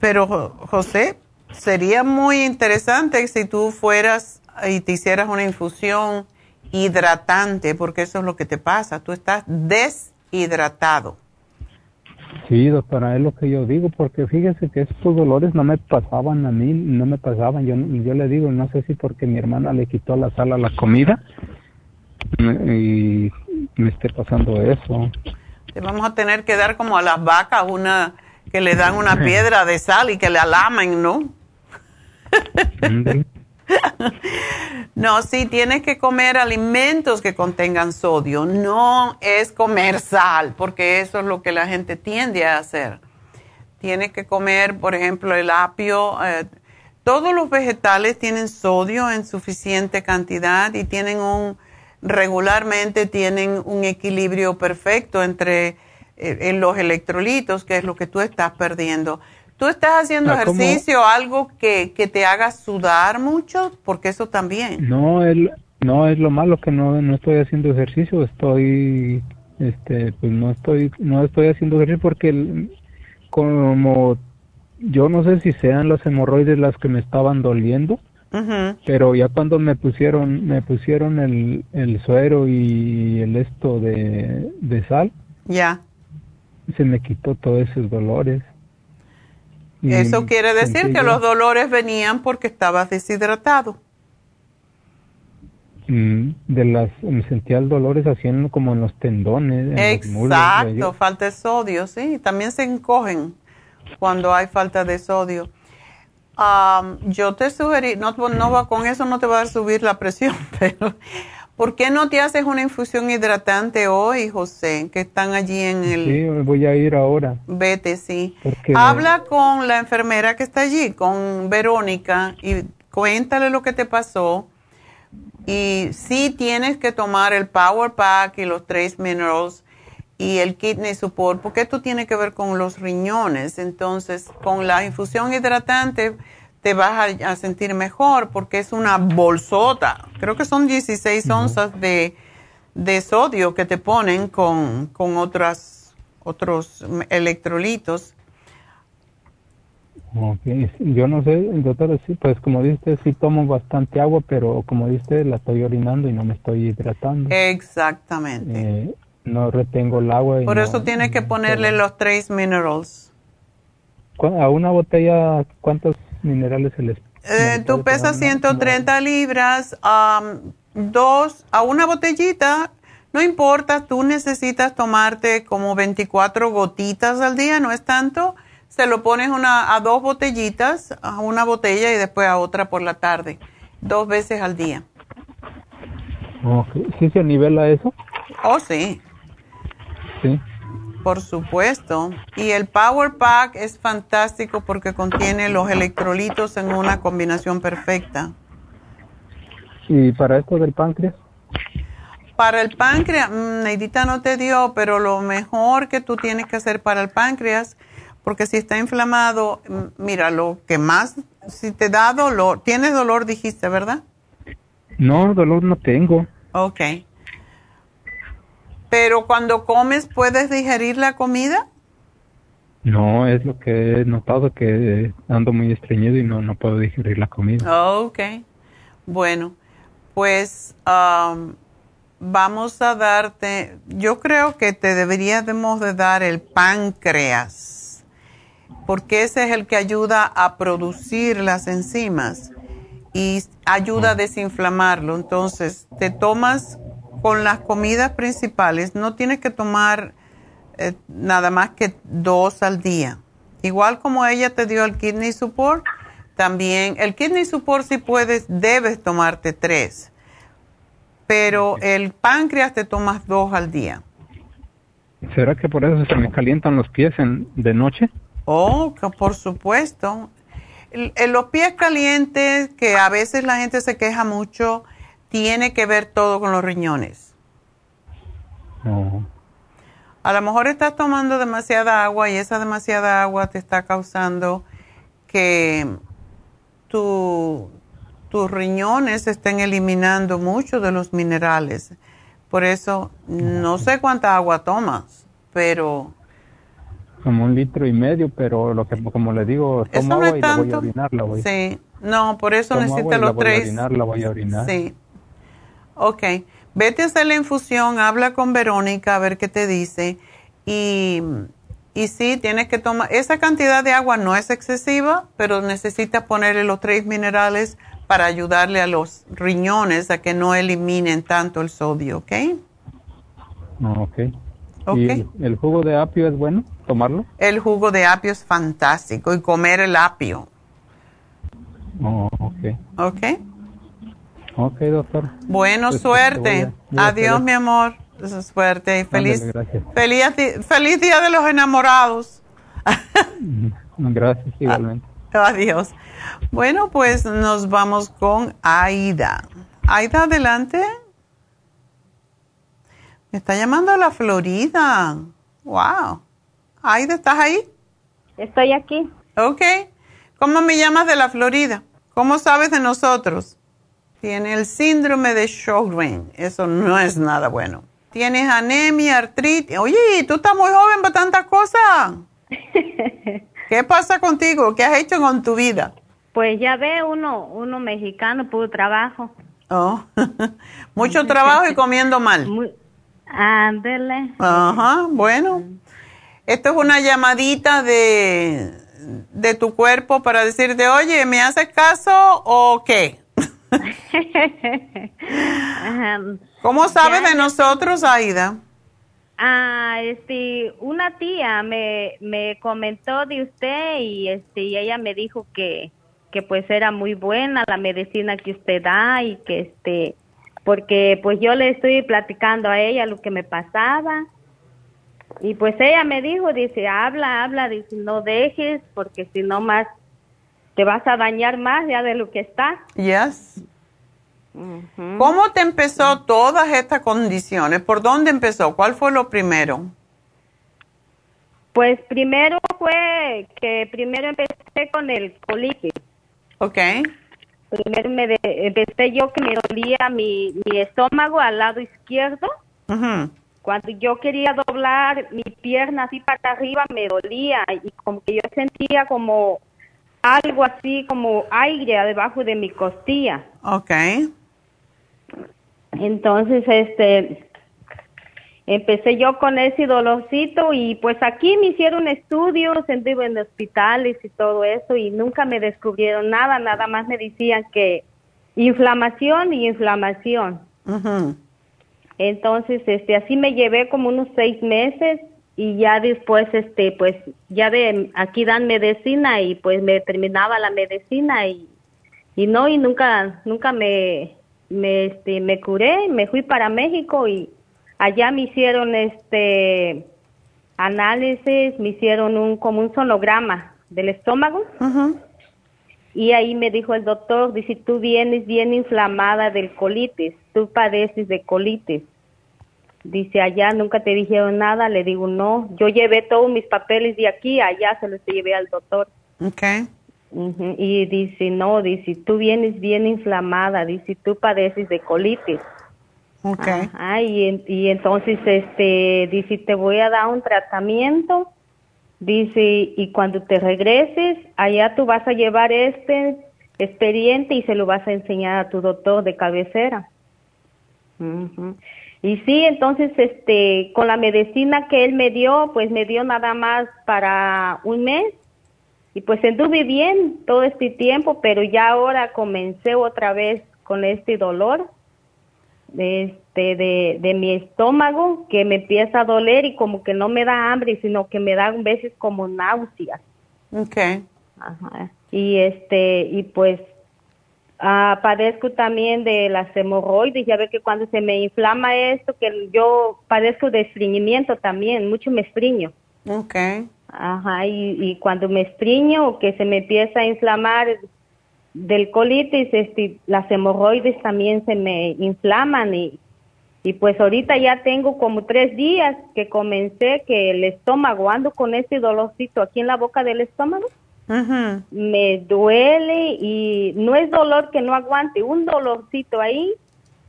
pero José, sería muy interesante si tú fueras y te hicieras una infusión hidratante, porque eso es lo que te pasa, tú estás deshidratado. Sí, doctora, es lo que yo digo, porque fíjese que estos dolores no me pasaban a mí, no me pasaban. Yo, yo le digo, no sé si porque mi hermana le quitó la sal a la comida y me esté pasando eso. Te vamos a tener que dar como a las vacas una que le dan una piedra de sal y que le alamen, ¿no? no, sí, tienes que comer alimentos que contengan sodio. No es comer sal, porque eso es lo que la gente tiende a hacer. Tienes que comer, por ejemplo, el apio. Eh, todos los vegetales tienen sodio en suficiente cantidad y tienen un, regularmente tienen un equilibrio perfecto entre eh, los electrolitos, que es lo que tú estás perdiendo. ¿Tú estás haciendo ah, ejercicio, algo que, que, te haga sudar mucho? Porque eso también. No, es, no es lo malo que no, no estoy haciendo ejercicio, estoy, este, pues no estoy, no estoy haciendo ejercicio porque como yo no sé si sean las hemorroides las que me estaban doliendo, Pero ya cuando me pusieron, me pusieron el, el suero y el esto de, de sal, Ya. se me quitó todos esos dolores. Eso quiere decir que los dolores venían porque estabas deshidratado. Mm, de las me sentía el dolores haciendo como en los tendones en los muslos, Exacto, falta de sodio, sí. También se encogen cuando hay falta de sodio. Am, yo te sugerí, no, no va, con eso no te va a subir la presión, pero ¿por qué no te haces una infusión hidratante hoy, José? Que están allí en el... sí voy a ir ahora Vete, sí. porque Habla con la enfermera que está allí, con Verónica, y cuéntale lo que te pasó. Y sí tienes que tomar el Power Pack y los Trace Minerals y el Kidney Support, porque esto tiene que ver con los riñones. Entonces, con la infusión hidratante te vas a, a sentir mejor porque es una bolsota. Creo que son 16 onzas de, de sodio que te ponen con, con otras, otros electrolitos. Ok, Yo no sé, doctor, sí, pues como dice, sí tomo bastante agua, pero como dice, la estoy orinando y no me estoy hidratando. Exactamente. Eh, no retengo el agua. Y Por no- eso tienes que ponerle los Trace Minerals. ¿Cu- A una botella, ¿cuántos minerales les Eh, tú pesas 130 libras, am, dos, a una botellita, no importa, tú necesitas tomarte como 24 gotitas al día, no es tanto. Se lo pones una, a dos botellitas, a una botella y después a otra por la tarde, dos veces al día. ¿Sí se nivela eso? Oh, sí, Sí. Por supuesto. Y el Power Pack es fantástico porque contiene los electrolitos en una combinación perfecta. ¿Y para esto del páncreas? Para el páncreas, mm, Neidita no te dio, pero lo mejor que tú tienes que hacer para el páncreas, porque si está inflamado, mm, mira, lo que más, si te da dolor, tienes dolor, dijiste, ¿verdad? No, dolor no tengo. Ok. Pero cuando comes, ¿puedes digerir la comida? No, es lo que he notado que ando muy estreñido y no, no puedo digerir la comida. Ok. Bueno, pues am, vamos a darte, yo creo que te deberíamos de dar el páncreas, porque ese es el que ayuda a producir las enzimas y ayuda a desinflamarlo. Entonces, te tomas con las comidas principales, no tienes que tomar eh, nada más que dos al día. Igual como ella te dio el kidney support, también el kidney support si puedes, debes tomarte tres. Pero el páncreas te tomas dos al día. ¿Será que por eso se me calientan los pies en, de noche? Oh, que por supuesto. El- el- los pies calientes, que a veces la gente se queja mucho, tiene que ver todo con los riñones. No. A lo mejor estás tomando demasiada agua y esa demasiada agua te está causando que tu- tus riñones estén eliminando mucho de los minerales. Por eso, no sé cuánta agua tomas, pero Como un litro y medio, pero lo que como le digo, Eso tomo no agua y la voy a orinar, la voy. sí, no, por eso Tomo agua necesitas y la los voy a tres. orinar, la voy a orinar. Sí. Ok. Vete a hacer la infusión, habla con Verónica a ver qué te dice. Y, y sí, tienes que tomar. Esa cantidad de agua no es excesiva, pero necesitas ponerle los tres minerales para ayudarle a los riñones a que no eliminen tanto el sodio, ¿ok? Ok. Ok. ¿Y el, el jugo de apio es bueno tomarlo? El jugo de apio es fantástico y comer el apio, No, ok. ¿ok? Ok, doctor. Bueno, Pues, suerte. voy a- voy a Adiós, mi amor. Suerte y feliz, Ándale, gracias. feliz, feliz día de los enamorados. Gracias, igualmente. Adiós. Bueno, pues nos vamos con Aida. Aida, adelante. Me está llamando a la Florida. Wow. Aida, ¿estás ahí? Estoy aquí. Ok. ¿Cómo me llamas de la Florida? ¿Cómo sabes de nosotros? Tiene el síndrome de Sjögren. Eso no es nada bueno. Tienes anemia, artritis. Oye, tú estás muy joven para tantas cosas. ¿Qué pasa contigo? ¿Qué has hecho con tu vida? Pues ya ve uno, uno mexicano, puro trabajo. Oh, mucho trabajo y comiendo mal. Ándele. Ajá, bueno. Esto es una llamadita de, de tu cuerpo para decirte, oye, ¿me haces caso o qué? ¿Cómo sabes de nosotros, Aida? Ah, este, una tía me, me comentó de usted y este, y ella me dijo que, que pues era muy buena la medicina que usted da y que este, porque pues yo le estoy platicando a ella lo que me pasaba y pues ella me dijo, dice, habla, habla, dice, no dejes porque si no más te vas a dañar más ya de lo que está. Yes. ¿Cómo te empezó todas estas condiciones? ¿Por dónde empezó? ¿Cuál fue lo primero? Pues primero fue que primero empecé con el colitis. Ok. Primero me empecé yo que me dolía mi, mi estómago al lado izquierdo. Cuando yo quería doblar mi pierna así para arriba me dolía y como que yo sentía como algo así como aire debajo de mi costilla. Okay. Entonces, este, empecé yo con ese dolorcito y pues aquí me hicieron estudios, estuve en hospitales y todo eso y nunca me descubrieron nada, nada más me decían que inflamación y inflamación. Entonces, este, así me llevé como unos seis meses y ya después, este, pues, ya de aquí dan medicina y pues me terminaba la medicina y, y no, y nunca, nunca me, me, este, me curé, me fui para México y allá me hicieron este análisis, me hicieron un como un sonograma del estómago. Y ahí me dijo el doctor, dice, tú vienes bien inflamada del colitis, tú padeces de colitis. Dice, allá nunca te dijeron nada, le digo, no, yo llevé todos mis papeles de aquí, allá se los llevé al doctor. Okay. Y dice, no, dice, tú vienes bien inflamada, dice, tú padeces de colitis. Ok. y, y entonces, este, dice, te voy a dar un tratamiento, dice, y cuando te regreses, allá tú vas a llevar este expediente y se lo vas a enseñar a tu doctor de cabecera. Y sí, entonces, este, con la medicina que él me dio, pues me dio nada más para un mes y pues anduve bien todo este tiempo, pero ya ahora comencé otra vez con este dolor este, de, de mi estómago que me empieza a doler y como que no me da hambre, sino que me da a veces como náuseas. Okay. Ajá. Y este, y pues ah, padezco también de las hemorroides, ya ve que cuando se me inflama esto, que yo padezco de estreñimiento también, mucho me estreño. Okay. Ajá, y, y cuando me estriño o que se me empieza a inflamar del colitis, este, las hemorroides también se me inflaman y, y pues ahorita ya tengo como tres días que comencé que el estómago, ando con este dolorcito aquí en la boca del estómago. Me duele y no es dolor que no aguante, un dolorcito ahí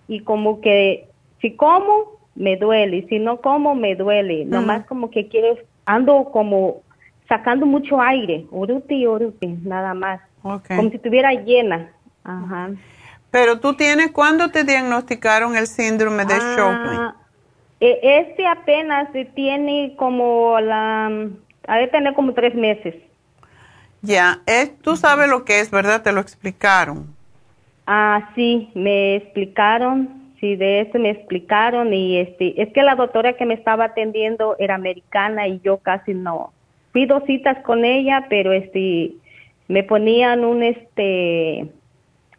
y como que si como me duele, si no como me duele, nomás como que quiero ando como sacando mucho aire, oruti y oruti, nada más. Como si estuviera llena. Ajá. Pero tú tienes, ¿cuándo te diagnosticaron el síndrome de ah, e, Este apenas tiene como la, ha de tener como tres meses. Ya, tú sabes lo que es, ¿verdad? Te lo explicaron. Ah, sí, me explicaron sí, de eso me explicaron y este, es que la doctora que me estaba atendiendo era americana y yo casi no. Fui dos citas con ella, pero este, me ponían un este,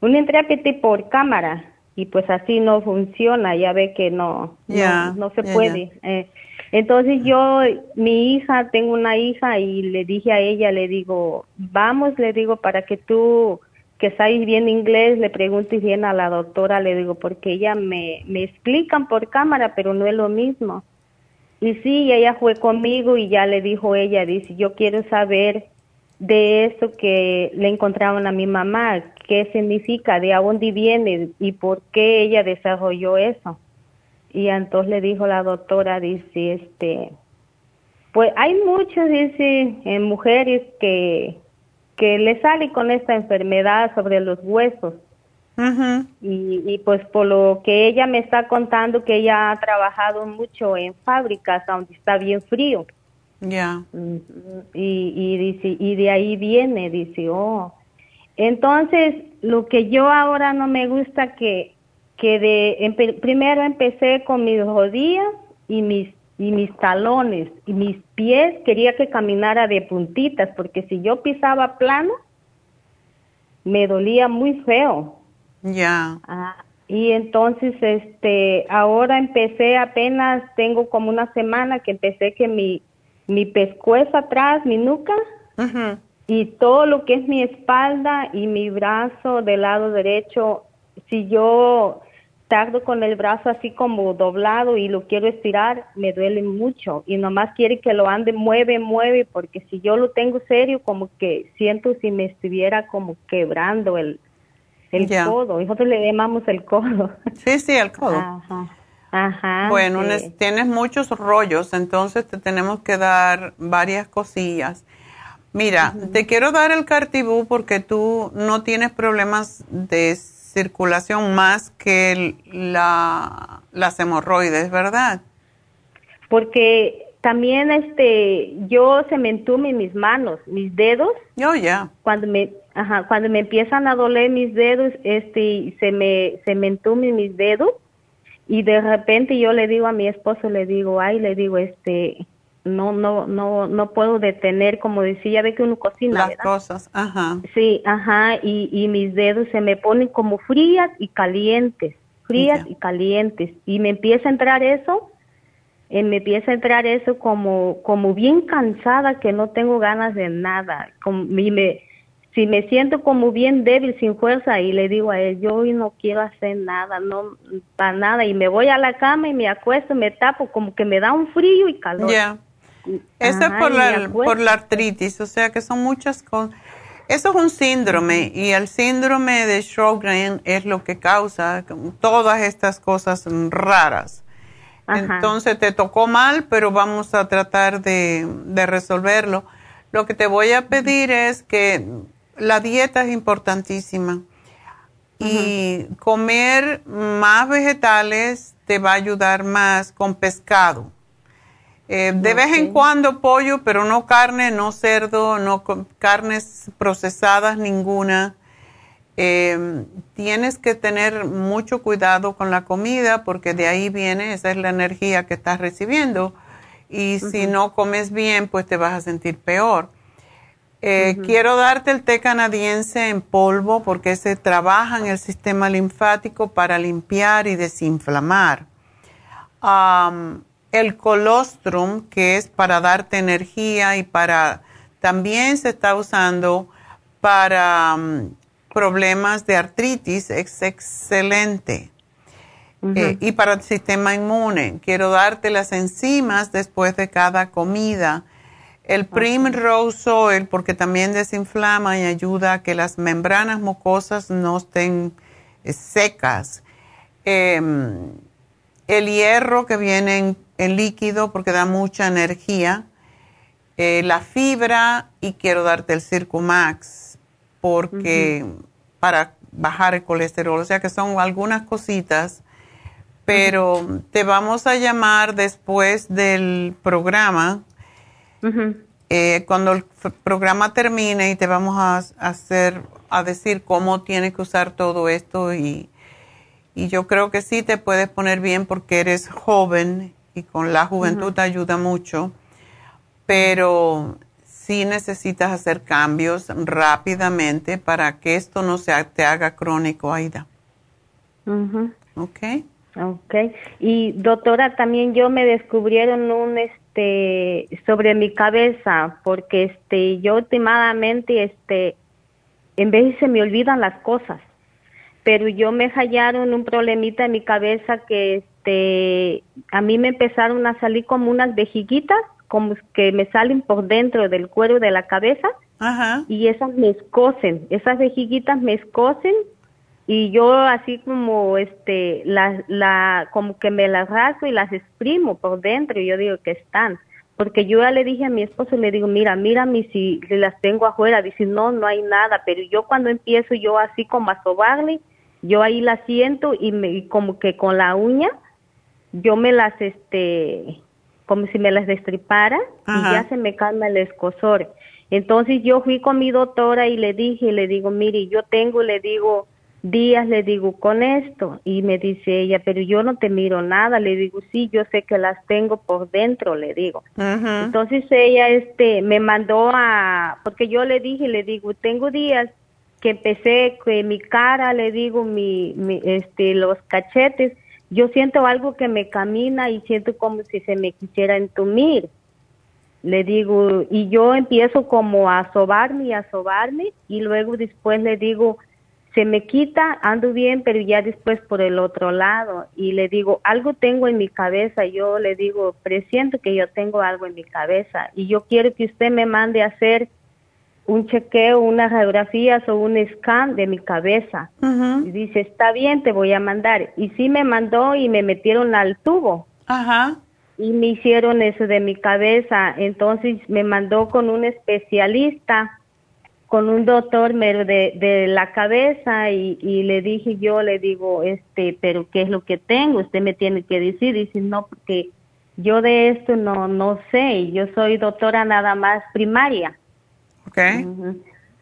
un intérprete por cámara y pues así no funciona, ya ve que no, no, se puede. Eh, entonces yo, mi hija, tengo una hija y le dije a ella, le digo, vamos, le digo, para que tú que sabes bien inglés, le pregunto bien a la doctora, le digo, porque ella me, me explican por cámara, pero no es lo mismo. Y sí, ella fue conmigo y ya le dijo ella, dice, yo quiero saber de eso que le encontraron a mi mamá, qué significa, de dónde viene y por qué ella desarrolló eso. Y entonces le dijo la doctora, dice, este, pues hay muchos, dice, mujeres que que le sale con esta enfermedad sobre los huesos. y, y pues por lo que ella me está contando que ella ha trabajado mucho en fábricas donde está bien frío. Ya. Y, y dice, y de ahí viene, dice, oh. Entonces, lo que yo ahora no me gusta que, que de, primero empecé con mis rodillas y mis, y mis talones y mis pies, quería que caminara de puntitas, porque si yo pisaba plano, me dolía muy feo. Ya. Ah, y entonces, este, ahora empecé apenas, tengo como una semana que empecé que mi, mi pescuezo atrás, mi nuca, y todo lo que es mi espalda y mi brazo del lado derecho, si yo tardo con el brazo así como doblado y lo quiero estirar, me duele mucho y nomás quiere que lo ande, mueve, mueve, porque si yo lo tengo serio, como que siento si me estuviera como quebrando el, el codo. Nosotros le llamamos el codo. Sí, sí, el codo. Ajá. bueno, tienes muchos rollos, entonces te tenemos que dar varias cosillas. Mira, te quiero dar el cartibú porque tú no tienes problemas de circulación más que la, las hemorroides, ¿verdad? Porque también este yo se me entumen mis manos, mis dedos. Yo ya. Cuando me ajá, cuando me empiezan a doler mis dedos, este se me se me entumen mis dedos y de repente yo le digo a mi esposo, le digo, ay, le digo, este, no, no, no, no puedo detener, como decía, ve que uno cocina. Las cosas, ajá. Sí, ajá, y, y mis dedos se me ponen como frías y calientes, frías y calientes, y me empieza a entrar eso, eh, me empieza a entrar eso como, como bien cansada, que no tengo ganas de nada, como, y me, si me siento como bien débil, sin fuerza, y le digo a él, yo hoy no quiero hacer nada, no, para nada, y me voy a la cama y me acuesto, me tapo, como que me da un frío y calor. Ya. Eso es por la, por la artritis, o sea que son muchas cosas. Eso es un síndrome y el síndrome de Sjogren es lo que causa todas estas cosas raras. Entonces te tocó mal, pero vamos a tratar de, de resolverlo. Lo que te voy a pedir es que la dieta es importantísima y comer más vegetales te va a ayudar más con pescado. Eh, de vez en cuando pollo, pero no carne, no cerdo, no carnes procesadas ninguna. Eh, tienes que tener mucho cuidado con la comida porque de ahí viene, esa es la energía que estás recibiendo. Y si no comes bien, pues te vas a sentir peor. Eh, quiero darte el té canadiense en polvo porque se trabaja en el sistema linfático para limpiar y desinflamar. El colostrum, que es para darte energía y para también se está usando para problemas de artritis, es excelente. Eh, y para el sistema inmune. Quiero darte las enzimas después de cada comida el Primrose Oil, porque también desinflama y ayuda a que las membranas mucosas no estén eh, secas. Em, el hierro que viene en, líquido porque da mucha energía. Eh, la fibra y quiero darte el Circumax porque para bajar el colesterol. O sea que son algunas cositas, pero te vamos a llamar después del programa eh, cuando el programa termine y te vamos a, hacer, a decir cómo tienes que usar todo esto y, y yo creo que sí te puedes poner bien porque eres joven y con la juventud te ayuda mucho, pero sí necesitas hacer cambios rápidamente para que esto no se te haga crónico, Aida. ¿Ok? Ok. Y doctora, también yo me descubrieron un, este sobre mi cabeza porque este yo últimamente este en vez se me olvidan las cosas pero yo me hallaron un problemita en mi cabeza que este a mí me empezaron a salir como unas vejiguitas como que me salen por dentro del cuero de la cabeza. Y esas me escosen esas vejiguitas me escosen y yo así como este la, la como que me las rasgo y las exprimo por dentro. Y yo digo que están. Porque yo ya le dije a mi esposo, le digo, mira, mírame si las tengo afuera. Dice, no, no hay nada, pero yo cuando empiezo yo así como a sobarle, yo ahí la siento y, me, y como que con la uña, yo me las, este, como si me las destripara y ya se me calma el escosor. Entonces yo fui con mi doctora y le dije, le digo, mire, yo tengo, le digo, días, le digo, con esto. Y me dice ella, pero yo no te miro nada. Le digo, sí, yo sé que las tengo por dentro, le digo. Entonces ella, este, me mandó a, porque yo le dije, le digo, tengo días que empecé que mi cara, le digo, mi, este, los cachetes, yo siento algo que me camina y siento como si se me quisiera entumir. Le digo, y yo empiezo como a sobarme y a sobarme y luego después le digo, se me quita, ando bien, pero ya después por el otro lado. Y le digo, algo tengo en mi cabeza. Yo le digo, presiento que yo tengo algo en mi cabeza. Y yo quiero que usted me mande a hacer un chequeo, unas radiografías o un scan de mi cabeza. Y dice, está bien, te voy a mandar. Y sí me mandó y me metieron al tubo. Ajá. Y me hicieron eso de mi cabeza. Entonces me mandó con un especialista con un doctor mero de, de la cabeza y, y, le dije yo, le digo, este, pero ¿qué es lo que tengo? Usted me tiene que decir. Dice, no, porque yo de esto no, no sé. Yo soy doctora nada más primaria. Okay.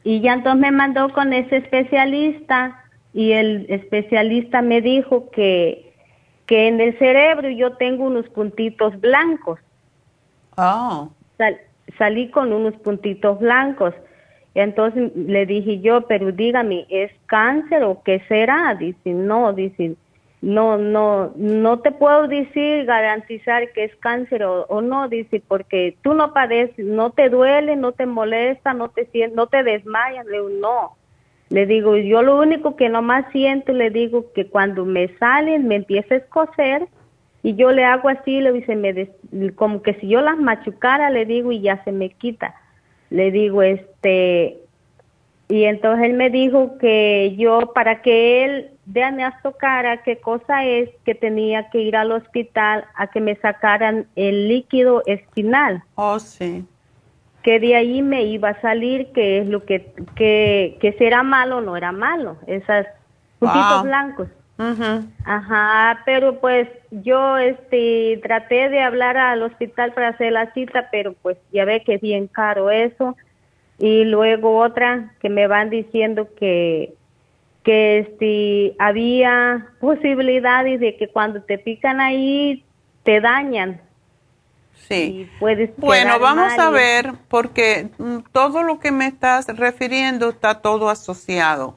Y ya entonces me mandó con ese especialista y el especialista me dijo que, que en el cerebro yo tengo unos puntitos blancos. Oh. salí con unos puntitos blancos. Entonces le dije yo, pero dígame, ¿es cáncer o qué será? Dice, no, dice, no, no, no te puedo decir, garantizar que es cáncer o, no, dice, porque tú no padeces, no te duele, no te molesta, no te no te desmayas, le digo, no. Le digo, yo lo único que nomás siento, le digo que cuando me salen, me empieza a escocer y yo le hago así, le dice, me como que si yo las machucara, le digo, y ya se me quita le digo, este, y entonces él me dijo que yo, para que él de a tocara qué cosa es, que tenía que ir al hospital a que me sacaran el líquido espinal. Oh, sí. Que de ahí me iba a salir, que es lo que, que, que si era malo o no era malo, esas puntitos blancos. Ajá, pero pues yo este traté de hablar al hospital para hacer la cita, pero pues ya ve que es bien caro eso. Y luego otra que me van diciendo que que este había posibilidades de que cuando te pican ahí te dañan. Sí. bueno, vamos a ver porque mm, todo lo que me estás refiriendo está todo asociado.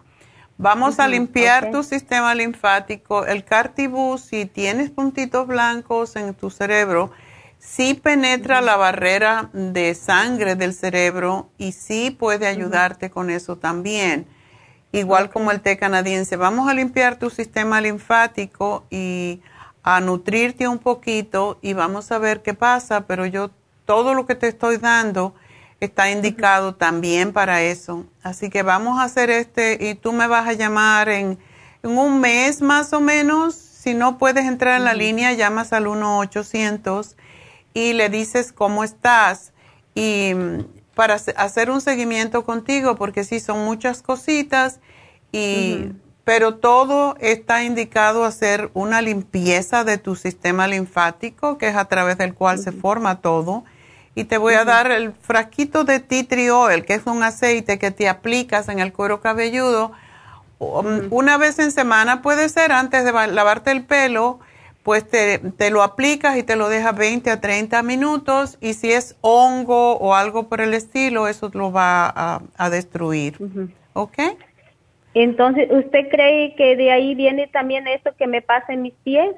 Vamos a limpiar tu sistema linfático. El cartibú, si tienes puntitos blancos en tu cerebro, sí penetra la barrera de sangre del cerebro y sí puede ayudarte con eso también. Igual como el té canadiense. Vamos a limpiar tu sistema linfático y a nutrirte un poquito y vamos a ver qué pasa, pero yo todo lo que te estoy dando está indicado también para eso. Así que vamos a hacer este y tú me vas a llamar en, un mes más o menos. Si no puedes entrar en la línea, llamas al 1-800 y le dices cómo estás y para hacer un seguimiento contigo, porque sí son muchas cositas y pero todo está indicado a hacer una limpieza de tu sistema linfático, que es a través del cual se forma todo. Y te voy a dar el frasquito de tea tree oil, que es un aceite que te aplicas en el cuero cabelludo. Um, una vez en semana, puede ser antes de lavarte el pelo, pues te, lo aplicas y te lo dejas 20 a 30 minutos y si es hongo o algo por el estilo, eso lo va a, destruir. ¿Ok? Entonces, ¿usted cree que de ahí viene también eso que me pasa en mis pies?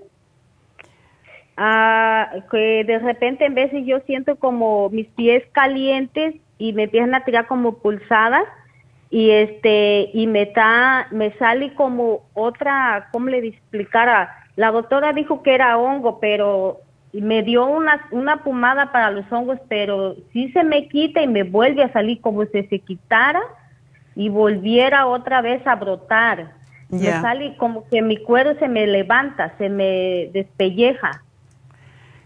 Ah, que de repente en veces yo siento como mis pies calientes y me empiezan a tirar como pulsadas y este y me ta, me sale como otra cómo le explicara la doctora dijo que era hongo pero me dio una una pomada para los hongos pero sí se me quita y me vuelve a salir como si se quitara y volviera otra vez a brotar me sale como que mi cuero se me levanta se me despelleja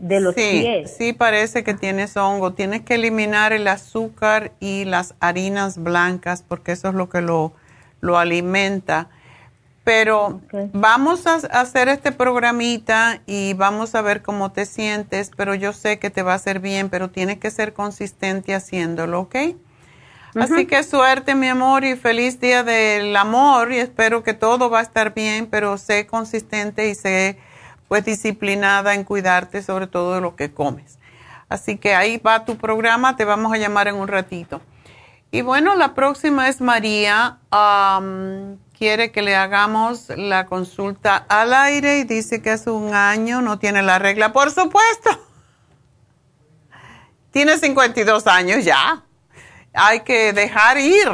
de los sí, pies. Sí, parece que tienes hongo. Tienes que eliminar el azúcar y las harinas blancas porque eso es lo que lo, lo alimenta. Pero vamos a hacer este programita y vamos a ver cómo te sientes, pero yo sé que te va a hacer bien, pero tienes que ser consistente haciéndolo, ¿ok? Así que suerte, mi amor, y feliz día del amor y espero que todo va a estar bien, pero sé consistente y sé pues disciplinada en cuidarte sobre todo de lo que comes. Así que ahí va tu programa, te vamos a llamar en un ratito. Y bueno, la próxima es María. quiere que le hagamos la consulta al aire y dice que hace un año no tiene la regla. Por supuesto. Tiene 52 años ya. Hay que dejar ir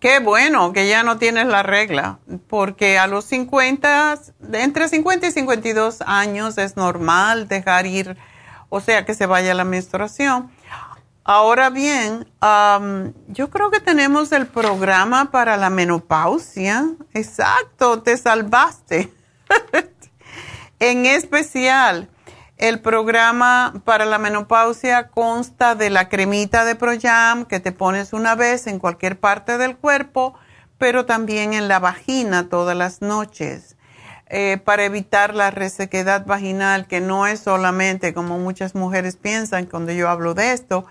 Qué bueno que ya no tienes la regla, porque a los 50, entre 50 y 52 años es normal dejar ir, o sea, que se vaya la menstruación. Ahora bien, yo creo que tenemos el programa para la menopausia. Exacto, te salvaste. en especial, el programa para la menopausia consta de la cremita de Proyam que te pones una vez en cualquier parte del cuerpo, pero también en la vagina todas las noches. Eh, para evitar la resequedad vaginal, que no es solamente como muchas mujeres piensan cuando yo hablo de esto,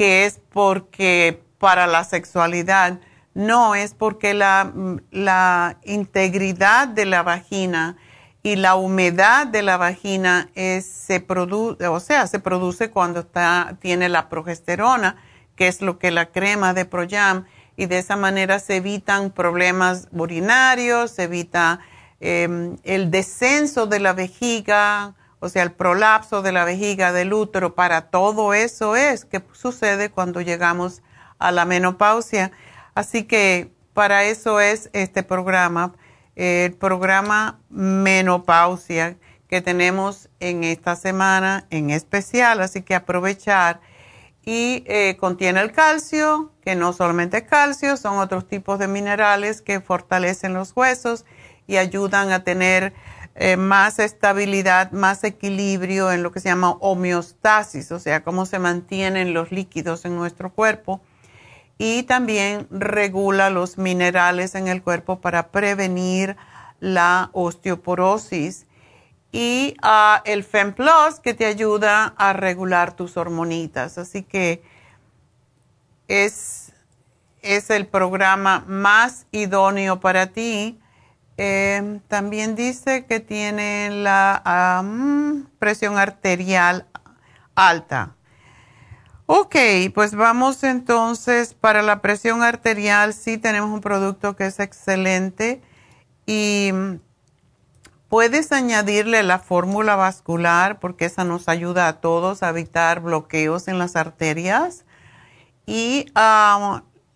que es porque para la sexualidad, no, es porque la, la integridad de la vagina y la humedad de la vagina es, se produce, o sea, se produce cuando está, tiene la progesterona, que es lo que la crema de Proyam, y de esa manera se evitan problemas urinarios, se evita em, el descenso de la vejiga, o sea, el prolapso de la vejiga del útero. Para todo eso es que sucede cuando llegamos a la menopausia. Así que para eso es este programa el programa Menopausia que tenemos en esta semana en especial, así que aprovechar. Y eh, contiene el calcio, que no solamente es calcio, son otros tipos de minerales que fortalecen los huesos y ayudan a tener eh, más estabilidad, más equilibrio en lo que se llama homeostasis, o sea, cómo se mantienen los líquidos en nuestro cuerpo y también regula los minerales en el cuerpo para prevenir la osteoporosis y uh, el FemPlus que te ayuda a regular tus hormonitas. Así que es, es el programa más idóneo para ti. Eh, también dice que tiene la presión arterial alta. Ok, pues vamos entonces para la presión arterial. Sí tenemos un producto que es excelente y puedes añadirle la fórmula vascular porque esa nos ayuda a todos a evitar bloqueos en las arterias y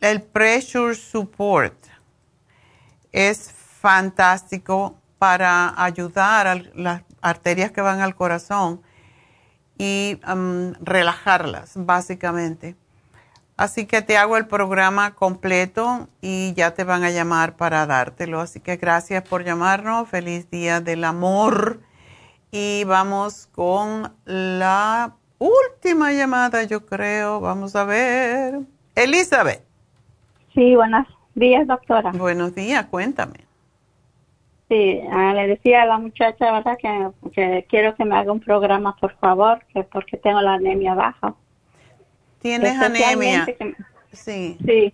el pressure support es fantástico para ayudar a las arterias que van al corazón y um, relajarlas, básicamente. Así que te hago el programa completo y ya te van a llamar para dártelo. Así que gracias por llamarnos. Feliz día del amor. Y vamos con la última llamada, yo creo. Vamos a ver. Elizabeth. Sí, buenos días, doctora. Buenos días, cuéntame. Sí, ah, le decía a la muchacha, ¿verdad? Que, quiero que me haga un programa, por favor, que porque tengo la anemia baja. ¿Tienes anemia? Sí. Sí.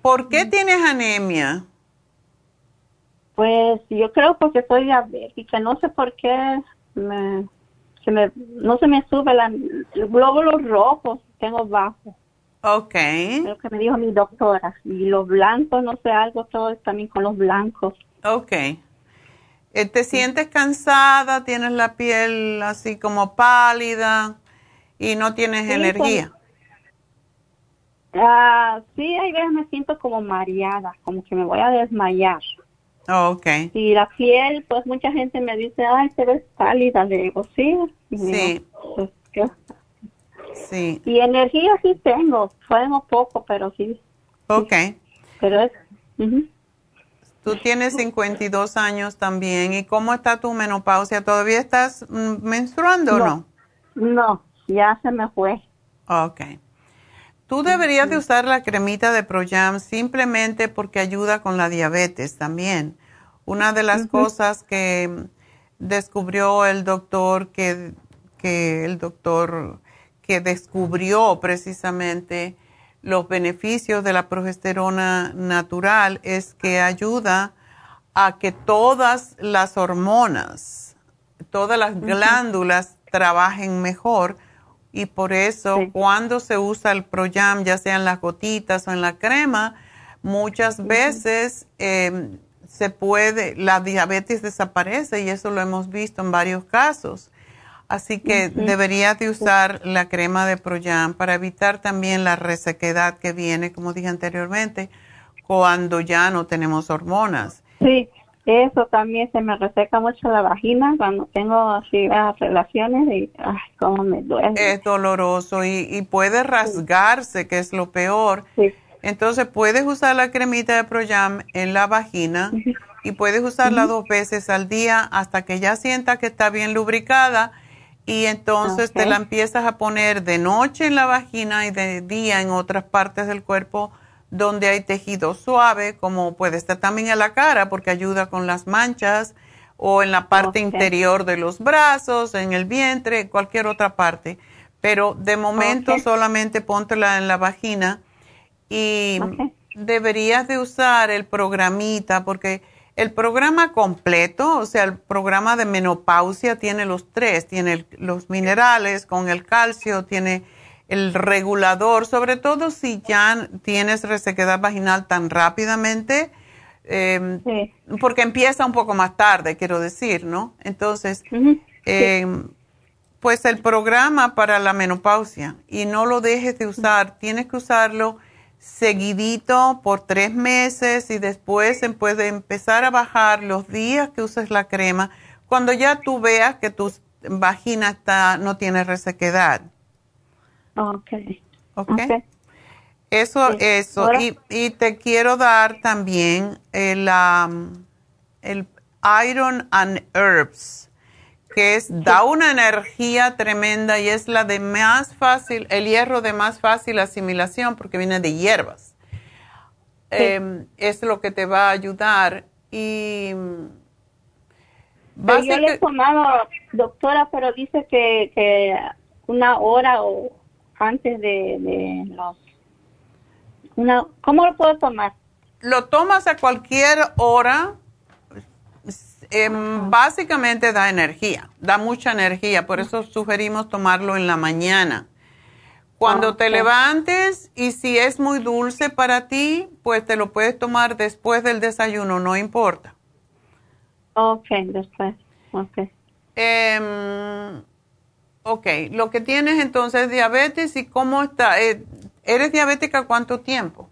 ¿Por qué tienes anemia? Pues yo creo porque soy diabética, no sé por qué me, se me, no se me sube la, los glóbulos rojos, tengo bajo. Ok. Lo que me dijo mi doctora. Y los blancos, no sé, algo todo también con los blancos. Ok. Eh, ¿Te sientes cansada? ¿Tienes la piel así como pálida y no tienes energía? Ah, sí, hay veces me siento como mareada, como que me voy a desmayar. ok. Y la piel, pues mucha gente me dice, ay, te ves pálida. Le digo, sí. sí. Pues, sí. Y energía sí tengo, tengo poco, pero sí. Ok. Pero es... Tú tienes 52 años también. ¿Y cómo está tu menopausia? ¿Todavía estás mm, menstruando o no? No, ya se me fue. Ok. Tú deberías de usar la cremita de Proyam simplemente porque ayuda con la diabetes también. Una de las cosas que descubrió el doctor que, que el doctor que descubrió precisamente los beneficios de la progesterona natural es que ayuda a que todas las hormonas, todas las glándulas trabajen mejor y por eso cuando se usa el Proyam, ya sea en las gotitas o en la crema, muchas veces em, se puede, la diabetes desaparece y eso lo hemos visto en varios casos. Así que deberías de usar la crema de Proyam para evitar también la resequedad que viene, como dije anteriormente, cuando ya no tenemos hormonas. Sí, eso también se me reseca mucho la vagina cuando tengo así las relaciones y ay, cómo me duele. Es doloroso y, y puede rasgarse, que es lo peor. Entonces puedes usar la cremita de Proyam en la vagina y puedes usarla dos veces al día hasta que ya sienta que está bien lubricada y entonces te la empiezas a poner de noche en la vagina y de día en otras partes del cuerpo donde hay tejido suave, como puede estar también en la cara porque ayuda con las manchas o en la parte interior de los brazos, en el vientre, cualquier otra parte. Pero de momento solamente póntela en la vagina y deberías de usar el programita porque el programa completo, o sea, el programa de menopausia tiene los tres, tiene los minerales con el calcio, tiene el regulador, sobre todo si ya tienes resequedad vaginal tan rápidamente, em, porque empieza un poco más tarde, quiero decir, ¿no? Entonces, em, pues el programa para la menopausia, y no lo dejes de usar, tienes que usarlo seguidito por tres meses y después se puede empezar a bajar los días que uses la crema cuando ya tú veas que tu vagina está, no tiene resequedad. Ok. Ok. okay. Eso, eso. Y, y, te quiero dar también el, el Iron and Herbs que es, da una energía tremenda y es la de más fácil, el hierro de más fácil asimilación porque viene de hierbas. Em, es lo que te va a ayudar y... yo le he tomado, doctora, pero dice que, que una hora o antes de, de los... Una, ¿Cómo lo puedo tomar? Lo tomas a cualquier hora Em, básicamente da energía, da mucha energía, por eso sugerimos tomarlo en la mañana. Cuando te levantes y si es muy dulce para ti, pues te lo puedes tomar después del desayuno, no importa. Ok, después. Ok. Em, ok, lo que tienes entonces es diabetes y cómo está. Eh, ¿Eres diabética cuánto tiempo?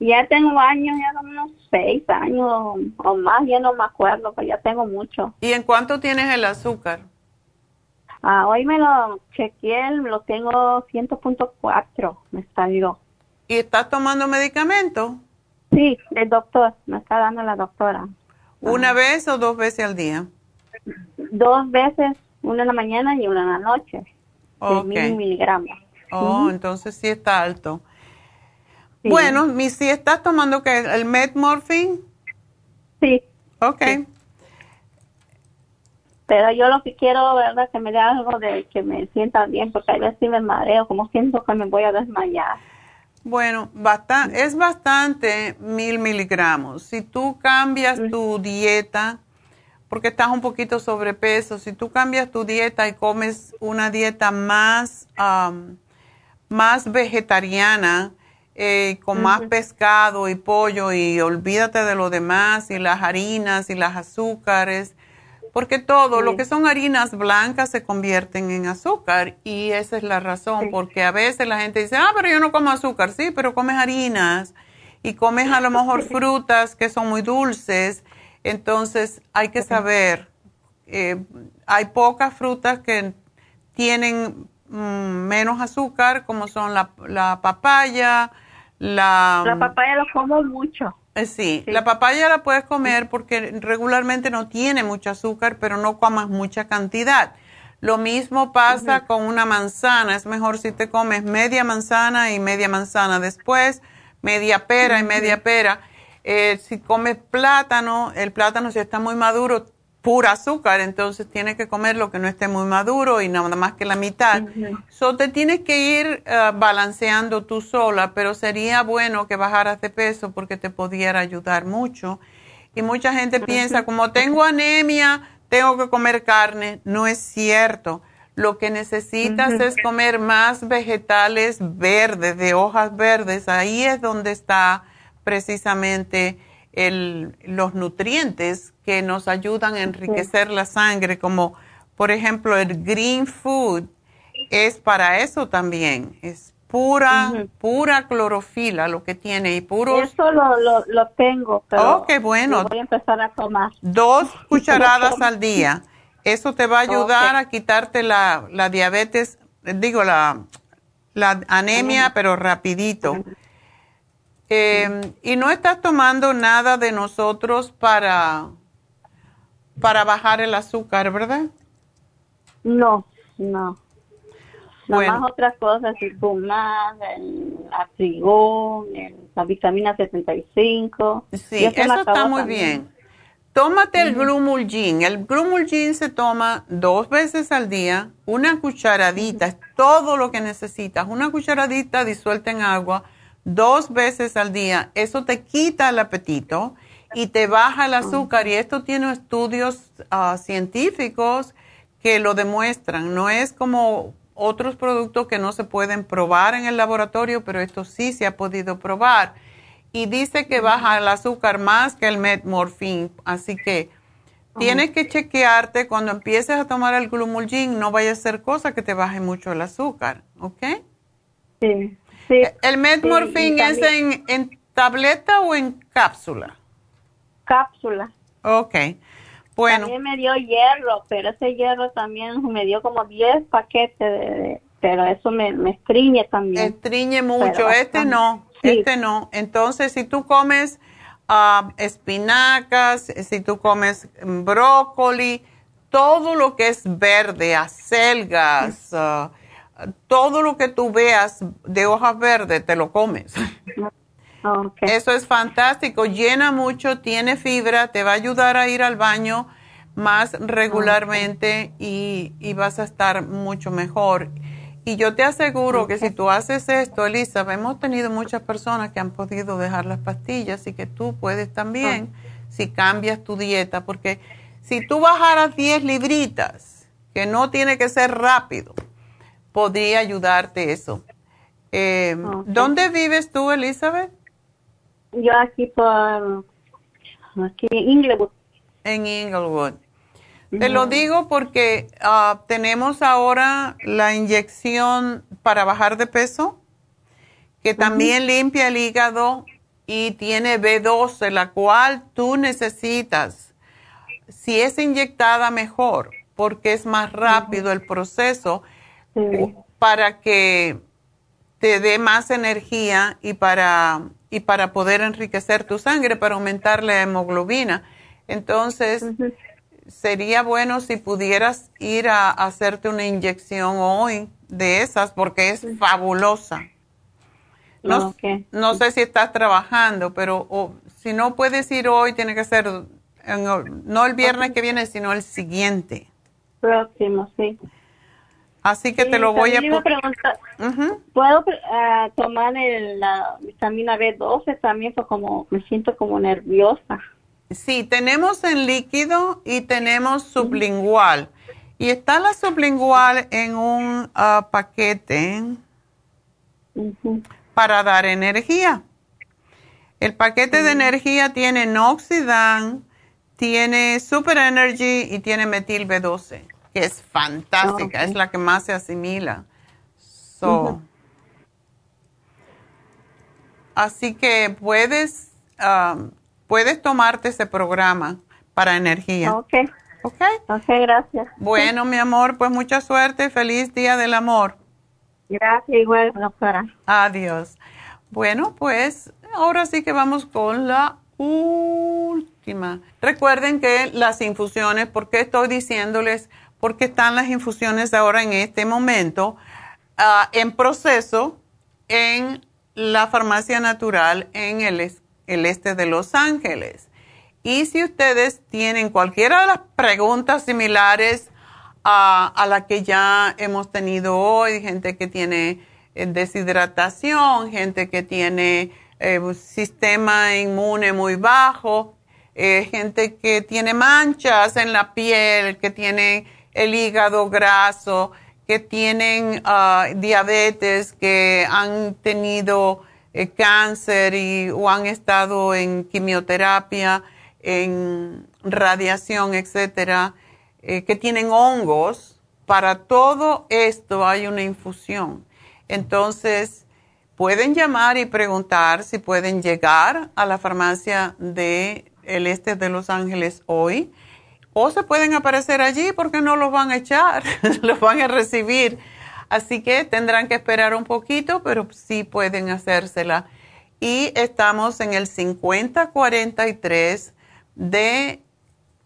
Ya tengo años, ya unos seis años o más, ya no me acuerdo, pero ya tengo mucho. ¿Y en cuánto tienes el azúcar? Ah, hoy me lo chequeé, lo tengo 100.4, me salió. ¿Y estás tomando medicamento? Sí, el doctor, me está dando la doctora. ¿Una vez o dos veces al día? Dos veces, una en la mañana y una en la noche. Okay. De mil miligramos. Oh, entonces sí está alto. Bueno, mi, si estás tomando que el Metmorphin. Sí. Ok. Pero yo lo que quiero, ¿verdad? Que me dé algo de que me sienta bien, porque a veces me mareo, como siento que me voy a desmayar. Bueno, es bastante mil miligramos. Si tú cambias tu dieta, porque estás un poquito sobrepeso, si tú cambias tu dieta y comes una dieta más, más vegetariana, eh, con más pescado y pollo y olvídate de lo demás y las harinas y las azúcares, porque todo lo que son harinas blancas se convierten en azúcar y esa es la razón, porque a veces la gente dice, ah, pero yo no como azúcar, sí, pero comes harinas y comes a lo mejor frutas que son muy dulces, entonces hay que saber, eh, hay pocas frutas que tienen mm, menos azúcar, como son la, la papaya, la, la papaya lo como mucho. Eh, sí, la papaya la puedes comer porque regularmente no tiene mucho azúcar, pero no comas mucha cantidad. Lo mismo pasa con una manzana. Es mejor si te comes media manzana y media manzana después, media pera y media pera. Eh, si comes plátano, el plátano si está muy maduro, pura azúcar, entonces tienes que comer lo que no esté muy maduro y nada más que la mitad. So te tienes que ir eh, balanceando tú sola, pero sería bueno que bajaras de peso porque te pudiera ayudar mucho. Y mucha gente piensa, como tengo anemia, tengo que comer carne. No es cierto. Lo que necesitas es comer más vegetales verdes, de hojas verdes. Ahí es donde está precisamente el, los nutrientes que nos ayudan a enriquecer la sangre, como por ejemplo el green food es para eso también. Es pura, pura clorofila lo que tiene y puro... Eso lo, lo, lo tengo, pero oh, qué bueno. voy a empezar a tomar. Dos cucharadas al día. Eso te va a ayudar a quitarte la, la diabetes, digo, la, la anemia, pero rapidito. Eh, y no estás tomando nada de nosotros para, para bajar el azúcar, ¿verdad? No, no. Bueno. más otras cosas, el fumar, el atrigón, la vitamina 75. Sí, eso, está muy bien. Tómate el Glumulgin. El Glumulgin se toma dos veces al día, una cucharadita, es todo lo que necesitas. Una cucharadita disuelta en agua dos veces al día. Eso te quita el apetito y te baja el azúcar. Y esto tiene estudios ah, científicos que lo demuestran. No es como otros productos que no se pueden probar en el laboratorio, pero esto sí se ha podido probar. Y dice que baja el azúcar más que el metmorfín. Así que tienes que chequearte cuando empieces a tomar el glumulgin, no vaya a ser cosa que te baje mucho el azúcar, ¿ok? Sí, sí. ¿El metmorfín es en, en tableta o en cápsula? Cápsula. Ok. Bueno. También me dio hierro, pero ese hierro también me dio como 10 paquetes, de, pero eso me, me estriñe también. Estriñe mucho, este no, este no. Entonces, si tú comes ah, espinacas, si tú comes brócoli, todo lo que es verde, acelgas, uh, todo lo que tú veas de hojas verdes, te lo comes. Eso es fantástico, llena mucho, tiene fibra, te va a ayudar a ir al baño más regularmente y, vas a estar mucho mejor. Y yo te aseguro que si tú haces esto, Elisa, hemos tenido muchas personas que han podido dejar las pastillas y que tú puedes también si cambias tu dieta, porque si tú bajaras 10 libritas, que no tiene que ser rápido, podría ayudarte eso. Eh, ¿Dónde vives tú, Elizabeth? Yo aquí por aquí en Inglewood. En Inglewood. Te lo digo porque ah, tenemos ahora la inyección para bajar de peso, que también limpia el hígado y tiene B12, la cual tú necesitas. Si es inyectada, mejor, porque es más rápido el proceso para que te dé más energía y para y para poder enriquecer tu sangre, para aumentar la hemoglobina. Entonces, sería bueno si pudieras ir a, hacerte una inyección hoy de esas porque es fabulosa. No, no sé si estás trabajando, pero si no puedes ir hoy, tiene que ser no el viernes que viene, sino el siguiente. Próximo, sí. Así que te lo voy a preguntar. ¿Puedo uh, tomar la vitamina B12 también? Pues como me siento como nerviosa. Sí, tenemos en líquido y tenemos sublingual. Y está la sublingual en un uh, paquete para dar energía. El paquete de energía tiene Noxidan, tiene Super Energy y tiene metil B12 que es fantástica, es la que más se asimila. Así que puedes, um, puedes tomarte ese programa para energía. Ok. Ok. gracias. Bueno, mi amor, pues mucha suerte. Feliz Día del Amor. Gracias, igual, doctora. Adiós. Bueno, pues ahora sí que vamos con la última. Recuerden que las infusiones, ¿por qué estoy diciéndoles? Porque están las infusiones ahora en este momento ah, en proceso en la farmacia natural en el, este de Los Ángeles. Y si ustedes tienen cualquiera de las preguntas similares a, a la que ya hemos tenido hoy, gente que tiene eh, deshidratación, gente que tiene eh, sistema inmune muy bajo, eh, gente que tiene manchas en la piel, que tiene el hígado graso, que tienen ah, diabetes, que han tenido cáncer y, o han estado en quimioterapia, en radiación, etcétera eh, que tienen hongos, para todo esto hay una infusión. Entonces, pueden llamar y preguntar si pueden llegar a la farmacia del el este de Los Ángeles hoy o se pueden aparecer allí porque no los van a echar, los van a recibir. Así que tendrán que esperar un poquito, pero sí pueden hacérsela. Y estamos en el 5043 de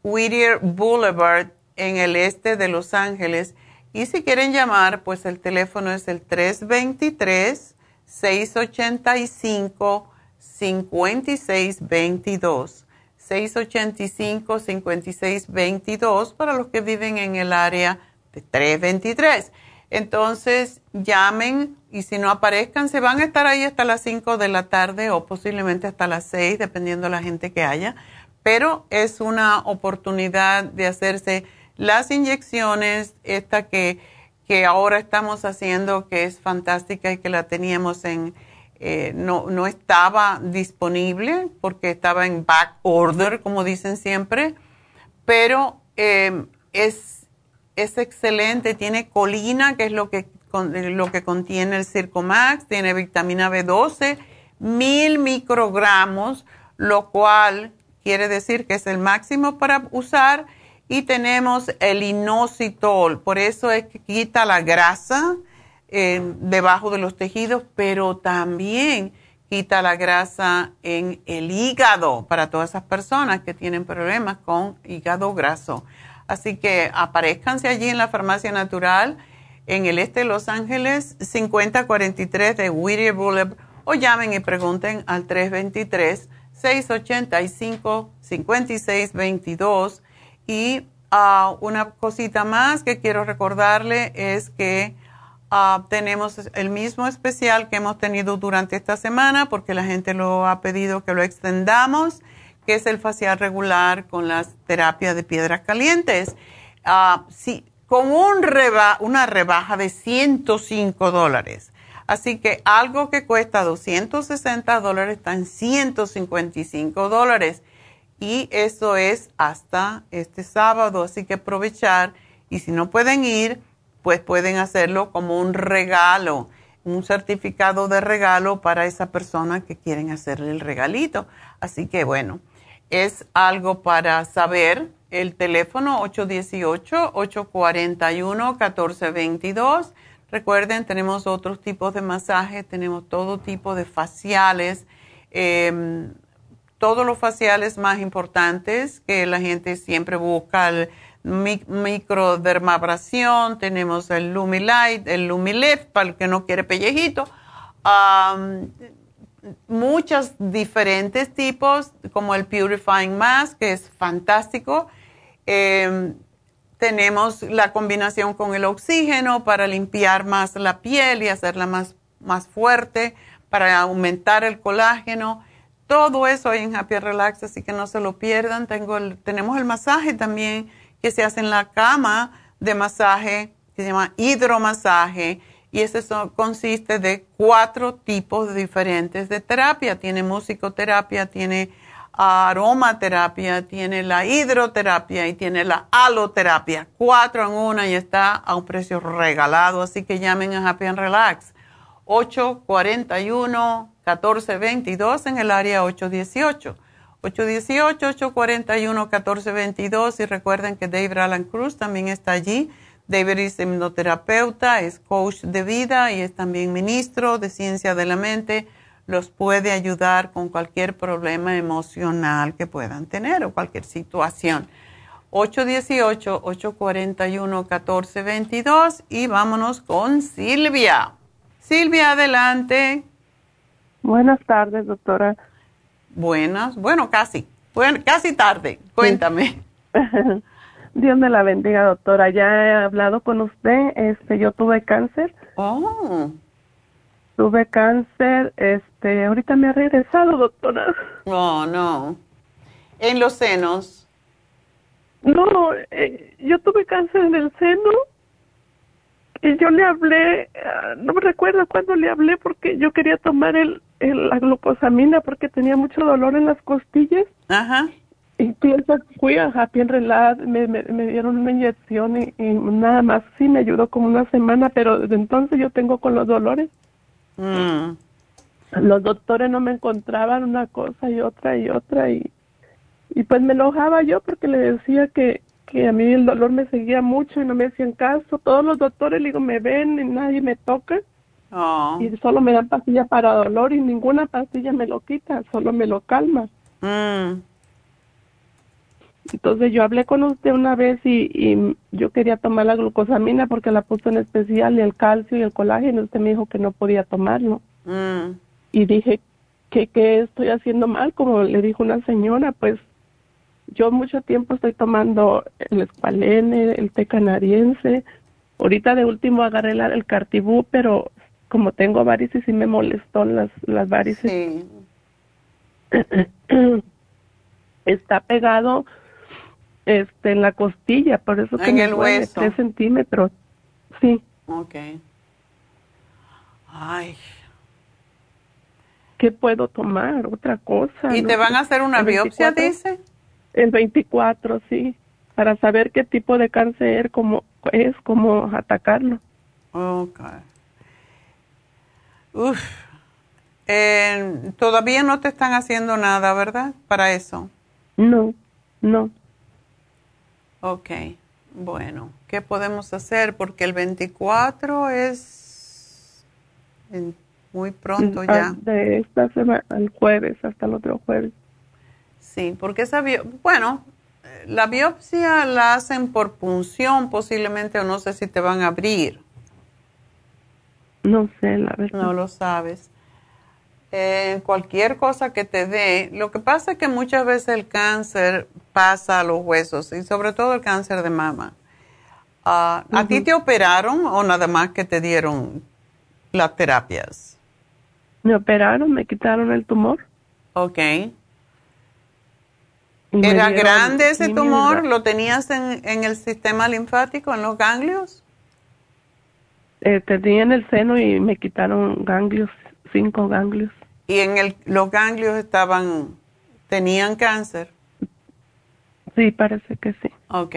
Whittier Boulevard en el este de Los Ángeles. Y si quieren llamar, pues el teléfono es el 323-685-5622. 685-5622 para los que viven en el área de 323. Entonces, llamen y si no aparezcan, se van a estar ahí hasta las 5 de la tarde o posiblemente hasta las 6, dependiendo de la gente que haya. Pero es una oportunidad de hacerse las inyecciones, esta que, que ahora estamos haciendo, que es fantástica y que la teníamos en, eh, no, no estaba disponible porque estaba en back order, como dicen siempre, pero em, es, es excelente, tiene colina, que es lo que, lo que contiene el Circomax, tiene vitamina B12, mil microgramos, lo cual quiere decir que es el máximo para usar y tenemos el inositol, por eso es que quita la grasa eh, debajo de los tejidos, pero también quita la grasa en el hígado para todas esas personas que tienen problemas con hígado graso. Así que aparezcanse allí en la farmacia natural en el este de Los Ángeles, 5043 de Whittier Boulevard, o llamen y pregunten al 323-685-5622 y ah, una cosita más que quiero recordarle es que ah, tenemos el mismo especial que hemos tenido durante esta semana porque la gente lo ha pedido que lo extendamos, que es el facial regular con las terapias de piedras calientes. Uh, sí, con un una rebaja de 105 dólares. Así que algo que cuesta 260 dólares está en 155 dólares y eso es hasta este sábado, así que aprovechar y si no pueden ir, pues pueden hacerlo como un regalo, un certificado de regalo para esa persona que quieren hacerle el regalito. Así que bueno, es algo para saber. El teléfono 818-841-1422. Recuerden, tenemos otros tipos de masajes, tenemos todo tipo de faciales. Eh, todos los faciales más importantes que la gente siempre busca, el microdermabrasión, tenemos el Lumilight, el Lumilift para el que no quiere pellejito, muchos diferentes tipos, como el Purifying Mask, que es fantástico. Em, tenemos la combinación con el oxígeno para limpiar más la piel y hacerla más, más fuerte, para aumentar el colágeno todo eso hay en Happy Relax, así que no se lo pierdan. Tengo tenemos el masaje también que se hace en la cama de masaje, que se llama hidromasaje, y ese consiste de cuatro tipos diferentes de terapia. Tiene musicoterapia, tiene aromaterapia, tiene la hidroterapia y tiene la aloterapia. Cuatro en una y está a un precio regalado, así que llamen a Happy and Relax. 841 1422 en el área 818. 818-841-1422 y recuerden que David Alan Cruz también está allí. David es hipnoterapeuta, es coach de vida y es también ministro de ciencia de la mente. los puede ayudar con cualquier problema emocional que puedan tener o cualquier situación. 818-841-1422 y vámonos con Silvia. Silvia, adelante. Buenas tardes, doctora. Buenas, bueno, casi, bueno, casi tarde. Cuéntame. Dios me la bendiga, doctora. Ya he hablado con usted. Este, yo tuve cáncer. Oh. Tuve cáncer. Este, ahorita me ha regresado, doctora. Oh, no. ¿En los senos? No, eh, yo tuve cáncer en el seno. Y yo le hablé, ah, no me recuerdo cuándo le hablé porque yo quería tomar el, la glucosamina porque tenía mucho dolor en las costillas. Ajá. Y pienso, fui a Happy Relad, me, me, me, dieron una inyección y, nada más. Sí, me ayudó como una semana, pero desde entonces yo tengo con los dolores. Mm. Los doctores no me encontraban una cosa y otra y otra y, y pues me enojaba yo porque le decía que, que a mí el dolor me seguía mucho y no me hacían caso. Todos los doctores, digo, me ven y nadie me toca. Oh. Y solo me dan pastillas para dolor y ninguna pastilla me lo quita, solo me lo calma. Mm. Entonces yo hablé con usted una vez y, y, yo quería tomar la glucosamina porque la puso en especial y el calcio y el colágeno. Usted me dijo que no podía tomarlo. Mm. Y dije, ¿qué, ¿qué estoy haciendo mal? Como le dijo una señora, pues yo mucho tiempo estoy tomando el escualene, el té canadiense. Ahorita de último agarré el, el cartibú, pero como tengo varices y me molestó las, las varices. Sí. Está pegado este en la costilla, por eso que en el duele, hueso. tres centímetros. Sí. Ok. Ay. ¿Qué puedo tomar? Otra cosa. ¿Y no te van a hacer una biopsia, 24, dice? El 24, sí. Para saber qué tipo de cáncer como es, cómo atacarlo. Ok. Uf. Eh, todavía no te están haciendo nada, ¿verdad? Para eso. No, no. Ok. Bueno, ¿qué podemos hacer? Porque el 24 es muy pronto ya. Ah, De esta semana, el jueves, hasta el otro jueves. Sí, porque esa bio- bueno, eh, la biopsia la hacen por punción posiblemente o no sé si te van a abrir. No sé, la verdad. No lo sabes. Eh, cualquier cosa que te dé, lo que pasa es que muchas veces el cáncer pasa a los huesos y sobre todo el cáncer de mama. Ah, ¿A ti te operaron o nada más que te dieron las terapias? Me operaron, me quitaron el tumor. Ok. ¿Era grande ese tumor? ¿Lo tenías en, en el sistema linfático, en los ganglios? Eh, tenía en el seno y me quitaron ganglios, cinco ganglios. ¿Y en el, los ganglios estaban, tenían cáncer? Sí, parece que sí. Ok.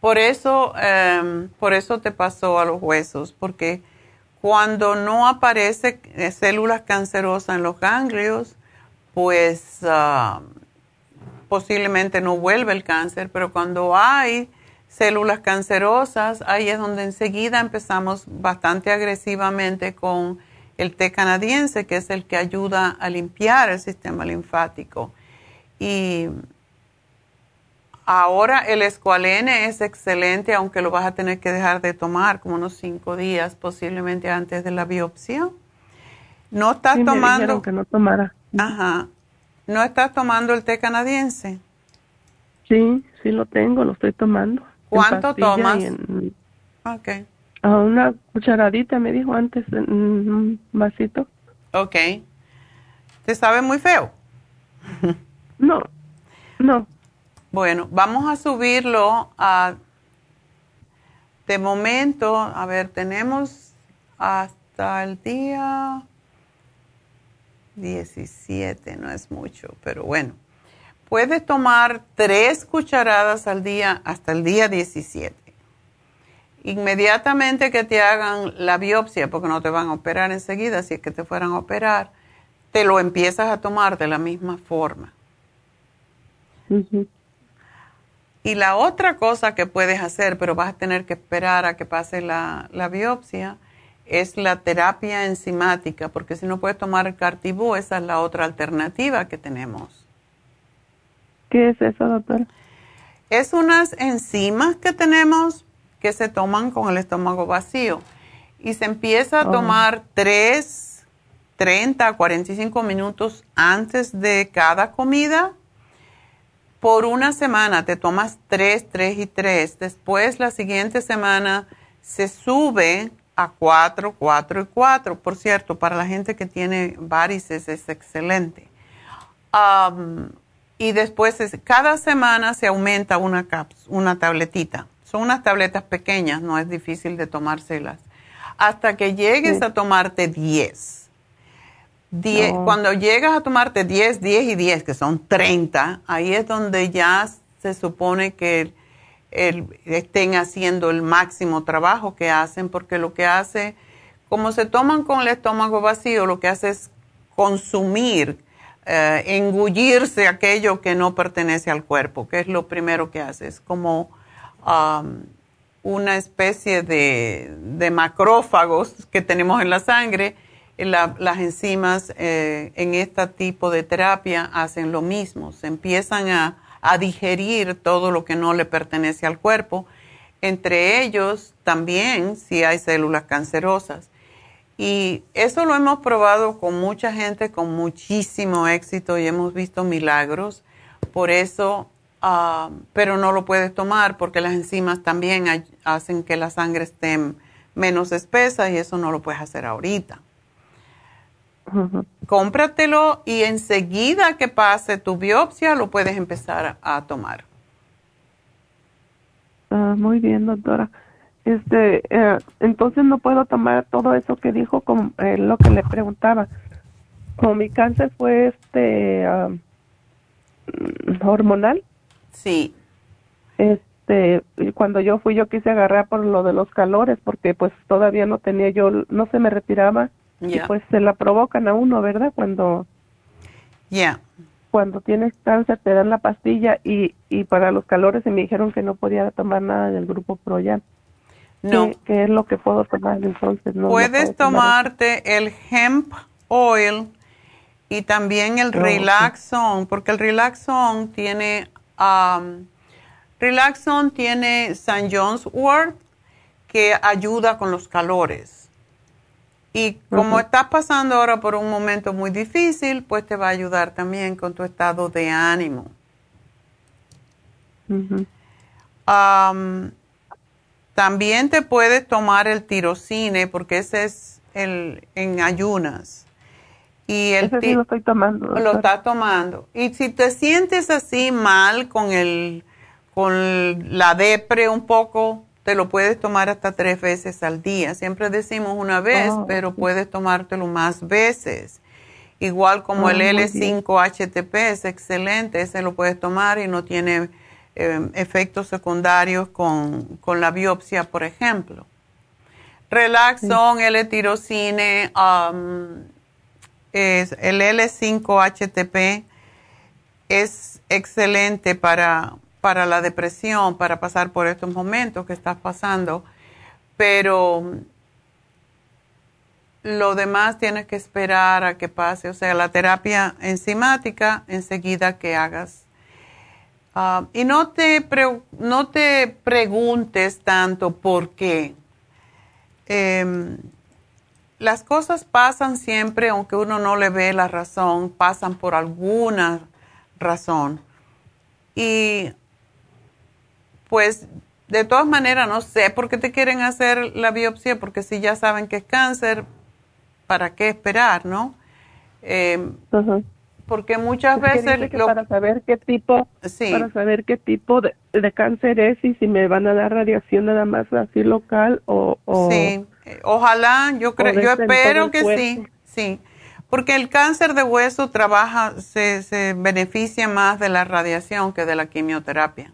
Por eso, em, por eso te pasó a los huesos, porque cuando no aparece eh, células cancerosas en los ganglios, pues ah, posiblemente no vuelve el cáncer, pero cuando hay células cancerosas, ahí es donde enseguida empezamos bastante agresivamente con el té canadiense, que es el que ayuda a limpiar el sistema linfático. Y ahora el escualene es excelente, aunque lo vas a tener que dejar de tomar como unos cinco días, posiblemente antes de la biopsia. No estás Sí, tomando... que no tomara. Ajá. ¿No estás tomando el té canadiense? Sí, sí lo tengo, lo estoy tomando. ¿Cuánto tomas? en- Ok. a una cucharadita, me dijo antes, en un vasito. Ok. ¿Te sabe muy feo? No, no. Bueno, vamos a subirlo a... De momento, a ver, tenemos hasta el día 17, no es mucho, pero bueno. Puedes tomar tres cucharadas al día hasta el día 17. Inmediatamente que te hagan la biopsia, porque no te van a operar enseguida, si es que te fueran a operar, te lo empiezas a tomar de la misma forma. Y la otra cosa que puedes hacer, pero vas a tener que esperar a que pase la, la biopsia, es la terapia enzimática, porque si no puedes tomar el cartibú, esa es la otra alternativa que tenemos. ¿Qué es eso, doctora? Es unas enzimas que tenemos que se toman con el estómago vacío y se empieza a oh. tomar 3, 30, 45 minutos antes de cada comida. Por una semana te tomas 3, 3 y 3. Después la siguiente semana se sube a 4, 4 y 4. Por cierto, para la gente que tiene varices es excelente. Y después cada semana se aumenta una, una tabletita. Son unas tabletas pequeñas, no es difícil de tomárselas. Hasta que llegues a tomarte 10. Cuando llegas a tomarte 10, 10 y 10, que son 30, ahí es donde ya se supone que estén haciendo el máximo trabajo que hacen, porque lo que hace, como se toman con el estómago vacío, lo que hace es consumir, eh, engullirse aquello que no pertenece al cuerpo, que es lo primero que hace. Es como um, una especie de, macrófagos que tenemos en la sangre. las enzimas eh, en este tipo de terapia hacen lo mismo, se empiezan a a digerir todo lo que no le pertenece al cuerpo, entre ellos también si hay células cancerosas. Y eso lo hemos probado con mucha gente con muchísimo éxito y hemos visto milagros. Por eso, ah, pero no lo puedes tomar porque las enzimas también hacen que la sangre esté menos espesa y eso no lo puedes hacer ahorita. Cómpratelo y enseguida que pase tu biopsia lo puedes empezar a, tomar. Ah, muy bien, doctora. Este, eh, entonces no puedo tomar todo eso que dijo con eh, lo que le preguntaba. Como mi cáncer fue este ah, hormonal. Sí. Este, cuando yo fui yo quise agarrar por lo de los calores porque pues todavía no tenía yo, no se me retiraba y pues se la provocan a uno, ¿verdad? Cuando ya cuando tienes cáncer te dan la pastilla y, y para los calores se me dijeron que no podía tomar nada del grupo Proyan. No. ¿Qué, es lo que puedo tomar entonces? No, Puedes tomarte el hemp oil y también el Relaxon, porque el Relaxon tiene um, Relaxon tiene St. John's Wort que ayuda con los calores. Y como estás pasando ahora por un momento muy difícil, pues te va a ayudar también con tu estado de ánimo. También te puedes tomar el tirocine porque ese es el en ayunas. Y el ese lo estoy tomando. Lo estás tomando. Y si te sientes así mal con el con la depre un poco, te lo puedes tomar hasta tres veces al día. Siempre decimos una vez, oh, pero puedes tomártelo más veces. Igual como el L5-HTP es excelente, ese lo puedes tomar y no tiene eh, efectos secundarios con, la biopsia, por ejemplo. Relaxon, L-tirocine, um, es, el L5-HTP es excelente para, para la depresión, para pasar por estos momentos que estás pasando, pero lo demás tienes que esperar a que pase, o sea, la terapia enzimática enseguida que hagas. Ah, y no te, no te preguntes tanto por qué. Em, las cosas pasan siempre, aunque uno no le ve la razón, pasan por alguna razón. Y pues de todas maneras no sé por qué te quieren hacer la biopsia, porque si ya saben que es cáncer, ¿para qué esperar, no? Eh, porque muchas veces para saber qué tipo para saber qué tipo de, cáncer es y si me van a dar radiación nada más así local o, sí ojalá yo creo yo espero que sí sí porque el cáncer de hueso trabaja se, se beneficia más de la radiación que de la quimioterapia.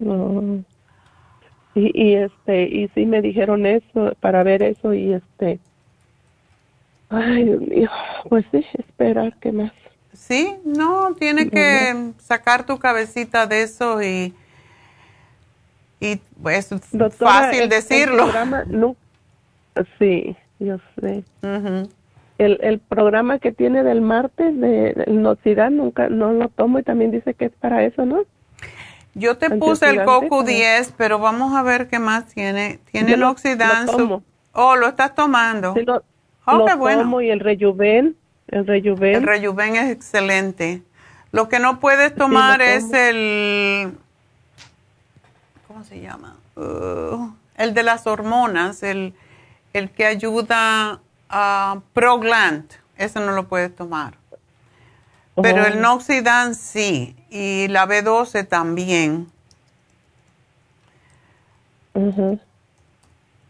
Y, y este, y sí me dijeron eso, para ver eso y este, ay Dios mío, pues sí, esperar que más. Sí, no, tiene que sacar tu cabecita de eso y, y pues fácil decirlo. no, Sí, yo sé. el, el programa que tiene del martes de, Noxidan nunca no lo tomo y también dice que es para eso, ¿no? Yo te puse el Coco 10, pero vamos a ver qué más tiene. Tiene el Oxidan. Oh, lo estás tomando. Sí, lo, oh, qué bueno. y el Rejuven. El Rejuven. El Rejuven es excelente. Lo que no puedes tomar es el. ¿Cómo se llama? Uh, el de las hormonas, el, el que ayuda a Progland. Ese no lo puedes tomar. Pero el oh. Noxidan sí, y la B12 también.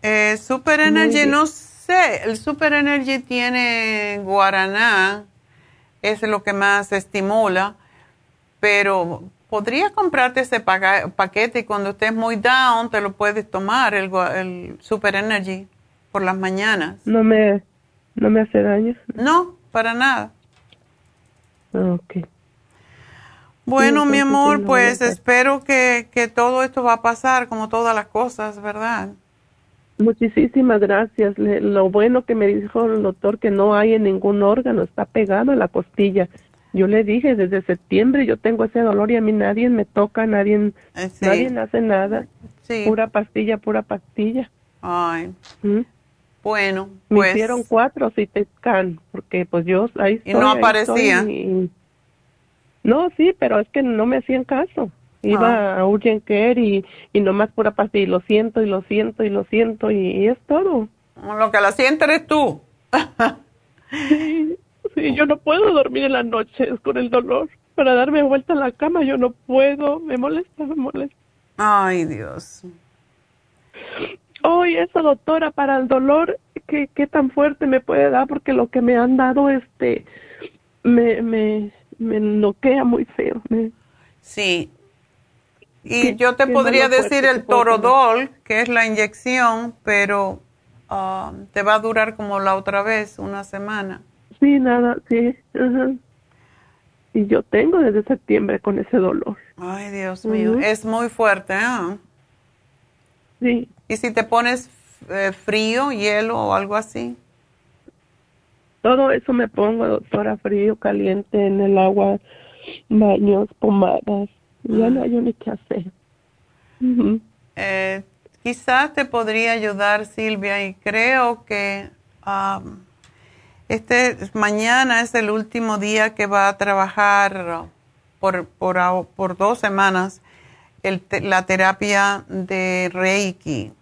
eh, Super Energy, no sé, el Super Energy tiene guaraná, es lo que más estimula, pero podrías comprarte ese paquete y cuando estés muy down te lo puedes tomar, el, el Super Energy, por las mañanas. No me, no me hace daño. No, para nada. Ok. Bueno, mi amor, pues espero que, que todo esto va a pasar como todas las cosas, ¿verdad? Muchísimas gracias. lo bueno que me dijo el doctor que no hay en ningún órgano, está pegado a la costilla. Yo le dije, desde septiembre yo tengo ese dolor y a mí nadie me toca, nadie, eh, nadie hace nada. Pura pastilla, pura pastilla. Ay. ¿Mm? Bueno, pues. Me hicieron cuatro te scan, porque pues yo ahí estoy, Y no aparecía. no, sí, pero es que no me hacían caso. Iba ah. a Urgent Care y, y nomás pura pastilla, y lo siento, y lo siento, y lo siento, y, es todo. Lo que la siente eres tú. sí, sí, yo no puedo dormir en las noches con el dolor. Para darme vuelta en la cama yo no puedo, me molesta, me molesta. Ay, Dios. Oye, esa doctora para el dolor, ¿qué, ¿qué tan fuerte me puede dar? Porque lo que me han dado, este, me, me, me noquea muy feo. Sí. Y yo te podría decir el torodol, que es la inyección, pero ah, te va a durar como la otra vez, una semana. Sí, nada, sí. Y yo tengo desde septiembre con ese dolor. Ay, Dios mío, es muy fuerte, ¿eh? Sí. ¿Y si te pones eh, frío, hielo o algo así? Todo eso me pongo, doctora, frío, caliente, en el agua, baños, pomadas. Ya no hay ni qué hacer. eh, quizás te podría ayudar, Silvia, y creo que este mañana es el último día que va a trabajar por, por, por dos semanas el, la terapia de Reiki.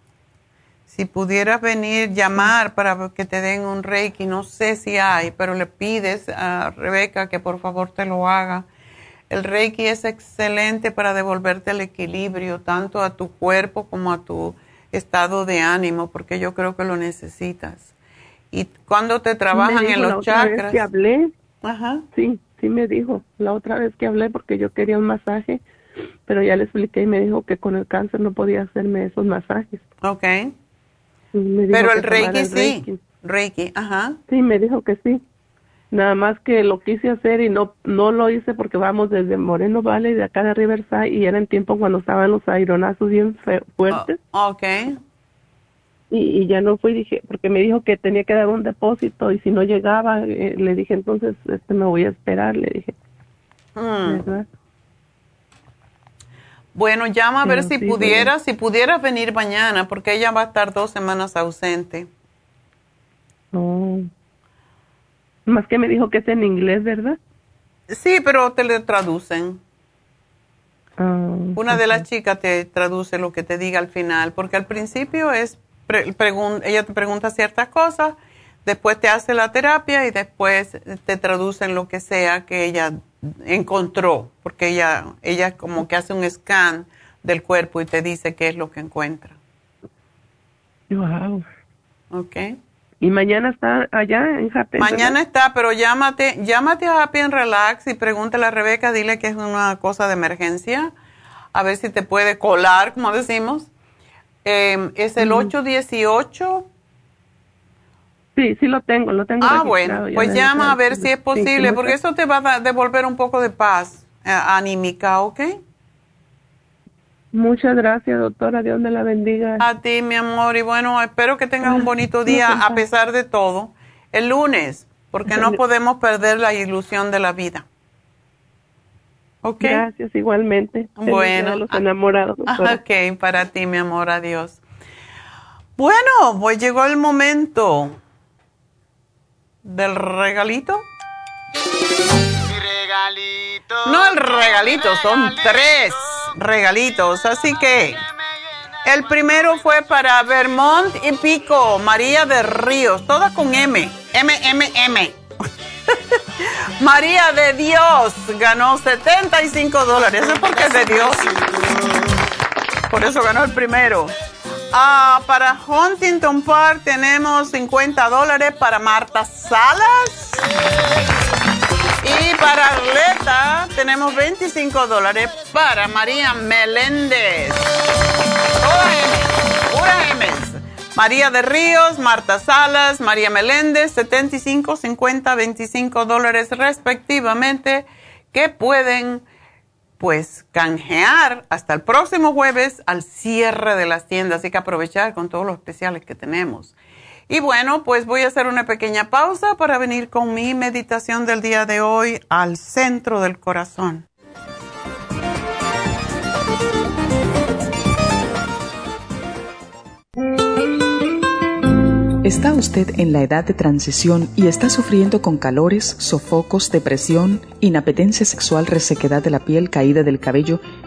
Si pudieras venir, llamar para que te den un Reiki, no sé si hay, pero le pides a Rebeca que por favor te lo haga. El Reiki es excelente para devolverte el equilibrio tanto a tu cuerpo como a tu estado de ánimo, porque yo creo que lo necesitas. Y cuando te trabajan en los la chakras. Vez que hablé, Ajá. sí, sí me dijo la otra vez que hablé porque yo quería un masaje pero ya le expliqué y me dijo que con el cáncer no podía hacerme esos masajes. Ok. Pero el reiki, sí. Reiki. ajá. Sí, me dijo que sí. Nada más que lo quise hacer y no no lo hice porque vamos desde Moreno Valley, de acá de Riverside, y era en tiempo cuando estaban los aeronazos bien fuertes. Oh, ok. Y, y, ya no fui, dije, porque me dijo que tenía que dar un depósito y si no llegaba, eh, le dije, entonces este me voy a esperar, le dije. Hmm. ¿Verdad? Bueno, llama a ver si pudieras, si pudieras venir mañana, porque ella va a estar dos semanas ausente. Oh. Más que me dijo que es en inglés, ¿verdad? Sí, pero te le traducen. Ah, Una de las chicas te traduce lo que te diga al final, porque al principio es, ella te pregunta ciertas cosas, después te hace la terapia y después te traducen lo que sea que ella encontró, porque ella, ella como que hace un scan del cuerpo y te dice qué es lo que encuentra. Wow. Ok. ¿Y mañana está allá en Happy? Mañana está, pero llámate, llámate a Happy and Relax y pregúntale a Rebeca, dile que es una cosa de emergencia, a ver si te puede colar, como decimos. Em, es el 818 Sí, sí lo tengo, lo tengo. Ah, bueno, pues llama a ver si es posible, porque eso te va a devolver un poco de paz eh, anímica, ¿ok? Muchas gracias, doctora. Dios me la bendiga. A ti, mi amor. Y bueno, espero que tengas un bonito día a pesar de todo. El lunes, porque no podemos perder la ilusión de la vida. ¿Ok? Gracias, igualmente. Bueno. los enamorados. Ok, para ti, mi amor. Adiós. Bueno, pues llegó el momento del regalito. Regalito. No el regalito, son tres regalitos. Así que el primero fue para Vermont y Pico, María de Ríos, toda con M, M, M, M. María de Dios ganó 75 dólares. Es porque es de Dios. Por eso ganó el primero. Ah, para Huntington Park tenemos 50 dólares para Marta Salas. Y para Arleta tenemos 25 dólares para María Meléndez. Pura M. María de Ríos, Marta Salas, María Meléndez, 75, 50, 25 dólares respectivamente, que pueden pues canjear hasta el próximo jueves al cierre de las tiendas. Así que aprovechar con todos los especiales que tenemos. Y bueno, pues voy a hacer una pequeña pausa para venir con mi meditación del día de hoy al centro del corazón. ¿Está usted en la edad de transición y está sufriendo con calores, sofocos, depresión, inapetencia sexual, resequedad de la piel, caída del cabello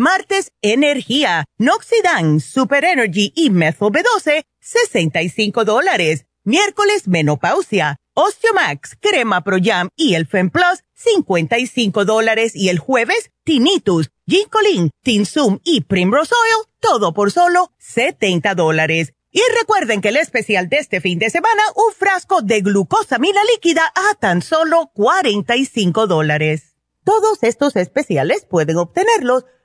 Martes, energía, Noxidan, Super Energy y Methyl B12, 65 dólares. Miércoles, menopausia, Osteomax, Crema Pro Jam y el Fem Plus, 55 dólares. Y el jueves, Tinnitus, Ginkolin, Tinsum y Primrose Oil, todo por solo 70 dólares. Y recuerden que el especial de este fin de semana, un frasco de glucosamina líquida a tan solo 45 dólares. Todos estos especiales pueden obtenerlos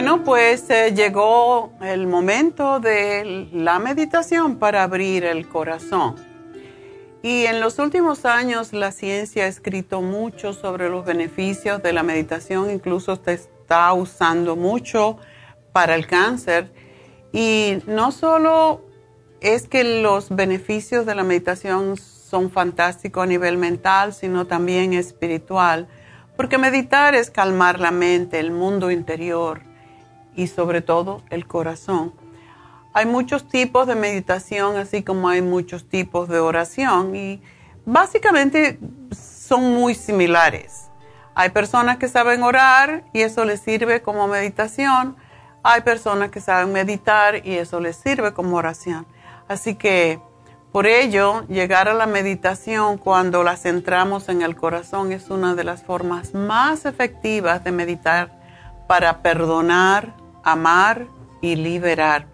Bueno, pues eh, llegó el momento de la meditación para abrir el corazón. Y en los últimos años la ciencia ha escrito mucho sobre los beneficios de la meditación, incluso se está usando mucho para el cáncer. Y no solo es que los beneficios de la meditación son fantásticos a nivel mental, sino también espiritual, porque meditar es calmar la mente, el mundo interior y sobre todo el corazón. Hay muchos tipos de meditación, así como hay muchos tipos de oración y básicamente son muy similares. Hay personas que saben orar y eso les sirve como meditación. Hay personas que saben meditar y eso les sirve como oración. Así que por ello, llegar a la meditación cuando la centramos en el corazón es una de las formas más efectivas de meditar para perdonar, amar y liberar.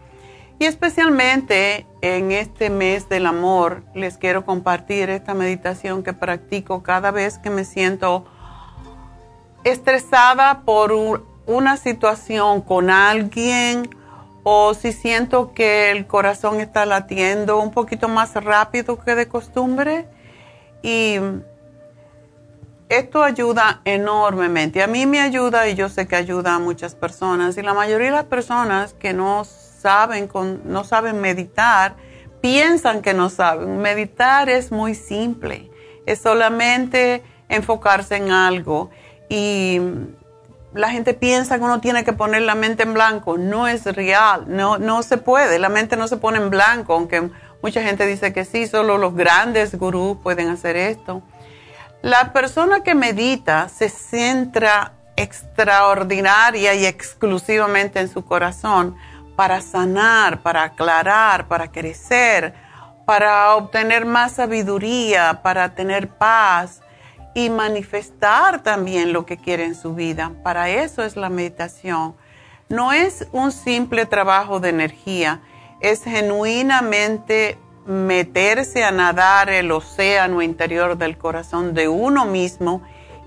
Y especialmente en este mes del amor, les quiero compartir esta meditación que practico cada vez que me siento estresada por una situación con alguien o si siento que el corazón está latiendo un poquito más rápido que de costumbre. Y esto ayuda enormemente. A mí me ayuda y yo sé que ayuda a muchas personas. Y la mayoría de las personas que no saben, no saben meditar, piensan que no saben. Meditar es muy simple. Es solamente enfocarse en algo. Y la gente piensa que uno tiene que poner la mente en blanco. No es real, no, no se puede. La mente no se pone en blanco, aunque mucha gente dice que sí, solo los grandes gurús pueden hacer esto. La persona que medita se centra extraordinaria y exclusivamente en su corazón para sanar, para aclarar, para crecer, para obtener más sabiduría, para tener paz y manifestar también lo que quiere en su vida. Para eso es la meditación. No es un simple trabajo de energía, es genuinamente meterse a nadar el océano interior del corazón de uno mismo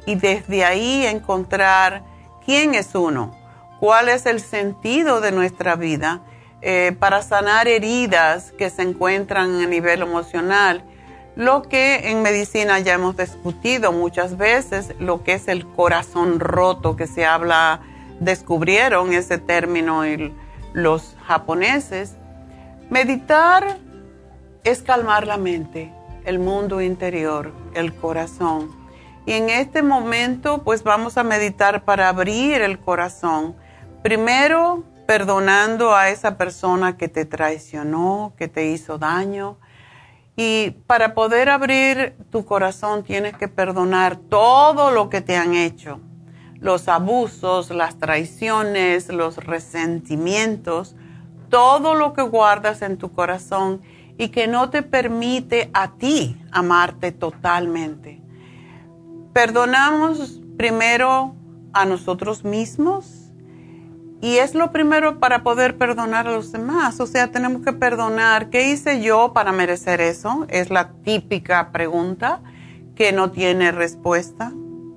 y desde ahí encontrar quién es uno, cuál es el sentido de nuestra vida eh, para sanar heridas que se encuentran a nivel emocional lo que en medicina ya hemos discutido muchas veces, lo que es el corazón roto que se habla, descubrieron ese término los japoneses. Meditar es calmar la mente, el mundo interior, el corazón. Y en este momento pues vamos a meditar para abrir el corazón. Primero perdonando a esa persona que te traicionó, que te hizo daño y para poder abrir tu corazón tienes que perdonar todo lo que te han hecho, los abusos, las traiciones, los resentimientos, todo lo que guardas en tu corazón y que no te permite a ti amarte totalmente. Perdonamos primero a nosotros mismos y es lo primero para poder perdonar a los demás. O sea, tenemos que perdonar. ¿Qué hice yo para merecer eso? Es la típica pregunta que no tiene respuesta.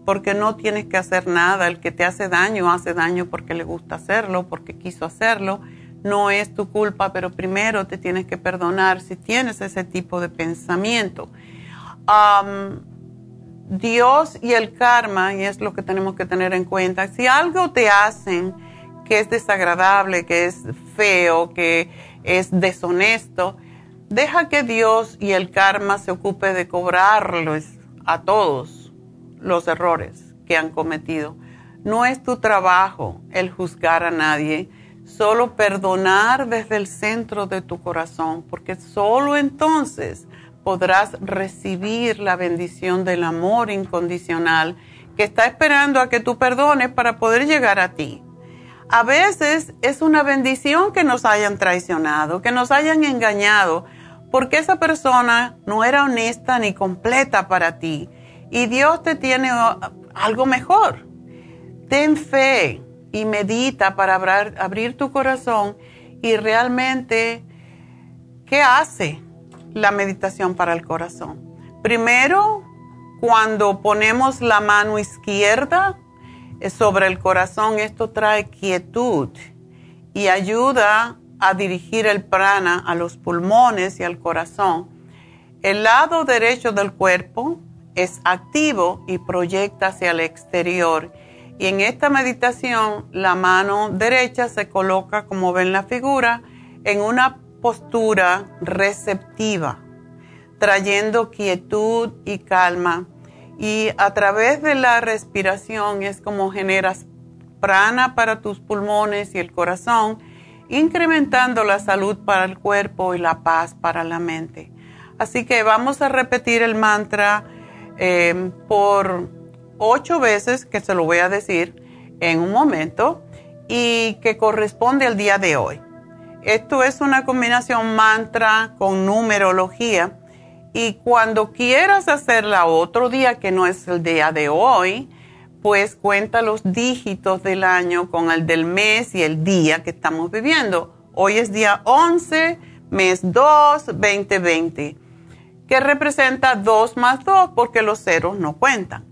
Porque no tienes que hacer nada. El que te hace daño hace daño porque le gusta hacerlo, porque quiso hacerlo. No es tu culpa, pero primero te tienes que perdonar si tienes ese tipo de pensamiento. Dios y el karma, y es lo que tenemos que tener en cuenta, si algo te hacen, que es desagradable, que es feo, que es deshonesto, deja que Dios y el karma se ocupe de cobrarles a todos los errores que han cometido. No es tu trabajo el juzgar a nadie, solo perdonar desde el centro de tu corazón, porque solo entonces podrás recibir la bendición del amor incondicional que está esperando a que tú perdones para poder llegar a ti. A veces es una bendición que nos hayan traicionado, que nos hayan engañado, porque esa persona no era honesta ni completa para ti. Y Dios te tiene algo mejor. Ten fe y medita para abrir, tu corazón y realmente, ¿qué hace la meditación para el corazón? Primero, cuando ponemos la mano izquierda sobre el corazón, esto trae quietud y ayuda a dirigir el prana a los pulmones y al corazón. El lado derecho del cuerpo es activo y proyecta hacia el exterior. Y en esta meditación la mano derecha se coloca, como ven la figura, en una postura receptiva, trayendo quietud y calma y a través de la respiración es como generas prana para tus pulmones y el corazón, incrementando la salud para el cuerpo y la paz para la mente. Así que vamos a repetir el mantra eh, por ocho veces, que se lo voy a decir en un momento, y que corresponde al día de hoy. Esto es una combinación mantra con numerología y cuando quieras hacerla otro día que no es el día de hoy, pues cuenta los dígitos del año con el del mes y el día que estamos viviendo. Hoy es día 11, mes 2, 2020, que representa 2 más 2 porque los ceros no cuentan.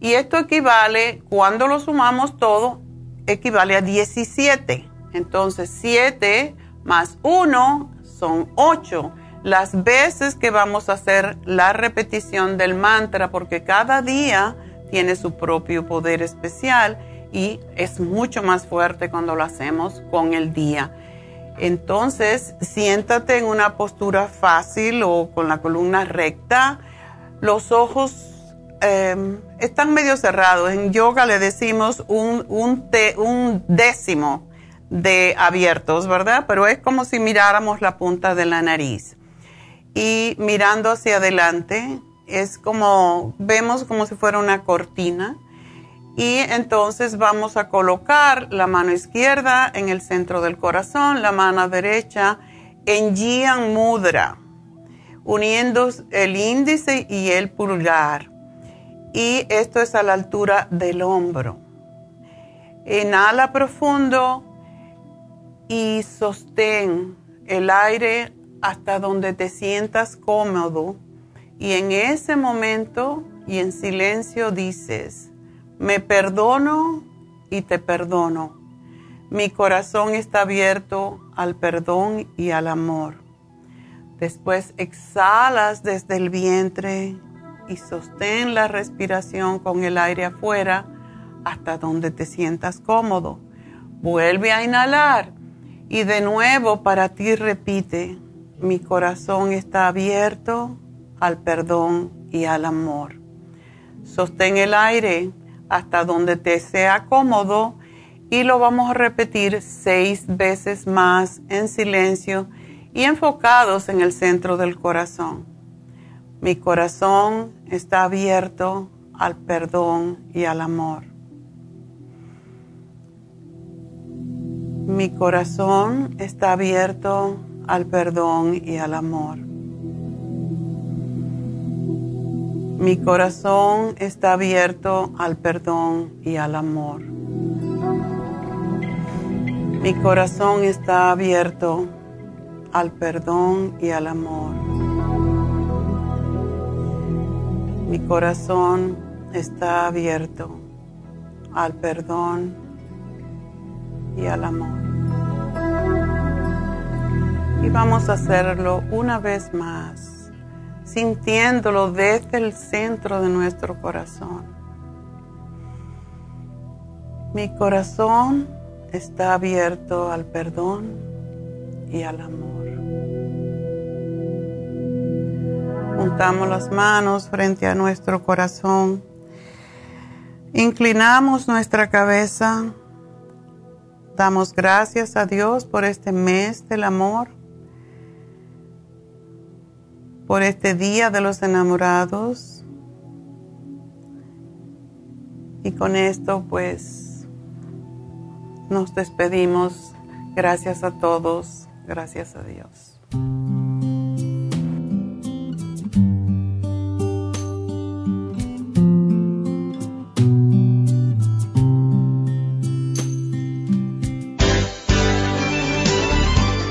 Y esto equivale, cuando lo sumamos todo, equivale a 17. Entonces 7 más 1 son 8 las veces que vamos a hacer la repetición del mantra, porque cada día tiene su propio poder especial y es mucho más fuerte cuando lo hacemos con el día. Entonces, siéntate en una postura fácil o con la columna recta. Los ojos em, están medio cerrados. En yoga le decimos un, un, décimo de abiertos, ¿verdad? Pero es como si miráramos la punta de la nariz. Y mirando hacia adelante, es como, vemos como si fuera una cortina. Y entonces vamos a colocar la mano izquierda en el centro del corazón, la mano derecha en Jian Mudra, uniendo el índice y el pulgar. Y esto es a la altura del hombro. Inhala profundo y sostén el aire hasta donde te sientas cómodo y en ese momento y en silencio dices, me perdono y te perdono. Mi corazón está abierto al perdón y al amor. Después exhalas desde el vientre y sostén la respiración con el aire afuera hasta donde te sientas cómodo. Vuelve a inhalar y de nuevo para ti repite, mi corazón está abierto al perdón y al amor. Sostén el aire hasta donde te sea cómodo y lo vamos a repetir seis veces más en silencio y enfocados en el centro del corazón. Mi corazón está abierto al perdón y al amor. Mi corazón está abierto al perdón y al amor. Mi corazón está abierto al perdón y al amor. Mi corazón está abierto al perdón y al amor. Mi corazón está abierto al perdón y al amor. Y vamos a hacerlo una vez más sintiéndolo desde el centro de nuestro corazón. Mi corazón está abierto al perdón y al amor. Juntamos las manos frente a nuestro corazón. Inclinamos nuestra cabeza. Damos gracias a Dios por este mes del amor por este Día de los Enamorados. Y con esto pues nos despedimos. Gracias a todos. Gracias a Dios.